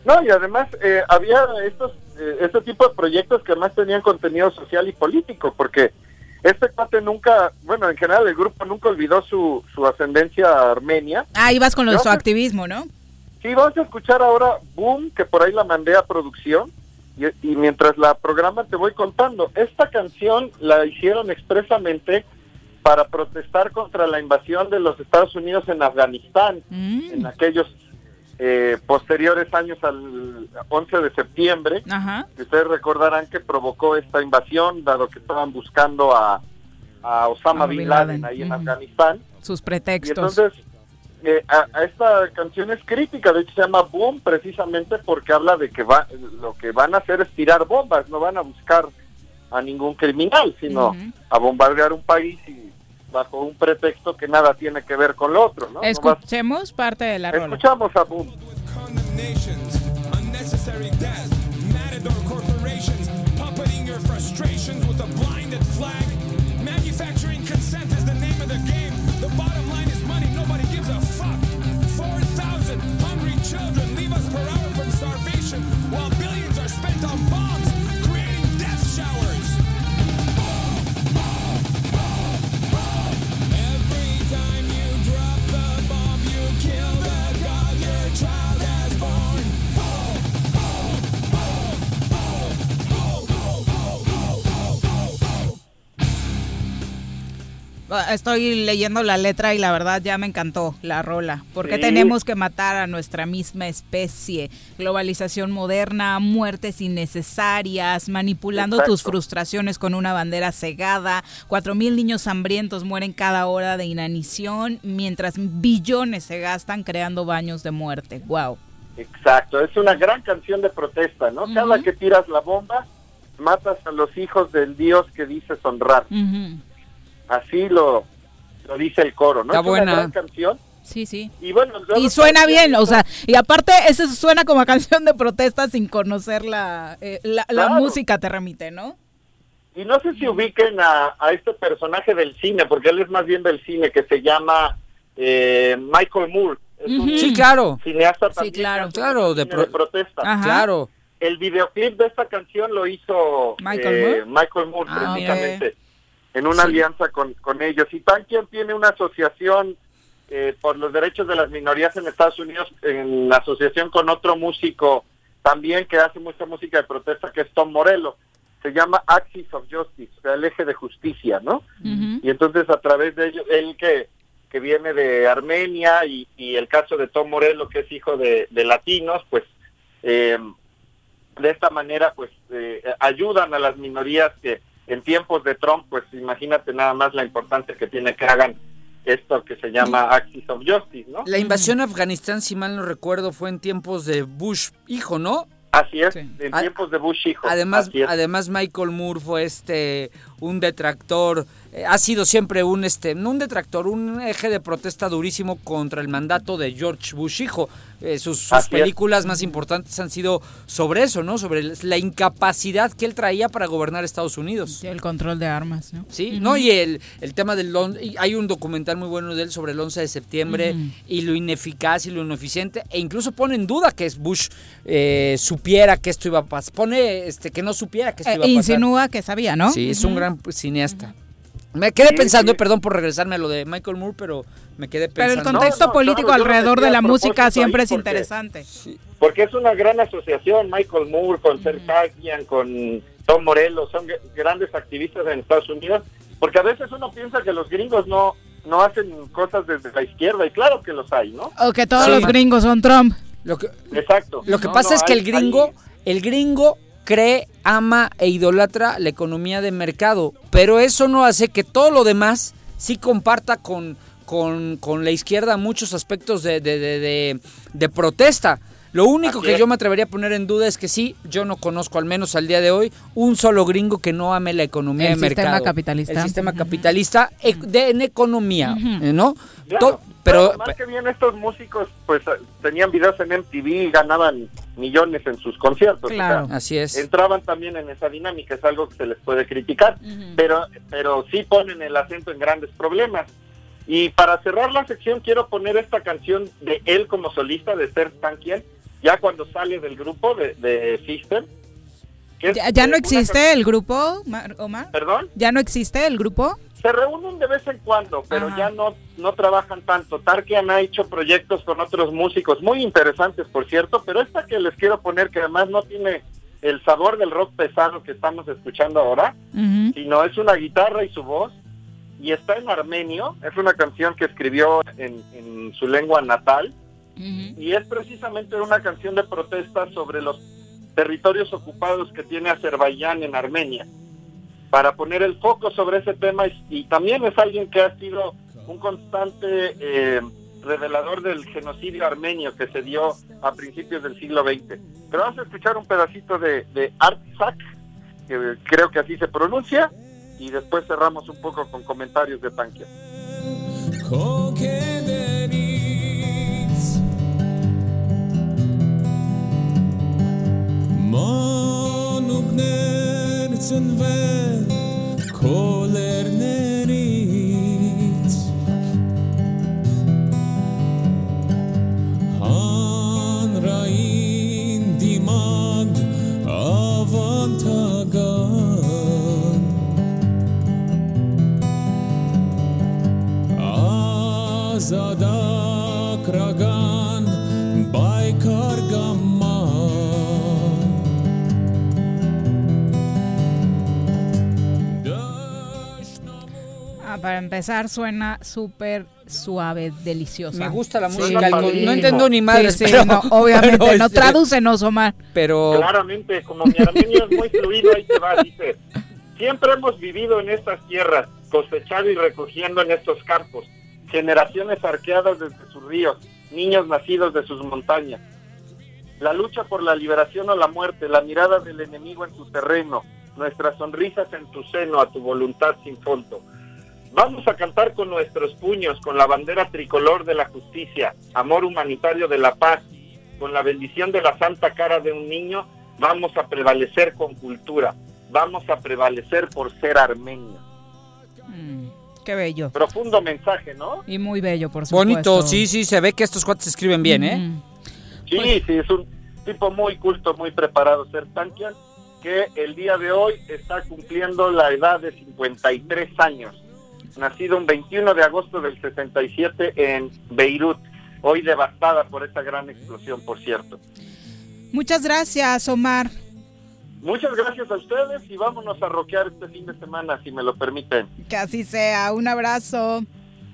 No, y además eh, había estos eh, este tipo de proyectos que además tenían contenido social y político, porque este cuate nunca, bueno, en general el grupo nunca olvidó su, su ascendencia a Armenia. Ah, ibas con lo de su activismo, ¿no? Sí, vamos a escuchar ahora Boom, que por ahí la mandé a producción. Y, y mientras la programa te voy contando. Esta canción la hicieron expresamente para protestar contra la invasión de los Estados Unidos en Afganistán en aquellos eh, posteriores años al 11 de septiembre. Ajá. que Ustedes recordarán que provocó esta invasión, dado que estaban buscando a, a Osama Bin Laden, Laden, ahí en. Afganistán. Sus Y pretextos. entonces, eh, a, a esta canción es crítica, de hecho se llama Boom precisamente porque habla de que va, lo que van a hacer es tirar bombas, no van a buscar a ningún criminal, sino a bombardear un país y bajo un pretexto que nada tiene que ver con lo otro, ¿no? Escuchemos parte de la rola. escuchamos a Boom. Condemnations, unnecessary death, Estoy leyendo la letra y la verdad ya me encantó la rola. Porque Sí. tenemos que matar a nuestra misma especie. Globalización moderna, muertes innecesarias, manipulando tus frustraciones con una bandera cegada. Cuatro mil niños hambrientos mueren cada hora de inanición, mientras billones se gastan creando baños de muerte. Wow. Exacto, es una gran canción de protesta, ¿no? Cada que tiras la bomba, matas a los hijos del Dios que dices honrar. Así lo, lo dice el coro, ¿no? Está es buena. una gran canción. Sí, sí. Y bueno, Y suena bien, o sea, y aparte ese suena como a canción de protesta sin conocer la, eh, la, la Claro. música te remite, ¿no? Y no sé si ubiquen a, a este personaje del cine, porque él es más bien del cine, que se llama eh, Michael Moore. Es un Sí, claro. cineasta Sí, también claro. que hace Claro, de cine pro- de protesta. Ajá. Claro. El videoclip de esta canción lo hizo Michael eh, Moore. Michael Moore, Ah, precisamente, en una Sí. alianza con, con ellos. Y Tankian tiene una asociación eh, por los derechos de las minorías en Estados Unidos, en la asociación con otro músico también que hace mucha música de protesta, que es Tom Morello. Se llama Axis of Justice, o sea, el eje de justicia, ¿no? Y entonces a través de ellos, él que, que viene de Armenia y, y el caso de Tom Morello, que es hijo de, de latinos, pues eh, de esta manera pues eh, ayudan a las minorías que en tiempos de Trump, pues imagínate nada más la importancia que tiene que hagan esto que se llama Axis of Justice, ¿no? La invasión a Afganistán, si mal no recuerdo, fue en tiempos de Bush hijo, ¿no? Así es, en tiempos de Bush hijo. Además, además Michael Moore fue este un detractor, ha sido siempre un este, no un detractor, un eje de protesta durísimo contra el mandato de George Bush hijo. Eh, sus sus es. películas más importantes han sido sobre eso, ¿no? Sobre la incapacidad que él traía para gobernar Estados Unidos. el control de armas, ¿no? Sí, no, y el, el tema del... y Hay un documental muy bueno de él sobre el 11 de septiembre y lo ineficaz y lo ineficiente, e incluso pone en duda que Bush eh, supiera que esto iba a pasar. Pone este, que no supiera que esto Eh, iba a pasar. insinúa que sabía, ¿no? Sí, es un gran cineasta. Me quedé Sí, pensando, sí. perdón por regresarme a lo de Michael Moore, pero me quedé Pero el pensando. contexto político alrededor de la música siempre es porque- interesante. Porque es una gran asociación, Michael Moore con Sertagian, con Tom Morello, son gr- grandes activistas en Estados Unidos, porque a veces uno piensa que los gringos no no hacen cosas desde la izquierda, y claro que los hay, ¿no? O que todos Sí. los gringos son Trump. Lo que, Exacto. Lo que No, pasa no, es que hay- el gringo, hay- el gringo cree, ama e idolatra la economía de mercado, pero eso no hace que todo lo demás sí comparta con, con, con la izquierda muchos aspectos de, de, de, de- de protesta. Lo único Así que es. yo me atrevería a poner en duda es que sí, yo no conozco al menos al día de hoy un solo gringo que no ame la economía El de sistema mercado. capitalista. El sistema capitalista e- de, en economía, ¿no? Claro, To- pero, más que bien estos músicos pues eh, tenían videos en MTV y ganaban millones en sus conciertos. o sea, Claro. Así es. Entraban también en esa dinámica, es algo que se les puede criticar, pero pero sí ponen el acento en grandes problemas. Y para cerrar la sección quiero poner esta canción de él como solista de Ser Tankian, ya cuando sale del grupo de, de System. ¿Ya, ya no existe el grupo, Mar- Omar? ¿Perdón? ¿Ya no existe el grupo? Se reúnen de vez en cuando, pero Ajá. ya no, no trabajan tanto. Tarkian ha hecho proyectos con otros músicos muy interesantes, por cierto, pero esta que les quiero poner, que además no tiene el sabor del rock pesado que estamos escuchando ahora, sino es una guitarra y su voz, y está en armenio, es una canción que escribió en, en su lengua natal, y es precisamente una canción de protesta sobre los territorios ocupados que tiene Azerbaiyán en Armenia para poner el foco sobre ese tema y, también es alguien que ha sido un constante eh, revelador del genocidio armenio que se dio a principios del siglo XX. Pero vamos a escuchar un pedacito de, de Artsak, que creo que así se pronuncia, y después cerramos un poco con comentarios de Viață în vent, colerneriți. Hanra indimag avantagan. Azadak ragan. Para empezar, suena súper suave, deliciosa. Me gusta la Sí. música, no entiendo ni madres, Sí, sí, pero- no, obviamente, pero no este- tradúcenos, Omar. pero Claramente, como mi armenio es muy fluido, ahí te va, dice, siempre hemos vivido en estas tierras, cosechando y recogiendo en estos campos, generaciones arqueadas desde sus ríos, niños nacidos de sus montañas. La lucha por la liberación o la muerte, la mirada del enemigo en tu terreno, nuestras sonrisas en tu seno, a tu voluntad sin fondo. Vamos a cantar con nuestros puños, con la bandera tricolor de la justicia, amor humanitario de la paz, con la bendición de la santa cara de un niño, vamos a prevalecer con cultura, vamos a prevalecer por ser armenio. Qué bello. Profundo mensaje, ¿no? Y muy bello, por supuesto. bonito, sí, sí, se ve que estos cuates escriben bien, ¿eh? Sí, sí, es un tipo muy culto, muy preparado, Ser Tankian, que el día de hoy está cumpliendo la edad de 53 años. Nacido un 21 de agosto del 67 en Beirut, hoy devastada por esa gran explosión, por cierto. Muchas gracias, Omar. Muchas gracias a ustedes y vámonos a rockear este fin de semana, si me lo permiten. Que así sea. Un abrazo.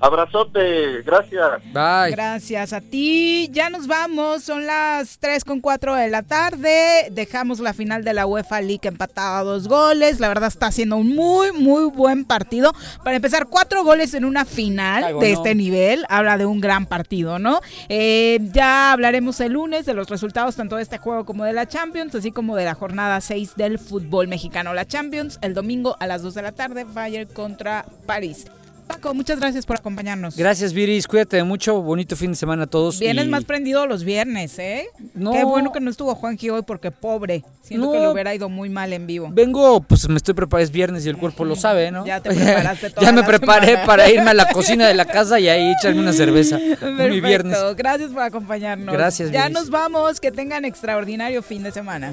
Abrazote, gracias. Bye. Gracias a ti. Ya nos vamos. Son las 3 con 4 de la tarde. Dejamos la final de la UEFA League empatada a dos goles. La verdad está siendo un muy, muy buen partido. Para empezar, cuatro goles en una final Ay, de este nivel. Habla de un gran partido, ¿no? Eh, ya hablaremos el lunes de los resultados tanto de este juego como de la Champions, así como de la jornada 6 del fútbol mexicano. La Champions el domingo a las 2 de la tarde. Bayern contra París. Paco, muchas gracias por acompañarnos. Gracias, Viris. Cuídate mucho. Bonito fin de semana a todos. Vienes y- más prendido los viernes, ¿eh? No. Qué bueno que no estuvo Juanji hoy porque pobre. Siento No. que le hubiera ido muy mal en vivo. Vengo, pues me estoy preparando, es viernes y el cuerpo lo sabe, ¿no? Ya te preparaste toda ya me preparé semana. para irme a la cocina de la casa y ahí echarme una cerveza. Perfecto. viernes. Gracias por acompañarnos. Gracias, Ya Viris. nos vamos. Que tengan extraordinario fin de semana.